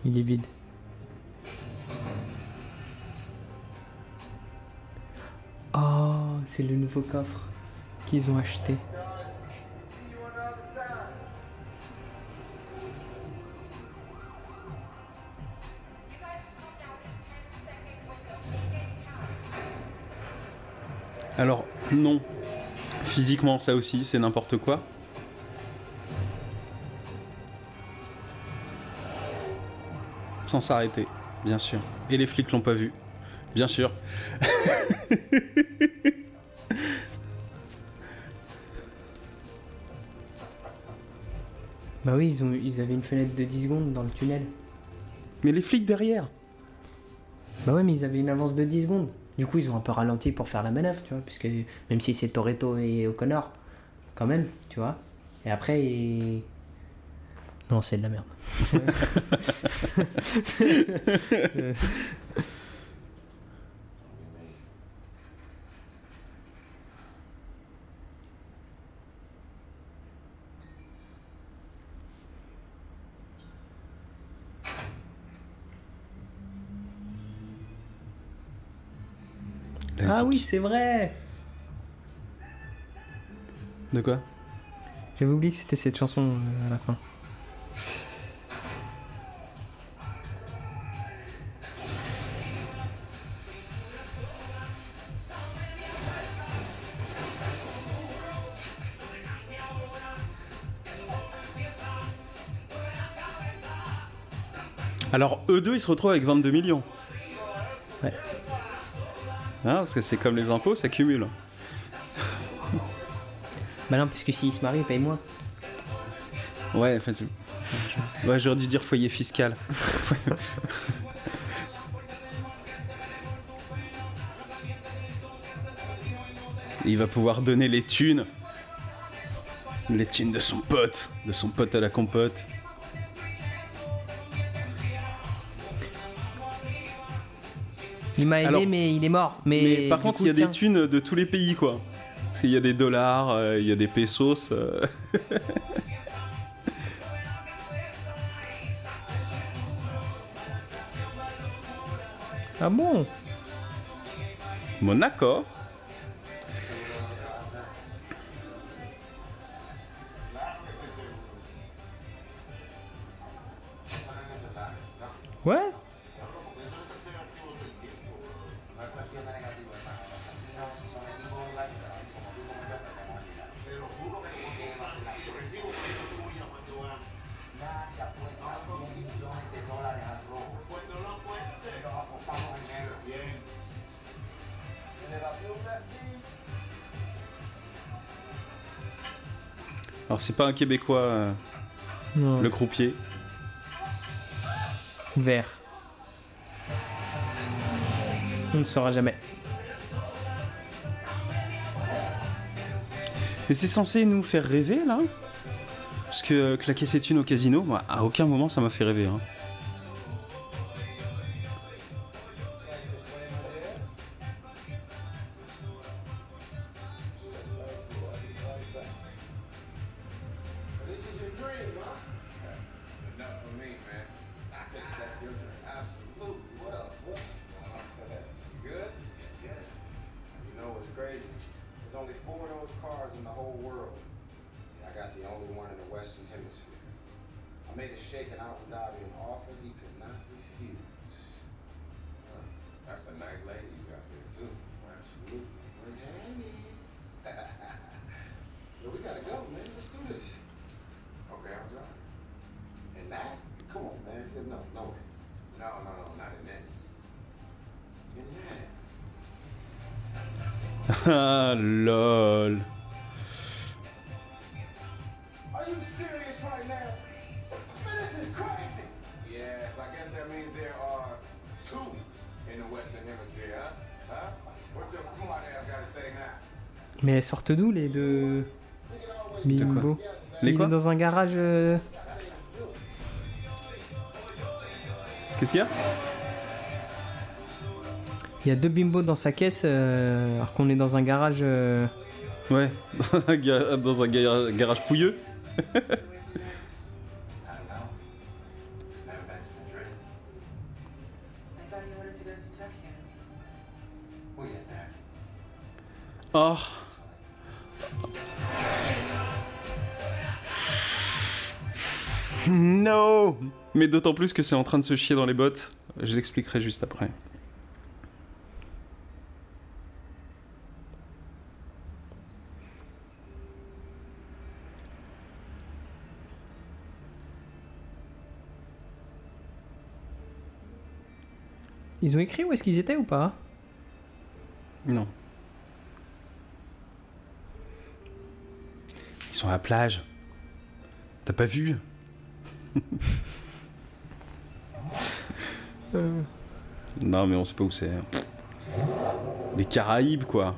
[SPEAKER 2] Il est vide. Oh, c'est le nouveau coffre qu'ils ont acheté.
[SPEAKER 1] Non. Physiquement, ça aussi, c'est n'importe quoi. Sans s'arrêter, bien sûr. Et les flics l'ont pas vu, bien sûr.
[SPEAKER 2] Bah oui, ils, ont, ils avaient une fenêtre de 10 secondes dans le tunnel.
[SPEAKER 1] Mais les flics derrière
[SPEAKER 2] Bah ouais, mais ils avaient une avance de 10 secondes. Du coup, ils ont un peu ralenti pour faire la manœuvre, tu vois, puisque même si c'est Toretto et O'Connor, quand même, tu vois. Et après, ils... Non, c'est de la merde. c'est vrai
[SPEAKER 1] De quoi?
[SPEAKER 2] J'avais oublié que c'était cette chanson euh, à la fin.
[SPEAKER 1] Alors, eux deux, ils se retrouvent avec 22 millions.
[SPEAKER 2] Ouais.
[SPEAKER 1] Ah, parce que c'est comme les impôts, ça cumule.
[SPEAKER 2] Bah non, puisque s'ils se marient, ils payent moins.
[SPEAKER 1] Ouais, enfin, c'est- ouais, j'aurais dû dire foyer fiscal. Et il va pouvoir donner les thunes. Les thunes de son pote, de son pote à la compote.
[SPEAKER 2] Il m'a aidé,
[SPEAKER 1] Alors-
[SPEAKER 2] mais il est mort. Mais,
[SPEAKER 1] Mais, par contre, il y a
[SPEAKER 2] tiens.
[SPEAKER 1] des thunes de tous les pays, quoi. Parce qu'il y a des dollars, euh, il y a des pesos. euh.
[SPEAKER 2] Ah bon?
[SPEAKER 1] Monaco. Alors, c'est pas un Québécois, euh, le croupier.
[SPEAKER 2] Vert. On ne saura jamais.
[SPEAKER 1] Mais c'est censé nous faire rêver, là? Parce que euh, claquer ses thunes au casino, moi, à aucun moment ça m'a fait rêver. Hein.
[SPEAKER 2] Sortent d'où les deux bimbo
[SPEAKER 1] Les quoi
[SPEAKER 2] est dans un garage. euh,
[SPEAKER 1] Qu'est-ce qu'il y a
[SPEAKER 2] Il y a deux bimbos dans sa caisse, euh, alors qu'on est dans un garage. euh,
[SPEAKER 1] Ouais, dans un, garage pouilleux. d'autant plus que c'est en train de se chier dans les bottes. Je l'expliquerai juste après.
[SPEAKER 2] Ils ont écrit où est-ce qu'ils étaient ou pas?
[SPEAKER 1] Non. Ils sont à la plage. T'as pas vu? Non, mais on sait pas où c'est. Les Caraïbes, quoi.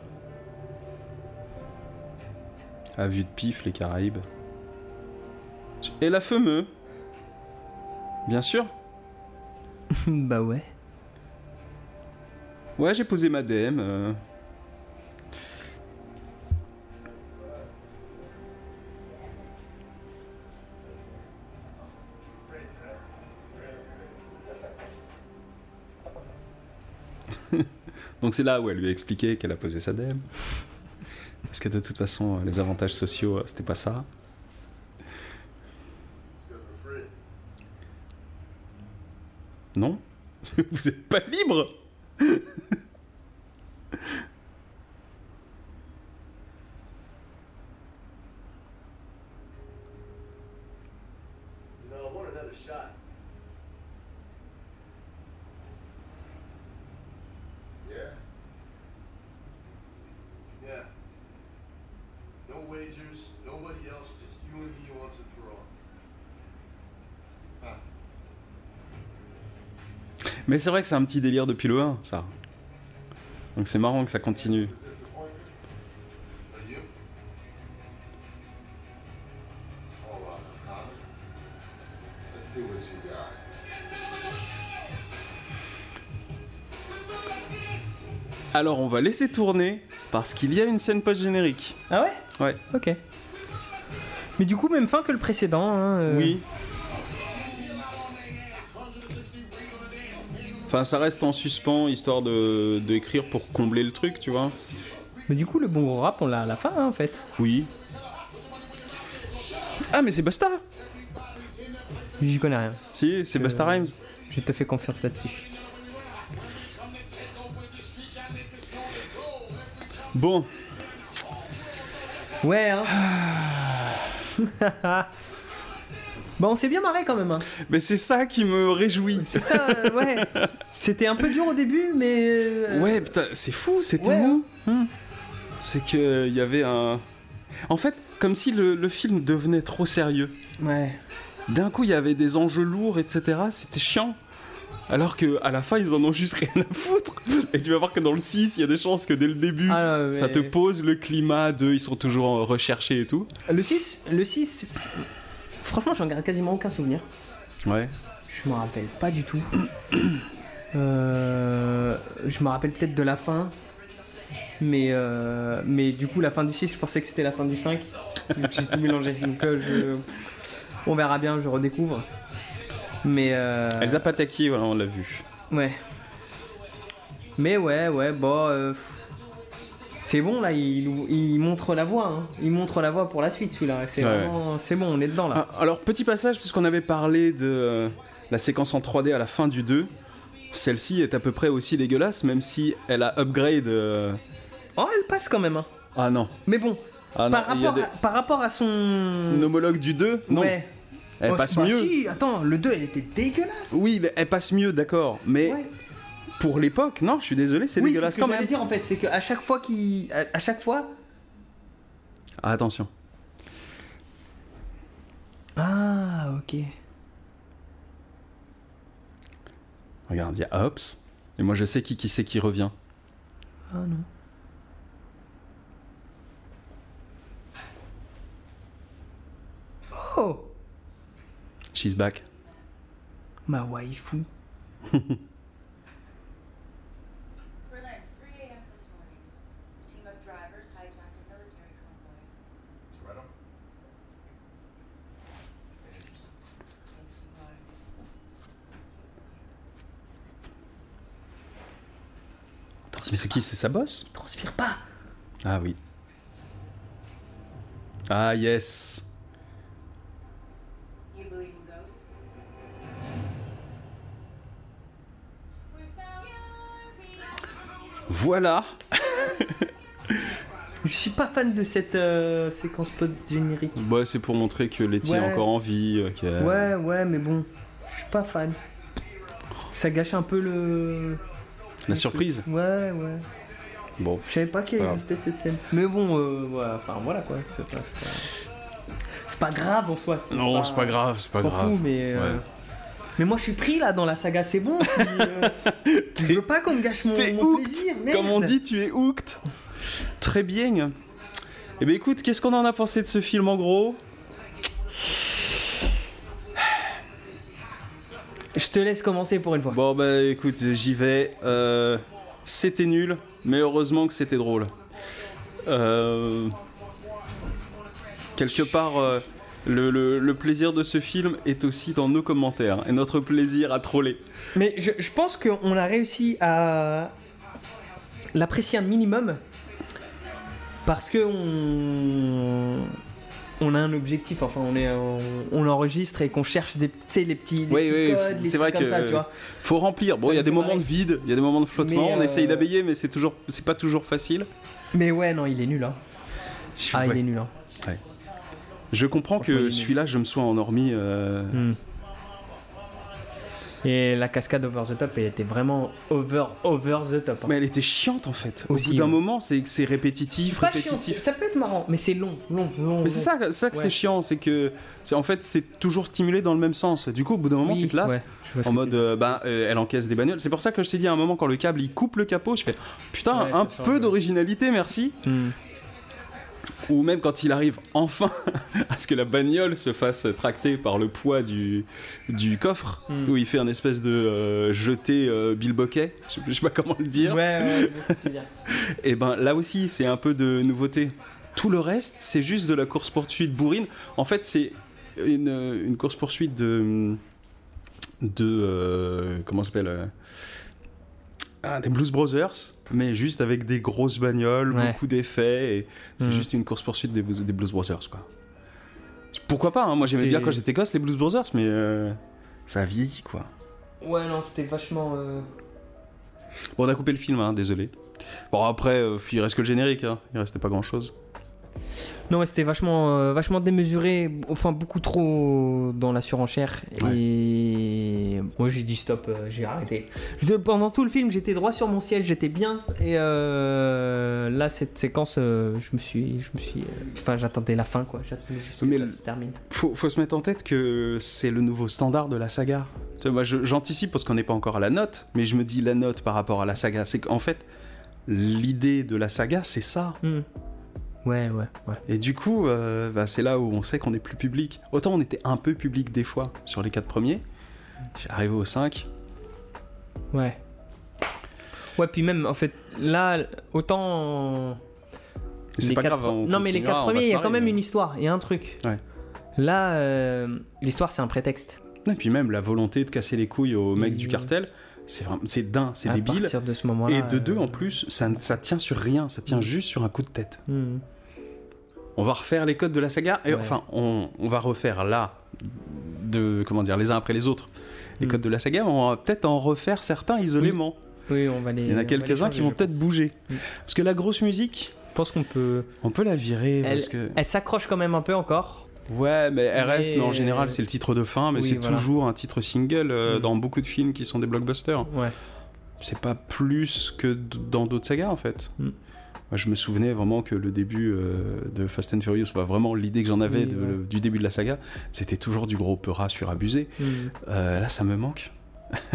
[SPEAKER 1] À vue de pif, les Caraïbes. Et la fameux. Bien sûr.
[SPEAKER 2] bah ouais.
[SPEAKER 1] Ouais, j'ai posé ma DM. euh. C'est là où elle lui a expliqué qu'elle a posé sa DM. Parce que de toute façon, les avantages sociaux, c'était pas ça. Non Vous êtes pas libre
[SPEAKER 4] You know, I want another shot.
[SPEAKER 5] Yeah.
[SPEAKER 4] Yeah. No wagers, nobody else, just you and me once and for all.
[SPEAKER 1] Mais c'est vrai que c'est un petit délire depuis le 1, ça. Donc c'est marrant que ça continue. Alors on va laisser tourner parce qu'il y a une scène post-générique.
[SPEAKER 2] Ah ouais?
[SPEAKER 1] Ouais.
[SPEAKER 2] Ok. Mais du coup, même fin que le précédent. hein, euh,
[SPEAKER 1] Oui. Enfin, ça reste en suspens, histoire de d'écrire pour combler le truc, tu vois.
[SPEAKER 2] Mais du coup, le bon rap, on l'a à la fin, hein, en fait.
[SPEAKER 1] Oui. Ah, mais c'est Basta
[SPEAKER 2] J'y connais rien.
[SPEAKER 1] Si, c'est
[SPEAKER 2] Euh,
[SPEAKER 1] Basta Rhymes.
[SPEAKER 2] Je te fais confiance là-dessus.
[SPEAKER 1] Bon,
[SPEAKER 2] Ouais, hein. Bon, on s'est bien marré quand même. Hein.
[SPEAKER 1] mais c'est ça qui me réjouit.
[SPEAKER 2] C'est ça, euh, ouais. C'était un peu dur au début, mais. euh,
[SPEAKER 1] Ouais, putain, c'est fou, c'était
[SPEAKER 2] Ouais,
[SPEAKER 1] mou.
[SPEAKER 2] hein.
[SPEAKER 1] C'est que il y avait un. En fait, comme si le, le film devenait trop sérieux.
[SPEAKER 2] Ouais.
[SPEAKER 1] D'un coup, il y avait des enjeux lourds, etc. C'était chiant. Alors que à la fin, ils en ont juste rien à foutre. Et tu vas voir que dans le 6, il y a des chances que dès le début,
[SPEAKER 2] Ah,
[SPEAKER 1] ça te pose le climat de ils sont toujours euh, recherchés et tout.
[SPEAKER 2] Le 6, le 6, c'est- franchement, j'en garde quasiment aucun souvenir.
[SPEAKER 1] Ouais.
[SPEAKER 2] Je me rappelle pas du tout. Euh, je me rappelle peut-être de la fin. Mais, euh, mais du coup, la fin du 6, je pensais que c'était la fin du 5. Donc, J'ai tout mélangé. Donc, euh, je- on verra bien, je redécouvre. Mais. euh,
[SPEAKER 1] Elsa Pataki, voilà, on l'a vu.
[SPEAKER 2] Ouais. Mais ouais, ouais, bon. C'est bon là, il, il montre la voie. hein. Il montre la voie pour la suite celui-là. C'est
[SPEAKER 1] Ouais,
[SPEAKER 2] vraiment. C'est bon, on est dedans là.
[SPEAKER 1] Ah, alors, petit passage, puisqu'on avait parlé de euh, la séquence en 3D à la fin du 2. Celle-ci est à peu près aussi dégueulasse, même si elle a upgrade. euh,
[SPEAKER 2] Oh, elle passe quand même. hein.
[SPEAKER 1] Ah non.
[SPEAKER 2] Mais bon,
[SPEAKER 1] Ah non,
[SPEAKER 2] par, rapport
[SPEAKER 1] des-
[SPEAKER 2] à, par rapport à son.
[SPEAKER 1] Une homologue du 2 Non.
[SPEAKER 2] Ouais.
[SPEAKER 1] Elle
[SPEAKER 2] Oh,
[SPEAKER 1] passe
[SPEAKER 2] bah
[SPEAKER 1] mieux.
[SPEAKER 2] si, attends, le 2 elle était dégueulasse.
[SPEAKER 1] Oui, mais elle passe mieux, d'accord. Mais
[SPEAKER 2] Ouais.
[SPEAKER 1] Pour l'époque, non, je suis désolé, c'est
[SPEAKER 2] oui,
[SPEAKER 1] dégueulasse
[SPEAKER 2] ce que
[SPEAKER 1] quand même.
[SPEAKER 2] dire en fait, c'est qu'à chaque fois qu'il. À, à chaque fois.
[SPEAKER 1] Ah, attention.
[SPEAKER 2] Ah, ok.
[SPEAKER 1] Regarde, il y a Hops. Et moi, je sais qui, qui c'est qui revient.
[SPEAKER 2] Ah non. Oh
[SPEAKER 1] She's back.
[SPEAKER 2] Ma waifu.
[SPEAKER 6] Berlin, 3 a.m. this morning. A team of drivers hijacked a military convoy.
[SPEAKER 5] Toretto?
[SPEAKER 6] Yes, you are.
[SPEAKER 1] Mais c'est qui C'est sa boss
[SPEAKER 2] Transpire pas
[SPEAKER 1] Ah oui. Ah yes.
[SPEAKER 6] You believe in ghosts?
[SPEAKER 1] Voilà.
[SPEAKER 2] Je suis pas fan de cette euh, séquence post-générique.
[SPEAKER 1] Ouais, c'est pour montrer que Letty est encore en vie. euh,
[SPEAKER 2] Ouais, ouais, mais bon, je suis pas fan. Ça gâche un peu le.
[SPEAKER 1] La surprise.
[SPEAKER 2] Ouais, ouais.
[SPEAKER 1] Bon.
[SPEAKER 2] Je savais pas qu'il
[SPEAKER 1] Voilà.
[SPEAKER 2] existait cette scène. Mais bon, euh, voilà, enfin voilà quoi. C'est pas, grave en soi.
[SPEAKER 1] Non, c'est pas grave, c'est pas grave.
[SPEAKER 2] fout, mais. euh,
[SPEAKER 1] Ouais.
[SPEAKER 2] Mais moi je suis pris là dans la saga, c'est bon. euh, je veux pas qu'on me gâche mon,
[SPEAKER 1] T'es
[SPEAKER 2] mon
[SPEAKER 1] hooked,
[SPEAKER 2] plaisir. merde.
[SPEAKER 1] Comme on dit, tu es hooked. Très bien. Eh bien écoute, qu'est-ce qu'on en a pensé de ce film en gros?
[SPEAKER 2] Je te laisse commencer pour une fois.
[SPEAKER 1] Bon bah écoute, j'y vais. Euh, c'était nul, mais heureusement que c'était drôle. Euh, quelque part, euh, le, le- le plaisir de ce film est aussi dans nos commentaires et notre plaisir à troller.
[SPEAKER 2] Mais je, je pense qu'on a réussi à l'apprécier un minimum parce que on, on a un objectif. Enfin, on est on, on enregistre et qu'on cherche des les petits, les
[SPEAKER 1] Oui,
[SPEAKER 2] petits
[SPEAKER 1] oui,
[SPEAKER 2] codes,
[SPEAKER 1] c'est vrai que
[SPEAKER 2] ça, tu vois.
[SPEAKER 1] faut remplir. Bon, il y a des moments de vide, il y a des moments de flottement.
[SPEAKER 2] Mais,
[SPEAKER 1] On
[SPEAKER 2] euh,
[SPEAKER 1] essaye d'abeiller, mais c'est toujours, c'est pas toujours facile.
[SPEAKER 2] Mais ouais, non, il est nul. Hein. Ah,
[SPEAKER 1] Ouais.
[SPEAKER 2] il est nul. Hein.
[SPEAKER 1] Je comprends que celui-là, je me sois endormi. euh,
[SPEAKER 2] Hmm. Et la cascade over the top, elle était vraiment over, over the top. hein.
[SPEAKER 1] Mais elle était chiante en fait. Au
[SPEAKER 2] Aussi,
[SPEAKER 1] bout d'un
[SPEAKER 2] ouais.
[SPEAKER 1] moment, c'est que c'est répétitif,
[SPEAKER 2] Pas chiant,
[SPEAKER 1] répétitif.
[SPEAKER 2] ça peut être marrant, mais c'est long, long, long.
[SPEAKER 1] Mais c'est
[SPEAKER 2] long.
[SPEAKER 1] ça, ça que
[SPEAKER 2] Ouais.
[SPEAKER 1] c'est chiant, c'est que c'est en fait c'est toujours stimulé dans le même sens. Du coup, au bout d'un moment,
[SPEAKER 2] Oui,
[SPEAKER 1] tu te lasses.
[SPEAKER 2] ouais, je vois ce
[SPEAKER 1] En
[SPEAKER 2] que
[SPEAKER 1] mode, euh, bah, euh, elle encaisse des bagnoles. C'est pour ça que je t'ai dit à un moment, quand le câble il coupe le capot, je fais putain,
[SPEAKER 2] Ouais,
[SPEAKER 1] un
[SPEAKER 2] ça change,
[SPEAKER 1] peu
[SPEAKER 2] ouais.
[SPEAKER 1] d'originalité, merci.
[SPEAKER 2] Hmm.
[SPEAKER 1] Ou même quand il arrive enfin à ce que la bagnole se fasse tracter par le poids du, du coffre,
[SPEAKER 2] Mm.
[SPEAKER 1] où il fait un espèce de euh, jeté euh, Bill Bokeh, je sais, je sais pas comment le dire.
[SPEAKER 2] Ouais, ouais.
[SPEAKER 1] Et ben là aussi, c'est un peu de nouveauté. Tout le reste, c'est juste de la course-poursuite bourrine. En fait, c'est une, une course-poursuite de. de. euh, comment s'appelle euh, ah, Des Blues Brothers, mais juste avec des grosses bagnoles,
[SPEAKER 2] Ouais.
[SPEAKER 1] beaucoup d'effets, et c'est
[SPEAKER 2] Mhm.
[SPEAKER 1] juste une course-poursuite des, Blues- des Blues Brothers, quoi. Pourquoi pas hein Moi j'aimais bien quand j'étais gosse les Blues Brothers, mais euh, ça a vieilli, quoi.
[SPEAKER 2] Ouais, non, c'était vachement. euh,
[SPEAKER 1] Bon, on a coupé le film, hein, désolé. Bon, après, euh, il reste que le générique, hein. il restait pas grand-chose.
[SPEAKER 2] Non, ouais, c'était vachement, euh, vachement démesuré, enfin beaucoup trop dans la surenchère. Et moi j'ai dit stop, euh, j'ai arrêté. Je- pendant tout le film, j'étais droit sur mon siège, j'étais bien. Et euh, là, cette séquence, euh, je me suis, je me suis, enfin, j'attendais la fin, quoi. J'attendais juste que ça se termine.
[SPEAKER 1] faut, faut se mettre en tête que c'est le nouveau standard de la saga. Tu moi, j'anticipe parce qu'on n'est pas encore à la note, mais je me dis la note par rapport à la saga. C'est qu'en fait, l'idée de la saga, c'est ça.
[SPEAKER 2] Hmm. Ouais, ouais, ouais.
[SPEAKER 1] Et du coup, euh, bah, c'est là où on sait qu'on est plus public. Autant on était un peu public des fois sur les quatre premiers. J'arrive au 5.
[SPEAKER 2] Ouais. Ouais, puis même, en fait, là, autant.
[SPEAKER 1] C'est
[SPEAKER 2] les
[SPEAKER 1] pas
[SPEAKER 2] quatre
[SPEAKER 1] grave. on
[SPEAKER 2] non, mais les quatre premiers, il y a quand même
[SPEAKER 1] mais-
[SPEAKER 2] une histoire, il y a un truc.
[SPEAKER 1] Ouais.
[SPEAKER 2] Là, euh, l'histoire, c'est un prétexte.
[SPEAKER 1] Et puis même la volonté de casser les couilles aux mecs du cartel, c'est vraiment, c'est dingue, c'est débile.
[SPEAKER 2] partir de ce moment-là.
[SPEAKER 1] Et de deux,
[SPEAKER 2] euh,
[SPEAKER 1] en plus, ça, ça tient sur rien, ça tient
[SPEAKER 2] Mm.
[SPEAKER 1] juste sur un coup de tête.
[SPEAKER 2] hmm.
[SPEAKER 1] On va refaire les codes de la saga, et
[SPEAKER 2] Ouais.
[SPEAKER 1] enfin, on, on va refaire là, de, comment dire, les uns après les autres, les codes de la saga, mais on va peut-être en refaire certains isolément.
[SPEAKER 2] Oui, on va les.
[SPEAKER 1] Il y en a quelques-uns qui vont peut-être bouger.
[SPEAKER 2] Mm.
[SPEAKER 1] Parce que la grosse musique,
[SPEAKER 2] Je pense qu'on peut.
[SPEAKER 1] on peut la virer,
[SPEAKER 2] Elle,
[SPEAKER 1] parce que...
[SPEAKER 2] elle s'accroche quand même un peu encore.
[SPEAKER 1] Ouais, mais elle reste,
[SPEAKER 2] Mais-
[SPEAKER 1] mais en général, c'est le titre de fin, mais
[SPEAKER 2] Oui,
[SPEAKER 1] c'est
[SPEAKER 2] voilà.
[SPEAKER 1] toujours un titre single euh,
[SPEAKER 2] Mm.
[SPEAKER 1] dans beaucoup de films qui sont des blockbusters.
[SPEAKER 2] Ouais.
[SPEAKER 1] c'est pas plus que dans d'autres sagas en fait.
[SPEAKER 2] Mm.
[SPEAKER 1] Moi, je me souvenais vraiment que le début euh, de Fast and Furious, enfin, vraiment l'idée que j'en avais
[SPEAKER 2] Oui,
[SPEAKER 1] de-
[SPEAKER 2] ouais.
[SPEAKER 1] le- du début de la saga, c'était toujours du gros peura surabusé.
[SPEAKER 2] Hmm.
[SPEAKER 1] Euh, là, ça me manque.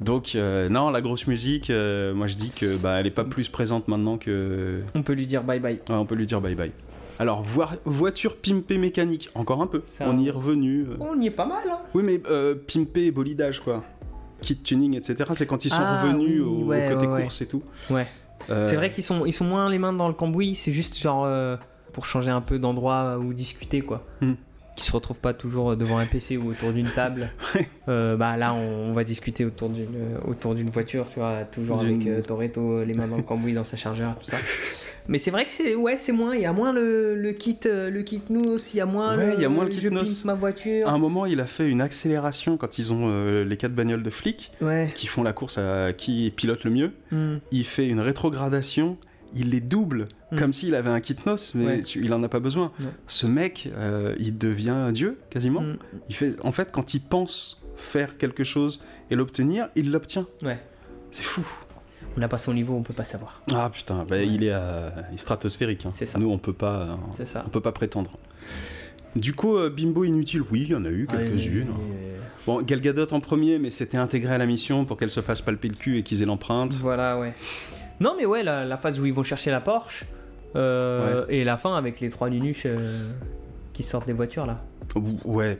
[SPEAKER 1] Donc, euh, non, la grosse musique, euh, moi je dis que bah, elle est pas plus présente maintenant que.
[SPEAKER 2] On peut lui dire bye bye.
[SPEAKER 1] Ouais, on peut lui dire bye bye. Alors, voir- voiture pimpée mécanique, encore un peu.
[SPEAKER 2] Ça-
[SPEAKER 1] On y est revenu. euh.
[SPEAKER 2] On y est pas mal, hein.
[SPEAKER 1] Oui, mais euh, pimpé et bolidage, quoi. Kit tuning, etc. C'est quand ils sont
[SPEAKER 2] Ah,
[SPEAKER 1] revenus
[SPEAKER 2] oui,
[SPEAKER 1] au,
[SPEAKER 2] ouais,
[SPEAKER 1] côté
[SPEAKER 2] ouais.
[SPEAKER 1] course et tout.
[SPEAKER 2] Ouais.
[SPEAKER 1] Euh,
[SPEAKER 2] C'est vrai qu'ils sont, ils sont moins les mains dans le cambouis, c'est juste genre euh, pour changer un peu d'endroit où discuter, quoi.
[SPEAKER 1] Hmm.
[SPEAKER 2] Qui se retrouvent pas toujours devant un PC ou autour d'une table. Euh, bah là, on, on va discuter autour d'une euh, autour d'une voiture, tu vois, toujours avec euh, Toretto, les mains dans le cambouis, dans sa chargeur, tout ça. Mais c'est vrai que c'est ouais, c'est moins. Il y a moins le, le kit, euh, le kit nous, il y a moins.
[SPEAKER 1] Ouais, il y a moins le kit nous.
[SPEAKER 2] ma voiture.
[SPEAKER 1] À un moment, il a fait une accélération quand ils ont euh, les quatre bagnoles de flics
[SPEAKER 2] Ouais.
[SPEAKER 1] qui font la course à qui pilote le mieux.
[SPEAKER 2] Hmm.
[SPEAKER 1] Il fait une rétrogradation, il les double
[SPEAKER 2] Mm.
[SPEAKER 1] comme s'il avait un kit noce, mais
[SPEAKER 2] Ouais.
[SPEAKER 1] il en a pas besoin. Ce mec, euh, il devient Dieu quasiment.
[SPEAKER 2] Hmm.
[SPEAKER 1] Il fait, en fait, quand il pense faire quelque chose et l'obtenir, il l'obtient.
[SPEAKER 2] Ouais.
[SPEAKER 1] C'est fou.
[SPEAKER 2] On n'a pas son niveau, on peut pas savoir.
[SPEAKER 1] Ah putain, bah, il est, à- stratosphérique. hein.
[SPEAKER 2] C'est ça.
[SPEAKER 1] Nous, on peut pas, euh,
[SPEAKER 2] C'est ça.
[SPEAKER 1] on peut pas prétendre. Du coup, euh, bimbo inutile, oui, il y en a eu
[SPEAKER 2] Ah,
[SPEAKER 1] quelques-unes.
[SPEAKER 2] mais-
[SPEAKER 1] Bon, Gal Gadot en premier, mais c'était intégré à la mission pour qu'elle se fasse palper le cul et qu'ils aient l'empreinte.
[SPEAKER 2] Voilà, ouais. Non, mais ouais, la, la phase où ils vont chercher la Porsche, euh, et la fin avec les trois nunuches euh, qui sortent des voitures là.
[SPEAKER 1] Ouais, ouais,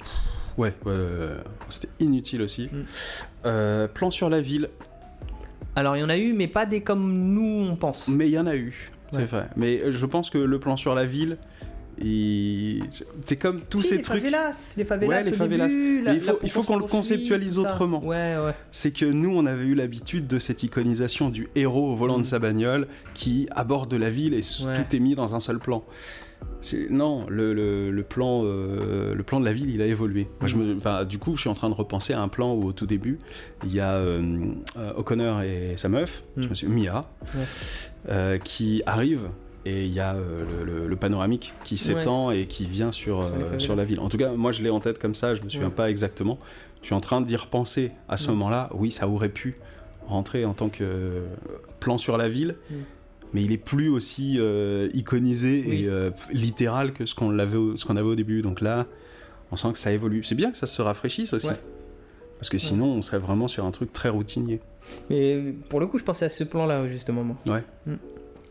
[SPEAKER 1] ouais, ouais, ouais. c'était inutile aussi.
[SPEAKER 2] Mm.
[SPEAKER 1] Euh, plan sur la ville,
[SPEAKER 2] Alors il y en a eu, mais pas des comme nous on pense.
[SPEAKER 1] mais il y en a eu, c'est
[SPEAKER 2] Ouais.
[SPEAKER 1] vrai. Mais euh, je pense que le plan sur la ville, il- c'est comme tous
[SPEAKER 2] Si,
[SPEAKER 1] ces
[SPEAKER 2] les
[SPEAKER 1] trucs.
[SPEAKER 2] Favelas, les favelas,
[SPEAKER 1] Ouais, les favelas.
[SPEAKER 2] début, la-
[SPEAKER 1] Mais il faut- qu'on le conceptualise autrement.
[SPEAKER 2] Ouais, ouais.
[SPEAKER 1] c'est que nous, on avait eu l'habitude de cette iconisation du héros au volant de
[SPEAKER 2] Mm.
[SPEAKER 1] sa bagnole qui aborde la ville et tout est mis dans un seul plan. Non, le, le- le plan, euh, le plan de la ville, il a évolué. Moi, je me, enfin, du coup, je suis en train de repenser à un plan où, au tout début, il y a euh, euh, O'Connor et sa meuf, je me suis Mia,
[SPEAKER 2] Ouais.
[SPEAKER 1] euh, qui arrivent. Et il y a euh, le, le- le panoramique qui s'étend et qui vient sur,
[SPEAKER 2] Sur
[SPEAKER 1] euh, la ville. En tout cas, moi je l'ai en tête comme ça, je me souviens
[SPEAKER 2] Ouais.
[SPEAKER 1] pas exactement. Je suis en train d'y repenser à ce
[SPEAKER 2] Mm.
[SPEAKER 1] moment-là. Oui, ça aurait pu rentrer en tant que plan sur la ville. Mais il est plus aussi euh, iconisé
[SPEAKER 2] Oui.
[SPEAKER 1] et euh, littéral que ce qu'on l'avait au- ce qu'on avait au début. Donc là, on sent que ça évolue. C'est bien que ça se rafraîchisse aussi.
[SPEAKER 2] Ouais.
[SPEAKER 1] Parce que sinon, on serait vraiment sur un truc très routinier.
[SPEAKER 2] Mais pour le coup, je pensais à ce plan-là justement. Moi.
[SPEAKER 1] Ouais.
[SPEAKER 2] Mm.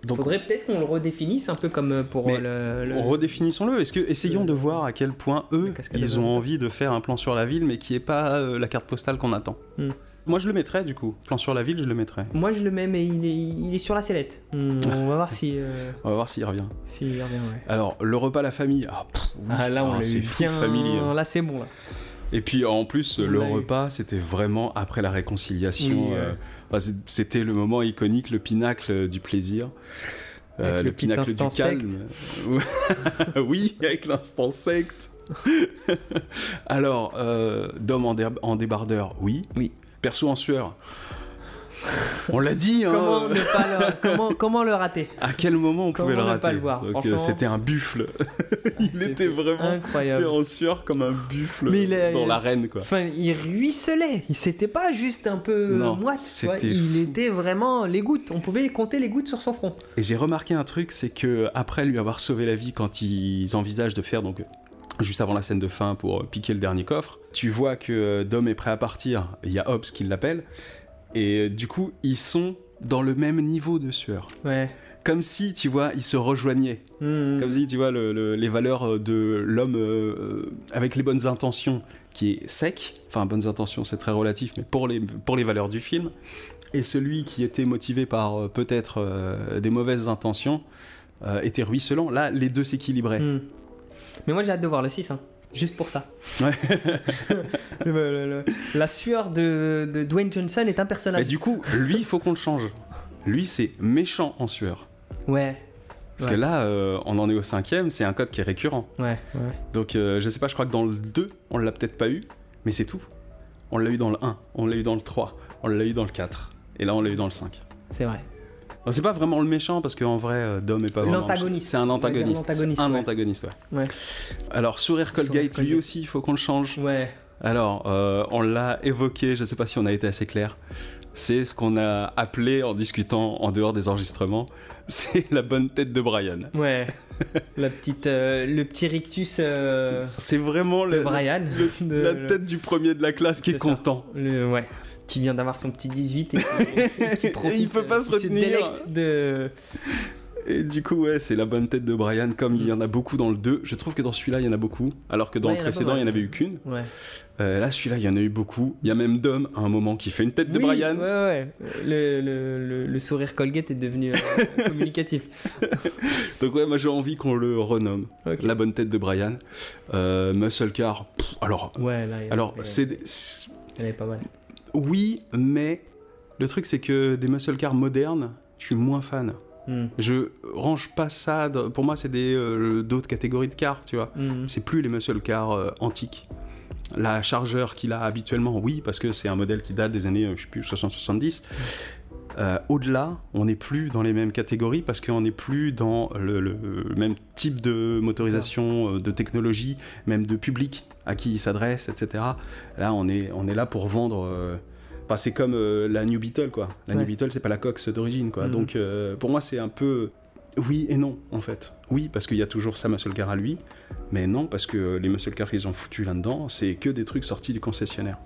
[SPEAKER 1] Donc,
[SPEAKER 2] Faudrait peut-être qu'on le redéfinisse un peu comme euh, pour
[SPEAKER 1] Mais
[SPEAKER 2] le. le-
[SPEAKER 1] Redéfinissons-le. Est-ce que essayons de voir à quel point eux ils ont envie de faire un plan sur la ville, mais qui est pas euh, la carte postale qu'on attend.
[SPEAKER 2] Hmm.
[SPEAKER 1] Moi, je le mettrais du coup. Plan sur la ville, je le mettrais.
[SPEAKER 2] Moi je le mets, mais il est, il est sur la sellette. Hmm, on va voir si, euh,
[SPEAKER 1] On va voir s'il revient.
[SPEAKER 2] s'il revient. Ouais.
[SPEAKER 1] Alors, le repas la famille. Ah, pff, oui.
[SPEAKER 2] Ah là on
[SPEAKER 1] Ah,
[SPEAKER 2] l'a eu
[SPEAKER 1] fou
[SPEAKER 2] bien.
[SPEAKER 1] family. hein.
[SPEAKER 2] Là c'est bon là.
[SPEAKER 1] Et puis en plus,
[SPEAKER 2] On
[SPEAKER 1] le repas, c'était vraiment après la réconciliation.
[SPEAKER 2] Oui,
[SPEAKER 1] euh, enfin, c'était le moment iconique, le pinacle du plaisir. Euh, le pinacle du calme. oui, avec l'instant secte. Alors, euh, Dom en, dé- en débardeur, oui.
[SPEAKER 2] Oui.
[SPEAKER 1] Perso en sueur. On l'a dit, hein.
[SPEAKER 2] Comment, ne pas le, comment, comment le rater?
[SPEAKER 1] À quel moment on
[SPEAKER 2] Comment
[SPEAKER 1] pouvait le rater
[SPEAKER 2] pas le voir,
[SPEAKER 1] Donc,
[SPEAKER 2] franchement.
[SPEAKER 1] euh, C'était un buffle. il était vraiment
[SPEAKER 2] incroyable.
[SPEAKER 1] en sueur comme un buffle dans l'arène, quoi.
[SPEAKER 2] Enfin, il ruisselait. Il C'était pas juste un peu
[SPEAKER 1] Non,
[SPEAKER 2] moite. Il était vraiment les gouttes. On pouvait compter les gouttes sur son front.
[SPEAKER 1] Et j'ai remarqué un truc, c'est que après lui avoir sauvé la vie quand ils envisagent de faire donc juste avant la scène de fin pour euh, piquer le dernier coffre, tu vois que euh, Dom est prêt à partir. Il y a Hobbs qui l'appelle et euh, du coup ils sont dans le même niveau de sueur.
[SPEAKER 2] Ouais.
[SPEAKER 1] Comme si tu vois ils se rejoignaient.
[SPEAKER 2] Hmm.
[SPEAKER 1] Comme si tu vois le- le- les valeurs euh, de l'homme euh, avec les bonnes intentions qui est sec. Enfin bonnes intentions c'est très relatif, mais pour les pour les valeurs du film et celui qui était motivé par peut-être euh, des mauvaises intentions euh, était ruisselant. Là, les deux s'équilibraient.
[SPEAKER 2] Hmm. Mais moi j'ai hâte de voir le 6. hein. Juste pour ça.
[SPEAKER 1] Ouais.
[SPEAKER 2] Le- le- le- la sueur de, de Dwayne Johnson est un
[SPEAKER 1] Mais
[SPEAKER 2] personnage.
[SPEAKER 1] du coup, lui, il faut qu'on le change. Lui, c'est méchant en sueur.
[SPEAKER 2] Ouais.
[SPEAKER 1] Parce
[SPEAKER 2] Ouais.
[SPEAKER 1] que là, euh, on en est au cinquième, c'est un code qui est récurrent.
[SPEAKER 2] Ouais. ouais.
[SPEAKER 1] Donc, euh, je sais pas, je crois que dans le 2, on l'a peut-être pas eu, mais c'est tout. On l'a eu dans le 1, on l'a eu dans le 3, on l'a eu dans le 4, et là, on l'a eu dans le 5.
[SPEAKER 2] C'est vrai.
[SPEAKER 1] C'est pas vraiment le méchant, parce qu'en vrai, euh, Dom est pas vraiment...
[SPEAKER 2] L'antagoniste.
[SPEAKER 1] C'est un antagoniste.
[SPEAKER 2] l'antagoniste,
[SPEAKER 1] C'est un
[SPEAKER 2] ouais.
[SPEAKER 1] antagoniste, ouais.
[SPEAKER 2] Ouais.
[SPEAKER 1] Alors, Sourire Colgate, lui aussi, il faut qu'on le change.
[SPEAKER 2] Ouais.
[SPEAKER 1] Alors, euh, on l'a évoqué, je sais pas si on a été assez clair. C'est ce qu'on a appelé en discutant en dehors des enregistrements. C'est la bonne tête de Brian.
[SPEAKER 2] Ouais. la petite, euh, le petit rictus euh,
[SPEAKER 1] C'est vraiment le-
[SPEAKER 2] Brian.
[SPEAKER 1] le-
[SPEAKER 2] De-
[SPEAKER 1] la tête du premier de la classe qui est,
[SPEAKER 2] C'est ça.
[SPEAKER 1] content.
[SPEAKER 2] Le- ouais. Qui vient d'avoir son petit 18 et qui, qui profite,
[SPEAKER 1] Et il peut pas
[SPEAKER 2] euh,
[SPEAKER 1] se
[SPEAKER 2] qui
[SPEAKER 1] retenir.
[SPEAKER 2] de.
[SPEAKER 1] Et du coup, ouais, c'est la bonne tête de Brian, comme il y en a beaucoup dans le 2. Je trouve que dans celui-là, il y en a beaucoup, alors que dans
[SPEAKER 2] Ouais,
[SPEAKER 1] le
[SPEAKER 2] il a pas
[SPEAKER 1] précédent, il n'y en avait eu qu'une.
[SPEAKER 2] Ouais.
[SPEAKER 1] Euh, là, celui-là, il y en a eu beaucoup. Il y a même Dom, à un moment, qui fait une tête de Brian.
[SPEAKER 2] Ouais, ouais. Le, le, le, le sourire Colgate est devenu euh, communicatif.
[SPEAKER 1] Donc ouais, moi j'ai envie qu'on le renomme. La bonne tête de Brian. Euh, Muscle Car. pff, alors,
[SPEAKER 2] Ouais, là. il y en
[SPEAKER 1] alors c'est
[SPEAKER 2] en avait pas mal.
[SPEAKER 1] Oui, mais le truc c'est que des muscle cars modernes, je suis moins fan.
[SPEAKER 2] Hmm.
[SPEAKER 1] Je range pas ça. dans- Pour moi, c'est des euh, d'autres catégories de cars, tu vois.
[SPEAKER 2] Hmm.
[SPEAKER 1] C'est plus les muscle cars euh, antiques. La chargeur qu'il a habituellement, oui, parce que c'est un modèle qui date des années, euh, je sais plus, 60-70. Euh, Au-delà, on n'est plus dans les mêmes catégories parce qu'on n'est plus dans le, le- le même type de motorisation, euh, de technologie, même de public à qui il s'adresse, etc. Là, on est, on est là pour vendre euh, Enfin, c'est comme euh, la New Beetle, quoi. La
[SPEAKER 2] Ouais.
[SPEAKER 1] New Beetle, c'est pas la Cox d'origine, quoi.
[SPEAKER 2] Mhm.
[SPEAKER 1] Donc, euh, pour moi, c'est un peu oui et non, en fait. Oui, parce qu'il y a toujours sa muscle car à lui, mais non, parce que les muscle cars qu'ils ont foutu là-dedans, c'est que des trucs sortis du concessionnaire.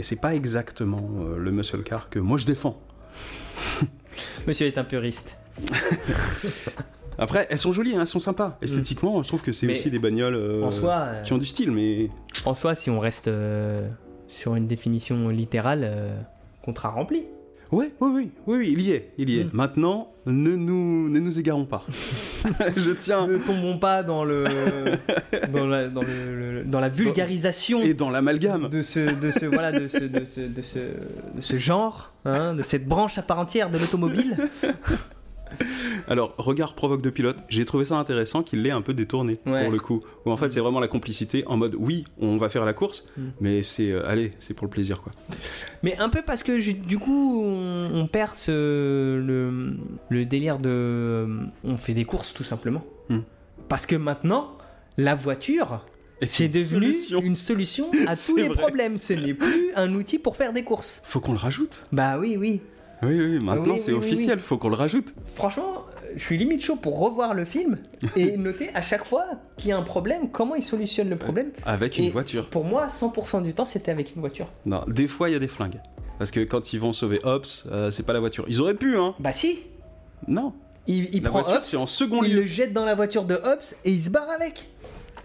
[SPEAKER 1] Et c'est pas exactement euh, le muscle car que moi je défends.
[SPEAKER 2] Monsieur est un puriste.
[SPEAKER 1] Après, elles sont jolies, hein, elles sont sympas. Esthétiquement, je trouve que c'est
[SPEAKER 2] Mais
[SPEAKER 1] aussi des bagnoles euh,
[SPEAKER 2] en soi, euh,
[SPEAKER 1] qui ont du style, mais
[SPEAKER 2] En soi, si on reste euh, sur une définition littérale, euh, contrat rempli.
[SPEAKER 1] Ouais, oui, oui, oui, oui, il y est, il y est.
[SPEAKER 2] Mm.
[SPEAKER 1] Maintenant, ne nous, ne nous égarons pas. je tiens.
[SPEAKER 2] Ne tombons pas dans le dans la, dans le- le- dans la vulgarisation
[SPEAKER 1] Et dans l'amalgame.
[SPEAKER 2] de ce de ce voilà de ce de ce de ce, de ce genre, hein, de cette branche à part entière de l'automobile.
[SPEAKER 1] Alors, regard provoque de pilote, j'ai trouvé ça intéressant qu'il l'ait un peu détourné,
[SPEAKER 2] Ouais.
[SPEAKER 1] pour le coup. Où en fait, c'est vraiment la complicité en mode, oui, on va faire la course,
[SPEAKER 2] Mm.
[SPEAKER 1] mais c'est, euh, allez, c'est pour le plaisir, quoi.
[SPEAKER 2] Mais un peu parce que du coup, on, on perd ce, le, le délire de. euh, On fait des courses tout simplement.
[SPEAKER 1] Hmm.
[SPEAKER 2] Parce que maintenant, la voiture, c'est devenu
[SPEAKER 1] solution.
[SPEAKER 2] une solution à tous les
[SPEAKER 1] vrai.
[SPEAKER 2] problèmes. Ce n'est plus un outil pour faire des courses.
[SPEAKER 1] Faut qu'on le rajoute.
[SPEAKER 2] Bah oui, oui.
[SPEAKER 1] Oui, oui, maintenant
[SPEAKER 2] Oui,
[SPEAKER 1] c'est
[SPEAKER 2] oui,
[SPEAKER 1] officiel, faut qu'on le rajoute.
[SPEAKER 2] Franchement, je suis limite chaud pour revoir le film et noter à chaque fois qu'il y a un problème, comment il solutionne le problème.
[SPEAKER 1] Avec une
[SPEAKER 2] Et
[SPEAKER 1] voiture.
[SPEAKER 2] Pour moi, 100% du temps, c'était avec une voiture.
[SPEAKER 1] Non, des fois, il y a des flingues. Parce que quand ils vont sauver Hobbs, euh, c'est pas la voiture. Ils auraient pu, hein.
[SPEAKER 2] Bah si,
[SPEAKER 1] Non.
[SPEAKER 2] il, il
[SPEAKER 1] la
[SPEAKER 2] prend
[SPEAKER 1] voiture,
[SPEAKER 2] Hobbs,
[SPEAKER 1] en second
[SPEAKER 2] il
[SPEAKER 1] lieu.
[SPEAKER 2] le jette dans la voiture de Hobbs et il se barre avec.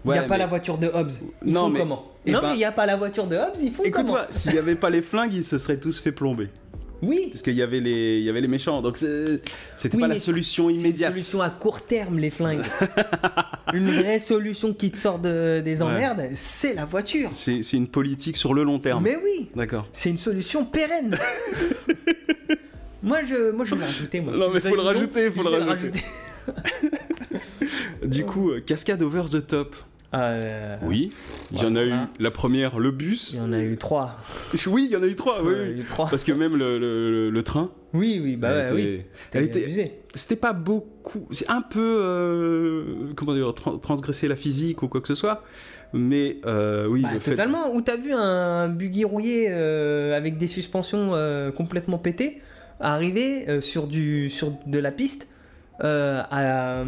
[SPEAKER 2] Il
[SPEAKER 1] Ouais,
[SPEAKER 2] n'y a pas la voiture de Hobbs. Ils
[SPEAKER 1] Non,
[SPEAKER 2] font
[SPEAKER 1] mais-
[SPEAKER 2] comment?
[SPEAKER 1] eh
[SPEAKER 2] Non,
[SPEAKER 1] ben-
[SPEAKER 2] mais il n'y a pas la voiture de Hobbs, ils font comment?
[SPEAKER 1] Écoute-moi, s'il y avait pas les flingues, ils se seraient tous fait plomber.
[SPEAKER 2] Oui.
[SPEAKER 1] Parce qu'il y avait les, il y avait les méchants. Donc c'était
[SPEAKER 2] Oui,
[SPEAKER 1] pas la solution
[SPEAKER 2] C'est une
[SPEAKER 1] immédiate.
[SPEAKER 2] solution à court terme, les flingues. une vraie solution qui te sort de- des
[SPEAKER 1] Ouais.
[SPEAKER 2] emmerdes, c'est la voiture.
[SPEAKER 1] C'est une politique sur le long terme.
[SPEAKER 2] Mais oui,
[SPEAKER 1] D'accord.
[SPEAKER 2] c'est une solution pérenne. moi, je, moi, je vais le rajouter. Moi.
[SPEAKER 1] Non, mais faut le rajouter, faut le rajouter. Du coup, euh, cascade over the top.
[SPEAKER 2] Euh,
[SPEAKER 1] Oui. Il y en a eu la première, le
[SPEAKER 2] Il
[SPEAKER 1] bus.
[SPEAKER 2] y en a eu trois.
[SPEAKER 1] Oui, il y en a eu trois. Oui,
[SPEAKER 2] Il eu trois.
[SPEAKER 1] Parce que même le, le- le- le train,
[SPEAKER 2] Oui, oui, bah
[SPEAKER 1] était-
[SPEAKER 2] oui. C'était
[SPEAKER 1] c'était pas beaucoup. C'est un peu. euh, comment dire tran- Transgresser la physique ou quoi que ce soit. Mais euh, oui,
[SPEAKER 2] Bah,
[SPEAKER 1] le fait.
[SPEAKER 2] totalement. Où t'as vu un buggy rouillé avec des suspensions complètement pétées arriver sur, du, sur de la piste euh, à,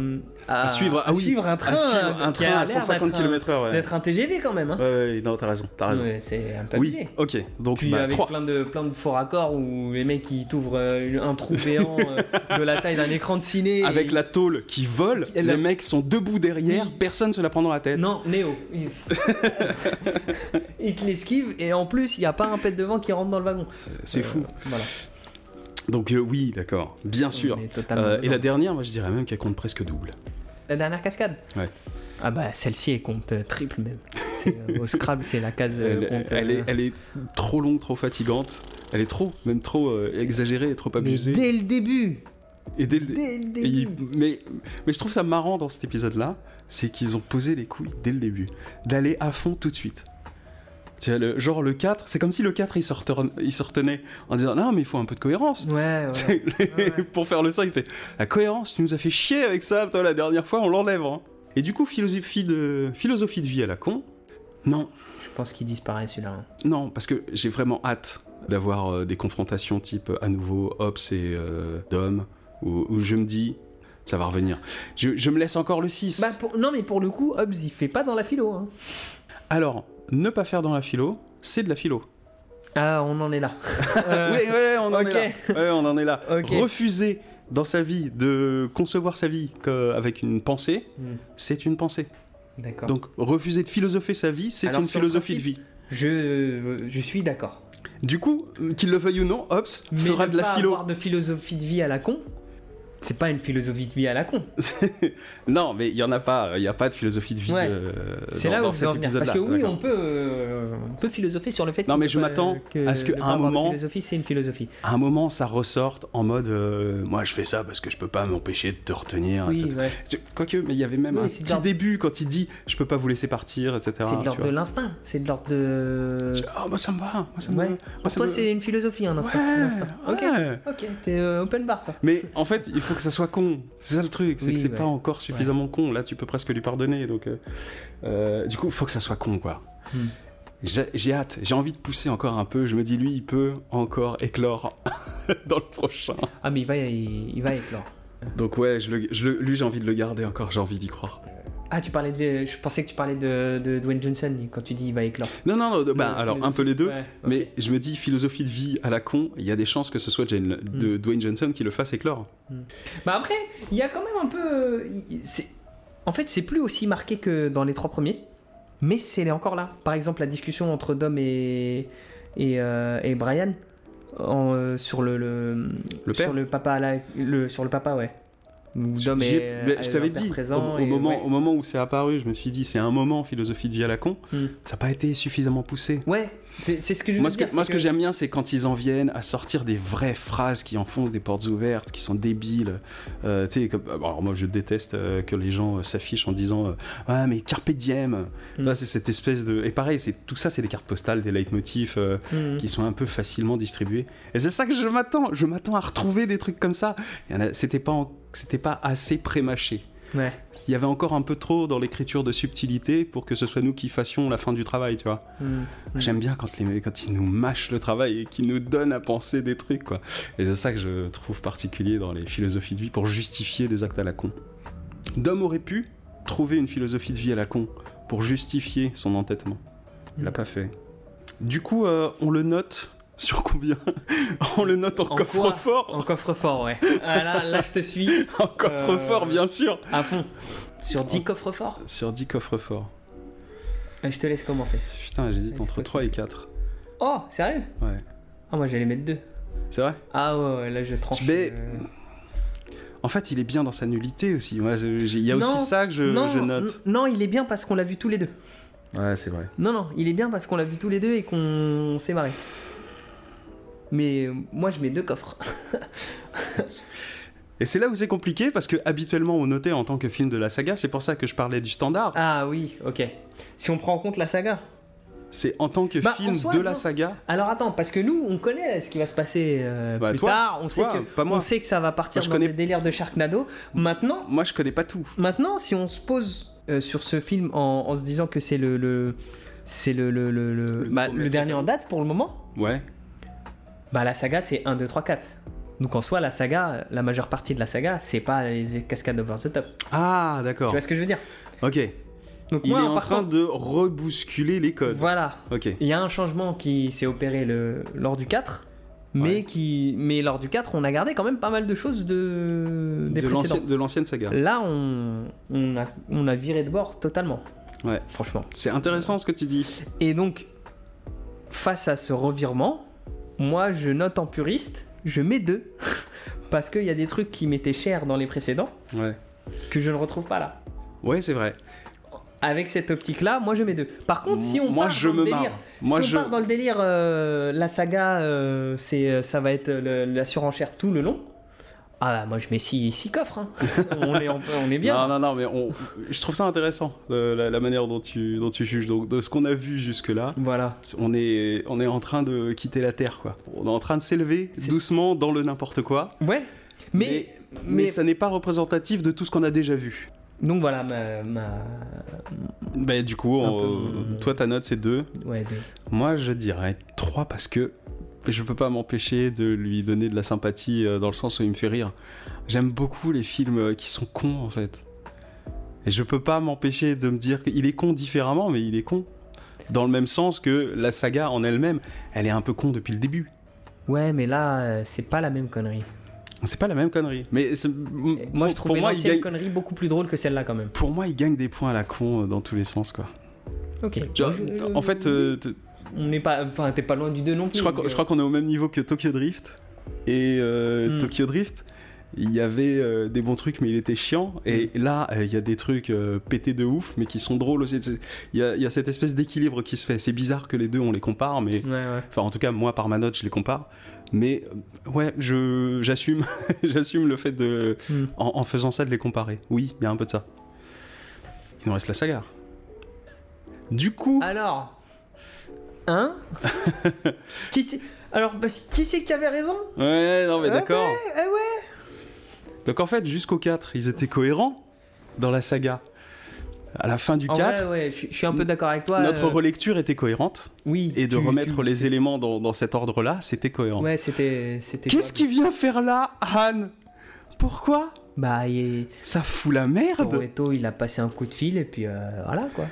[SPEAKER 2] à,
[SPEAKER 1] À suivre, ah
[SPEAKER 2] à
[SPEAKER 1] oui,
[SPEAKER 2] suivre un train,
[SPEAKER 1] à suivre un
[SPEAKER 2] euh, qui a
[SPEAKER 1] train à
[SPEAKER 2] l'air
[SPEAKER 1] 150
[SPEAKER 2] d'être un-
[SPEAKER 1] km/h.
[SPEAKER 2] D'être un TGV quand même. Hein.
[SPEAKER 1] Non, t'as raison, t'as raison.
[SPEAKER 2] C'est un peu
[SPEAKER 1] oui, ok. Donc,
[SPEAKER 2] Puis
[SPEAKER 1] bah,
[SPEAKER 2] avec
[SPEAKER 1] 3.
[SPEAKER 2] plein de, plein de faux raccords où les mecs ils t'ouvrent euh, un trou béant euh, de la taille d'un écran de ciné.
[SPEAKER 1] Avec
[SPEAKER 2] et-
[SPEAKER 1] la tôle qui vole,
[SPEAKER 2] la-
[SPEAKER 1] les mecs sont debout derrière,
[SPEAKER 2] Oui.
[SPEAKER 1] personne se la prend dans la tête.
[SPEAKER 2] Non, Néo. Il, il te l'esquive et en plus il n'y a pas un pet de vent qui rentre dans le wagon.
[SPEAKER 1] C'est
[SPEAKER 2] Euh,
[SPEAKER 1] fou.
[SPEAKER 2] Voilà.
[SPEAKER 1] Donc, euh, oui, d'accord, bien sûr. Euh, et la dernière, moi je dirais même qu'elle compte presque double.
[SPEAKER 2] La dernière cascade
[SPEAKER 1] Ouais.
[SPEAKER 2] Ah bah celle-ci elle compte euh, triple même. Euh, au Scrabble c'est la case
[SPEAKER 1] Elle,
[SPEAKER 2] compte,
[SPEAKER 1] elle est, elle est trop longue, trop fatigante. Elle est trop, même trop exagérée et trop
[SPEAKER 2] mais
[SPEAKER 1] abusée.
[SPEAKER 2] dès le début
[SPEAKER 1] Et dès le-
[SPEAKER 2] Dès le
[SPEAKER 1] et il-
[SPEAKER 2] début
[SPEAKER 1] mais, mais je trouve ça marrant dans cet épisode-là, c'est qu'ils ont posé les couilles dès le début. D'aller à fond tout de suite. Tu vois, le, genre le 4, c'est comme si le 4 il se, reten- il se retenait en disant non mais il faut un peu de cohérence.
[SPEAKER 2] Ouais, ouais.
[SPEAKER 1] C'est-
[SPEAKER 2] ouais.
[SPEAKER 1] pour faire le ça, il fait la cohérence, tu nous as fait chier avec ça, toi la dernière fois, on l'enlève. hein. Et du coup, philosophie de, philosophie de vie à la con, non,
[SPEAKER 2] Je pense qu'il disparaît celui-là. hein.
[SPEAKER 1] non, parce que j'ai vraiment hâte d'avoir euh, des confrontations type à nouveau Hobbes et euh, Dom, où, où je me dis ça va revenir. Je, je me laisse encore le 6.
[SPEAKER 2] Bah pour- non mais pour le coup Hobbs il fait pas dans la philo. Hein.
[SPEAKER 1] Alors, ne pas faire dans la philo, c'est de la philo.
[SPEAKER 2] Ah on en est là. Euh,
[SPEAKER 1] Oui, ouais, on en est là. Ouais, on en est là.
[SPEAKER 2] Ok.
[SPEAKER 1] Refuser dans sa vie de concevoir sa vie avec une pensée,
[SPEAKER 2] Hmm,
[SPEAKER 1] c'est une pensée.
[SPEAKER 2] D'accord.
[SPEAKER 1] Donc refuser de philosopher sa vie, c'est une philosophie de vie.
[SPEAKER 2] Je, je suis d'accord.
[SPEAKER 1] Du coup, qu'il le veuille ou non, Hobbes
[SPEAKER 2] Mais
[SPEAKER 1] fera de la
[SPEAKER 2] pas
[SPEAKER 1] philo.
[SPEAKER 2] avoir de philosophie de vie à la con, c'est pas une philosophie de vie à la con.
[SPEAKER 1] non, mais il y en a pas. Il n'y a pas de philosophie de vie
[SPEAKER 2] Ouais.
[SPEAKER 1] euh,
[SPEAKER 2] C'est là où
[SPEAKER 1] cet
[SPEAKER 2] venir.
[SPEAKER 1] épisode-là.
[SPEAKER 2] Parce que oui, on peut, euh, on peut philosopher sur le fait
[SPEAKER 1] Non, mais je m'attends
[SPEAKER 2] que
[SPEAKER 1] à ce qu'à un moment-
[SPEAKER 2] philosophie, c'est une philosophie.
[SPEAKER 1] À un moment, ça ressorte en mode euh, moi je fais ça parce que je peux pas m'empêcher de te retenir.
[SPEAKER 2] Oui,
[SPEAKER 1] etc.
[SPEAKER 2] ouais.
[SPEAKER 1] Quoique, mais il y avait même
[SPEAKER 2] Oui,
[SPEAKER 1] un petit début quand il dit je peux pas vous laisser partir, etc.
[SPEAKER 2] C'est de l'ordre de l'instinct, c'est de l'ordre de.
[SPEAKER 1] Ah, moi ça me va, moi ça me
[SPEAKER 2] Ouais.
[SPEAKER 1] va. Moi, ça
[SPEAKER 2] toi,
[SPEAKER 1] me-
[SPEAKER 2] c'est une philosophie, un instinct. Un instinct. Ok, ok, t'es euh, open bar.
[SPEAKER 1] Mais en fait, il faut que ça soit con. C'est ça le truc, c'est
[SPEAKER 2] Oui,
[SPEAKER 1] que c'est
[SPEAKER 2] ouais.
[SPEAKER 1] pas encore suffisamment con. Là, tu peux presque lui pardonner. Donc, euh, euh, du coup, faut que ça soit con, quoi.
[SPEAKER 2] Hmm.
[SPEAKER 1] J'ai j'ai hâte, j'ai envie de pousser encore un peu. Je me dis, lui, il peut encore éclore dans le prochain.
[SPEAKER 2] Ah, mais il va, il, il va éclore.
[SPEAKER 1] Donc, ouais, je le- je le- lui, j'ai envie de le garder encore, j'ai envie d'y croire.
[SPEAKER 2] Ah, tu parlais de. Je pensais que tu parlais de, de Dwayne Johnson quand tu dis il va éclore.
[SPEAKER 1] Non, non, non, bah, alors un peu les deux.
[SPEAKER 2] Ouais.
[SPEAKER 1] Mais je me dis, philosophie de vie à la con, il y a des chances que ce soit Jane,
[SPEAKER 2] Hmm.
[SPEAKER 1] de Dwayne Johnson qui le fasse éclore.
[SPEAKER 2] Bah après, il y a quand même un peu. En fait, c'est plus aussi marqué que dans les trois premiers, mais c'est encore là. Par exemple, la discussion entre Dom et et, euh, et Brian en, euh, sur le, le,
[SPEAKER 1] Le
[SPEAKER 2] sur le papa là, le sur le papa ouais.
[SPEAKER 1] Ai-
[SPEAKER 2] est,
[SPEAKER 1] mais je t'avais dit, au, moment,
[SPEAKER 2] ouais.
[SPEAKER 1] au moment où c'est apparu, je me suis dit, c'est un moment philosophie de vie à la con.
[SPEAKER 2] Hmm.
[SPEAKER 1] Ça n'a pas été suffisamment poussé.
[SPEAKER 2] Ouais, c'est ce que je
[SPEAKER 1] Moi, ce que, j'aime bien, c'est quand ils en viennent à sortir des vraies phrases qui enfoncent des portes ouvertes, qui sont débiles. Euh, comme- alors moi, je déteste euh, que les gens euh, s'affichent en disant euh, Ah, mais Carpe Diem
[SPEAKER 2] Mm.
[SPEAKER 1] C'est cette espèce de. Et pareil, tout ça, c'est des cartes postales, des leitmotifs euh,
[SPEAKER 2] Mhm.
[SPEAKER 1] qui sont un peu facilement distribués. Et c'est ça que je m'attends. Je m'attends à retrouver des trucs comme ça. C'était pas, en- c'était pas assez prémâché.
[SPEAKER 2] Ouais.
[SPEAKER 1] Il y avait encore un peu trop dans l'écriture de subtilité pour que ce soit nous qui fassions la fin du travail, tu vois.
[SPEAKER 2] Mhm.
[SPEAKER 1] J'aime bien quand, les, quand ils nous mâchent le travail et qu'ils nous donnent à penser des trucs, quoi. Et c'est ça que je trouve particulier dans les philosophies de vie pour justifier des actes à la con. Dom aurait pu trouver une philosophie de vie à la con pour justifier son entêtement. Il l'a
[SPEAKER 2] Mm.
[SPEAKER 1] pas fait. Du coup, euh, on le note sur combien On le note en,
[SPEAKER 2] En
[SPEAKER 1] coffre-fort
[SPEAKER 2] En coffre-fort, ouais. Ah, là, là, je te suis
[SPEAKER 1] En coffre-fort,
[SPEAKER 2] Euh,
[SPEAKER 1] bien sûr
[SPEAKER 2] à fond. Sur 10 coffres-forts.
[SPEAKER 1] Sur 10 coffres-forts.
[SPEAKER 2] Euh, Je te laisse commencer.
[SPEAKER 1] Putain, j'hésite entre
[SPEAKER 2] c'est
[SPEAKER 1] 3 et 4.
[SPEAKER 2] Oh, sérieux
[SPEAKER 1] Ouais.
[SPEAKER 2] Ah, moi j'allais mettre 2.
[SPEAKER 1] C'est vrai
[SPEAKER 2] Ah ouais, ouais, là je tranche.
[SPEAKER 1] Mais-
[SPEAKER 2] euh,
[SPEAKER 1] En fait, il est bien dans sa nullité aussi. Il y a
[SPEAKER 2] Non,
[SPEAKER 1] aussi ça que je,
[SPEAKER 2] non,
[SPEAKER 1] je note.
[SPEAKER 2] Non, il est bien parce qu'on l'a vu tous les deux.
[SPEAKER 1] Ouais, c'est vrai.
[SPEAKER 2] Non, non, il est bien parce qu'on l'a vu tous les deux et qu'on s'est marré. Mais euh, moi je mets deux coffres.
[SPEAKER 1] Et c'est là où c'est compliqué parce que habituellement on notait en tant que film de la saga, c'est pour ça que je parlais du standard.
[SPEAKER 2] Ah oui, ok. Si on prend en compte la saga.
[SPEAKER 1] C'est en tant que
[SPEAKER 2] Bah,
[SPEAKER 1] film
[SPEAKER 2] soi,
[SPEAKER 1] de
[SPEAKER 2] non.
[SPEAKER 1] la saga.
[SPEAKER 2] Alors attends, parce que nous on connaît ce qui va se passer euh,
[SPEAKER 1] Bah,
[SPEAKER 2] plus
[SPEAKER 1] toi,
[SPEAKER 2] tard. On,
[SPEAKER 1] toi,
[SPEAKER 2] sait que,
[SPEAKER 1] pas moi.
[SPEAKER 2] on sait que ça va partir
[SPEAKER 1] Moi, je
[SPEAKER 2] dans
[SPEAKER 1] connais-
[SPEAKER 2] des délires de Sharknado. Maintenant,
[SPEAKER 1] Moi, je connais pas tout.
[SPEAKER 2] Maintenant, si on se pose euh, sur ce film en, en se disant que c'est le, le- c'est le, le, le, le- bah, le dernier en date pour le moment,
[SPEAKER 1] Ouais.
[SPEAKER 2] Bah la saga c'est 1, 2, 3, 4. Donc en soi, la saga, la majeure partie de la saga, c'est pas les cascades over the top.
[SPEAKER 1] Ah,
[SPEAKER 2] Tu
[SPEAKER 1] d'accord.
[SPEAKER 2] vois ce que je veux dire?
[SPEAKER 1] Ok.
[SPEAKER 2] Donc
[SPEAKER 1] Il
[SPEAKER 2] moi,
[SPEAKER 1] est en train de rebousculer les codes.
[SPEAKER 2] Voilà.
[SPEAKER 1] Ok.
[SPEAKER 2] Il y a un changement qui s'est opéré le, lors du 4. Mais,
[SPEAKER 1] Ouais.
[SPEAKER 2] qui, mais lors du 4, on a gardé quand même pas mal de choses de, des
[SPEAKER 1] De l'ancienne- de l'ancienne saga.
[SPEAKER 2] Là, on, on, a, on a viré de bord totalement.
[SPEAKER 1] Ouais.
[SPEAKER 2] Franchement.
[SPEAKER 1] C'est intéressant ce que tu dis.
[SPEAKER 2] Et donc, face à ce revirement, moi je note en puriste, je mets deux. Parce qu'il y a des trucs qui m'étaient chers dans les précédents
[SPEAKER 1] Ouais.
[SPEAKER 2] que je ne retrouve pas là.
[SPEAKER 1] Ouais, c'est vrai.
[SPEAKER 2] Avec cette optique-là, moi je mets deux. Par contre, si on
[SPEAKER 1] Moi,
[SPEAKER 2] part
[SPEAKER 1] je
[SPEAKER 2] dans
[SPEAKER 1] me
[SPEAKER 2] le délire,
[SPEAKER 1] marre. Moi,
[SPEAKER 2] si on
[SPEAKER 1] je.
[SPEAKER 2] part dans le délire, euh, la saga, euh, c'est, euh, ça va être le- la surenchère tout le long. Ah bah, moi je mets six, six coffres. hein. on, est, on, on est bien.
[SPEAKER 1] Non, non, non, mais on... je trouve ça intéressant, euh, la, la manière dont tu, dont tu juges. Donc, de ce qu'on a vu jusque-là,
[SPEAKER 2] Voilà.
[SPEAKER 1] on est, on est en train de quitter la Terre, quoi. On est en train de s'élever doucement dans le n'importe quoi.
[SPEAKER 2] Ouais. Mais,
[SPEAKER 1] mais,
[SPEAKER 2] mais-
[SPEAKER 1] ça n'est pas représentatif de tout ce qu'on a déjà vu.
[SPEAKER 2] donc voilà, ma, ma-
[SPEAKER 1] Bah, du coup,
[SPEAKER 2] Un
[SPEAKER 1] on-
[SPEAKER 2] peu-
[SPEAKER 1] toi, ta note, c'est 2.
[SPEAKER 2] ouais, deux.
[SPEAKER 1] Moi, je dirais 3 parce que je peux pas m'empêcher de lui donner de la sympathie euh, dans le sens où il me fait rire. J'aime beaucoup les films euh, qui sont cons, en fait. Et je peux pas m'empêcher de me dire qu'il est con différemment, mais il est con. Dans le même sens que la saga en elle-même, elle est un peu con depuis le début.
[SPEAKER 2] Ouais, mais là, euh, c'est pas la même connerie.
[SPEAKER 1] C'est pas la même connerie. Mais
[SPEAKER 2] Moi, je
[SPEAKER 1] il
[SPEAKER 2] l'ancienne
[SPEAKER 1] gagne,
[SPEAKER 2] connerie beaucoup plus drôle que celle-là, quand même.
[SPEAKER 1] pour moi, il gagne des points à la con dans tous les sens, quoi.
[SPEAKER 2] Ok.
[SPEAKER 1] Genre,
[SPEAKER 2] Je-
[SPEAKER 1] en fait, euh,
[SPEAKER 2] on n'est pas, enfin, t'es pas loin du 2 non plus.
[SPEAKER 1] Je crois, qu'on-
[SPEAKER 2] donc,
[SPEAKER 1] je crois qu'on est au même niveau que Tokyo Drift. Et euh,
[SPEAKER 2] Hmm.
[SPEAKER 1] Tokyo Drift, il y avait euh, des bons trucs, mais il était chiant. Et
[SPEAKER 2] Hmm.
[SPEAKER 1] là, euh, il y a des trucs euh, pétés de ouf, mais qui sont drôles aussi. Il y a, il y a cette espèce d'équilibre qui se fait. C'est bizarre que les deux, on les compare, mais.
[SPEAKER 2] euh, Ouais, ouais.
[SPEAKER 1] Enfin, en tout cas, moi, par ma note, je les compare. Mais euh, ouais, je j'assume, j'assume le fait de,
[SPEAKER 2] Hmm.
[SPEAKER 1] en, en faisant ça, de les comparer. Oui, il y a un peu de ça. Il nous reste la saga. Du coup,
[SPEAKER 2] Alors, hein Qui c'est Alors, bah, qui c'est qui avait raison
[SPEAKER 1] ouais, non mais
[SPEAKER 2] Ah
[SPEAKER 1] d'accord.
[SPEAKER 2] ouais, ah ouais.
[SPEAKER 1] Donc en fait, jusqu'au 4, ils étaient cohérents dans la saga. À la fin du
[SPEAKER 2] En
[SPEAKER 1] 4,
[SPEAKER 2] vrai, ouais, je, je suis un peu d'accord avec toi.
[SPEAKER 1] notre
[SPEAKER 2] euh,
[SPEAKER 1] relecture était cohérente.
[SPEAKER 2] oui,
[SPEAKER 1] Et de
[SPEAKER 2] tu-
[SPEAKER 1] remettre
[SPEAKER 2] tu-
[SPEAKER 1] les éléments dans, dans cet ordre-là, c'était cohérent.
[SPEAKER 2] Ouais, c'était. c'était
[SPEAKER 1] Qu'est-ce qu'il vient faire là, Han Pourquoi?
[SPEAKER 2] Bah, il...
[SPEAKER 1] Ça fout la merde
[SPEAKER 2] Toretto, il a passé un coup de fil et puis euh, voilà quoi.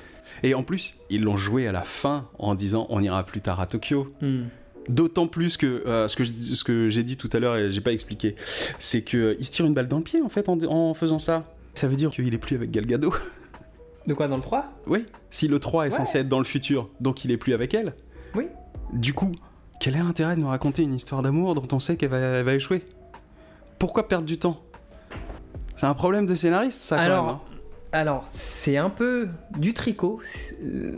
[SPEAKER 1] Et en plus, ils l'ont joué à la fin en disant on ira plus tard à Tokyo.
[SPEAKER 2] Hmm.
[SPEAKER 1] D'autant plus que euh, ce que je- ce que j'ai dit tout à l'heure et j'ai pas expliqué, c'est que euh, il se tire une balle dans le pied en fait en, en faisant ça. Ça veut dire qu'il est plus avec Gal Gadot.
[SPEAKER 2] De quoi dans le 3
[SPEAKER 1] oui. Si le 3 est
[SPEAKER 2] Ouais.
[SPEAKER 1] censé être dans le futur, donc il est plus avec elle.
[SPEAKER 2] Oui.
[SPEAKER 1] Du coup, quel est l'intérêt de nous raconter une histoire d'amour dont on sait qu'elle va, échouer? Pourquoi perdre du temps? C'est un problème de scénariste, ça. quand
[SPEAKER 2] Alors,
[SPEAKER 1] même, hein.
[SPEAKER 2] Alors, c'est un peu du tricot, euh,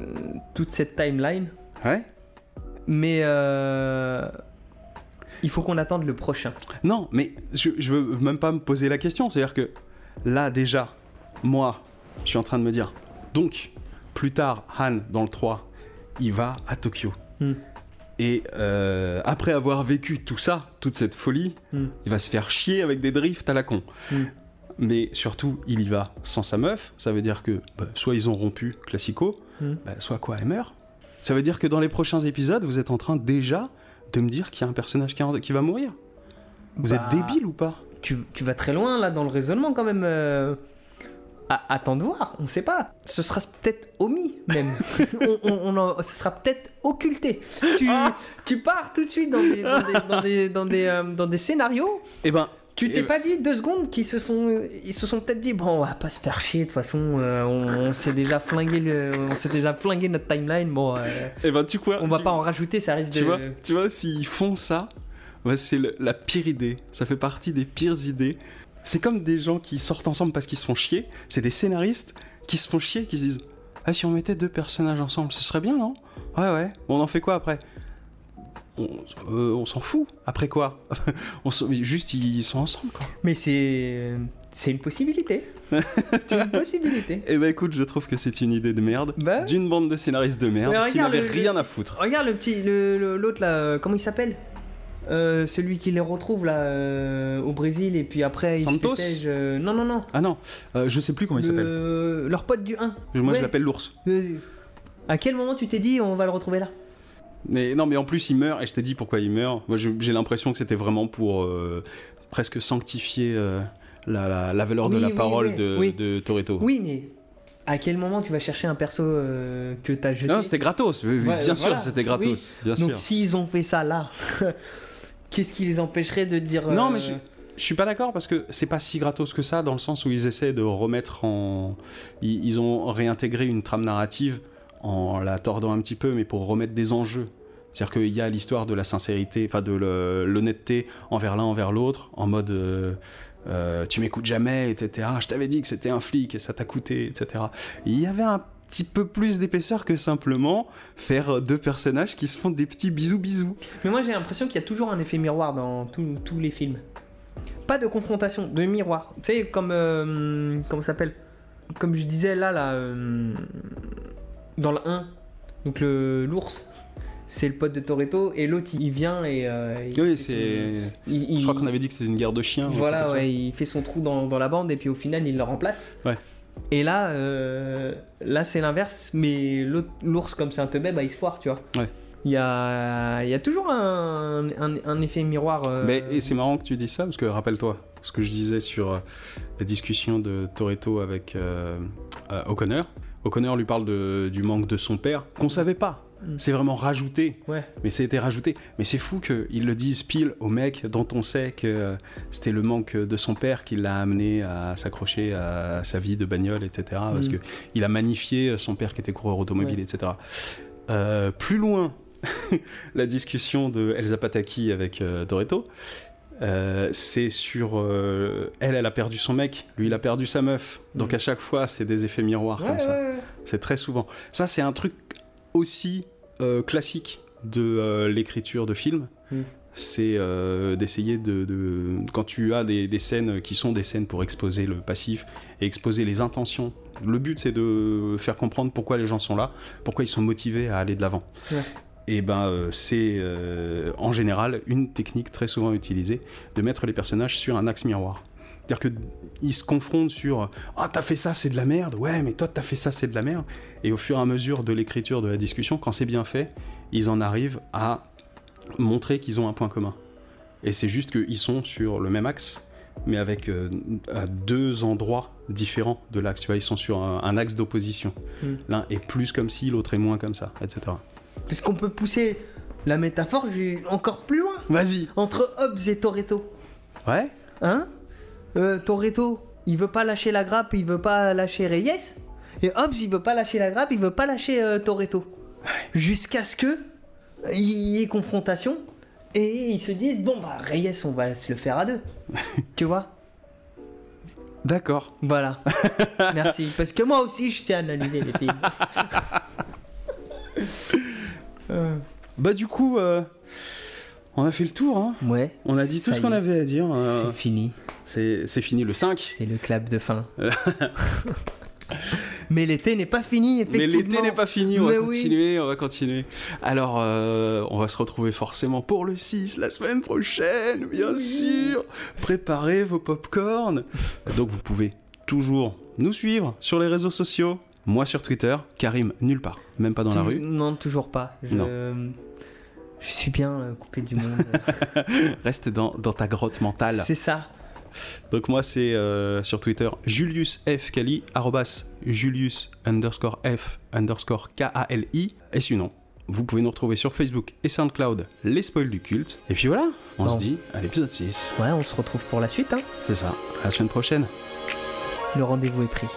[SPEAKER 2] toute cette timeline.
[SPEAKER 1] Ouais.
[SPEAKER 2] Mais euh, il faut qu'on attende le prochain.
[SPEAKER 1] Non, mais je, je veux même pas me poser la question. C'est-à-dire que là, déjà, moi, je suis en train de me dire, donc, plus tard, Han, dans le 3, il va à Tokyo.
[SPEAKER 2] Hmm.
[SPEAKER 1] Et euh, après avoir vécu tout ça, toute cette folie,
[SPEAKER 2] Hmm.
[SPEAKER 1] il va se faire chier avec des drifts à la con.
[SPEAKER 2] Hmm.
[SPEAKER 1] Mais surtout, il y va sans sa meuf. Ça veut dire que bah, soit ils ont rompu, classico,
[SPEAKER 2] Hmm.
[SPEAKER 1] bah, soit quoi, elle meurt. Ça veut dire que dans les prochains épisodes, vous êtes en train déjà de me dire qu'il y a un personnage qui, va mourir. Vous
[SPEAKER 2] Bah,
[SPEAKER 1] êtes débile ou pas?
[SPEAKER 2] Tu, tu vas très loin là dans le raisonnement quand même. euh. Attends de voir, on sait pas. Ce sera peut-être omis même. on, on- on en- ce sera peut-être occulté. Tu,
[SPEAKER 1] Ah.
[SPEAKER 2] tu pars tout de suite dans des, dans des, dans des, dans des, euh, dans des scénarios
[SPEAKER 1] Eh ben,
[SPEAKER 2] Tu t'es pas dit deux secondes qu'ils se sont, ils se sont peut-être dit bon, on va pas se faire chier de toute façon, euh, on, on s'est déjà flingué le, on s'est déjà flingué notre timeline, bon, euh,
[SPEAKER 1] eh ben, tu quoi
[SPEAKER 2] on va
[SPEAKER 1] tu-
[SPEAKER 2] pas en rajouter, ça risque
[SPEAKER 1] Tu
[SPEAKER 2] de.
[SPEAKER 1] vois, tu vois, s'ils font ça, c'est la pire idée. Ça fait partie des pires idées. C'est comme des gens qui sortent ensemble parce qu'ils se font chier. C'est des scénaristes qui se font chier, qui se disent Ah, si on mettait deux personnages ensemble, ce serait bien, non? Ouais, ouais. Bon, on en fait quoi après? On, euh, on s'en fout. Après quoi on Juste, ils sont ensemble, quoi.
[SPEAKER 2] Mais c'est, c'est une possibilité. c'est une possibilité.
[SPEAKER 1] Eh ben, écoute, je trouve que c'est une idée de merde.
[SPEAKER 2] Bah,
[SPEAKER 1] D'une bande de scénaristes de merde qui n'avaient rien à foutre.
[SPEAKER 2] regarde le petit, l'autre là, euh, comment il s'appelle? Euh, Celui qui les retrouve là euh, au Brésil et puis après il
[SPEAKER 1] Santos
[SPEAKER 2] se euh, Non non non.
[SPEAKER 1] Ah non, je sais plus comment il s'appelle.
[SPEAKER 2] Le- Leur pote du 1.
[SPEAKER 1] Moi,
[SPEAKER 2] Ouais.
[SPEAKER 1] je l'appelle l'ours.
[SPEAKER 2] À quel moment tu t'es dit on va le retrouver là?
[SPEAKER 1] Mais non, mais en plus, il meurt, et je t'ai dit pourquoi il meurt. Moi, j'ai l'impression que c'était vraiment pour euh, presque sanctifier euh, la, la- la valeur de la
[SPEAKER 2] oui,
[SPEAKER 1] parole de,
[SPEAKER 2] oui.
[SPEAKER 1] de Toretto.
[SPEAKER 2] Oui, mais à quel moment tu vas chercher un perso euh, que t'as jeté
[SPEAKER 1] Non, c'était gratos,
[SPEAKER 2] Ouais,
[SPEAKER 1] bien sûr,
[SPEAKER 2] voilà,
[SPEAKER 1] c'était gratos, bien
[SPEAKER 2] Donc s'ils ont fait ça là, qu'est-ce qui les empêcherait de dire
[SPEAKER 1] Non,
[SPEAKER 2] euh,
[SPEAKER 1] mais je, je suis pas d'accord parce que c'est pas si gratos que ça, dans le sens où ils essaient de remettre en. Ils, ils ont réintégré une trame narrative en la tordant un petit peu, mais pour remettre des enjeux. C'est-à-dire qu'il y a l'histoire de la sincérité, enfin de l'honnêteté envers l'un, envers l'autre, en mode euh, euh, tu m'écoutes jamais, etc. Je t'avais dit que c'était un flic et ça t'a coûté, etc. Et il y avait un petit peu plus d'épaisseur que simplement faire deux personnages qui se font des petits bisous bisous.
[SPEAKER 2] Mais moi j'ai l'impression qu'il y a toujours un effet miroir dans tous- tous les films. Pas de confrontation, de miroir. Tu sais, comme. euh, comment ça s'appelle? Comme je disais là, là. Dans le 1, donc le- l'ours, c'est le pote de Toretto, et l'autre il vient et. euh, il
[SPEAKER 1] Oui, c'est. Je crois qu'on avait dit que c'était une guerre de chiens.
[SPEAKER 2] Voilà, ouais, il fait son trou dans, dans la bande et puis au final il le remplace.
[SPEAKER 1] Ouais.
[SPEAKER 2] Et là, euh, là c'est l'inverse, mais l'ours comme c'est un teubé, bah il se foire, tu vois.
[SPEAKER 1] Ouais.
[SPEAKER 2] Il y a, y a toujours un, un- un effet miroir. euh,
[SPEAKER 1] Mais et c'est marrant que tu dis ça parce que rappelle-toi ce que je disais sur la discussion de Toretto avec O'Connor. O'Connor lui parle de- du manque de son père qu'on savait pas.
[SPEAKER 2] Mm.
[SPEAKER 1] C'est vraiment rajouté,
[SPEAKER 2] Ouais.
[SPEAKER 1] mais été rajouté. Mais c'est fou qu'ils le disent pile au mec dont on sait que euh, c'était le manque de son père qui l'a amené à s'accrocher à sa vie de bagnole, etc. Parce
[SPEAKER 2] Mm.
[SPEAKER 1] que il a magnifié son père qui était coureur automobile,
[SPEAKER 2] Ouais.
[SPEAKER 1] etc. Euh, plus loin, la discussion de Elsa Pataki avec euh, Toretto, euh, c'est sur euh, elle, elle a perdu son mec, lui il a perdu sa meuf. Donc
[SPEAKER 2] Mhm.
[SPEAKER 1] à chaque fois, c'est des effets miroirs
[SPEAKER 2] Ouais,
[SPEAKER 1] comme ça.
[SPEAKER 2] ouais, ouais.
[SPEAKER 1] C'est très souvent. Ça, c'est un truc aussi euh, classique de l'écriture de films.
[SPEAKER 2] Mhm.
[SPEAKER 1] C'est d'essayer de, de- Quand tu as des, des scènes qui sont des scènes pour exposer le passif et exposer les intentions, le but c'est de faire comprendre pourquoi les gens sont là, pourquoi ils sont motivés à aller de l'avant. Et ben euh, c'est euh, en général une technique très souvent utilisée de mettre les personnages sur un axe miroir. C'est-à-dire que ils se confrontent sur ah t'as fait ça c'est de la merde. Ouais mais toi t'as fait ça c'est de la merde et au fur et à mesure de l'écriture de la discussion quand c'est bien fait ils en arrivent à montrer qu'ils ont un point commun. Et c'est juste qu'ils sont sur le même axe mais avec euh, à deux endroits différents de l'axe. Tu vois ils sont sur un, un axe d'opposition.
[SPEAKER 2] Mm.
[SPEAKER 1] l'un est plus comme ci l'autre est moins comme ça etc
[SPEAKER 2] Parce qu'on peut pousser la métaphore j'ai- encore plus loin.
[SPEAKER 1] vas-y
[SPEAKER 2] Entre Hobbes et Toretto.
[SPEAKER 1] ouais
[SPEAKER 2] Hein Euh, Toretto, il veut pas lâcher la grappe, il veut pas lâcher Reyes. Et Hobbes, il veut pas lâcher la grappe, il veut pas lâcher euh, Toretto. Jusqu'à ce que il y ait confrontation et ils se disent bon bah Reyes, on va se le faire à deux. tu vois?
[SPEAKER 1] D'accord
[SPEAKER 2] Voilà. Merci. Parce que moi aussi, je sais analyser les films. Euh,
[SPEAKER 1] bah du coup euh, on a fait le tour hein
[SPEAKER 2] ouais.
[SPEAKER 1] on a dit tout ce qu'on avait à dire euh,
[SPEAKER 2] C'est fini.
[SPEAKER 1] c'est c'est fini le 5
[SPEAKER 2] C'est le clap de fin. Mais l'été n'est pas fini,
[SPEAKER 1] Mais l'été n'est pas fini, on
[SPEAKER 2] Mais
[SPEAKER 1] va
[SPEAKER 2] oui.
[SPEAKER 1] continuer, on va continuer. Alors, euh, on va se retrouver forcément pour le 6 la semaine prochaine, bien sûr. Préparez vos popcorn. Donc, vous pouvez toujours nous suivre sur les réseaux sociaux. Moi sur Twitter, Karim nulle part, même pas dans la rue.
[SPEAKER 2] Non, toujours pas. Je,
[SPEAKER 1] Non.
[SPEAKER 2] je suis bien euh, coupé du monde.
[SPEAKER 1] Reste dans, dans ta grotte mentale.
[SPEAKER 2] C'est ça.
[SPEAKER 1] Donc moi c'est euh, sur Twitter Julius F Kali arrobas Julius underscore F underscore K A L I et sinon vous pouvez nous retrouver sur Facebook et SoundCloud les spoils du culte et puis voilà on se dit à l'épisode 6
[SPEAKER 2] Ouais, on se retrouve pour la suite. Hein.
[SPEAKER 1] c'est ça à la semaine prochaine
[SPEAKER 2] Le rendez-vous est pris.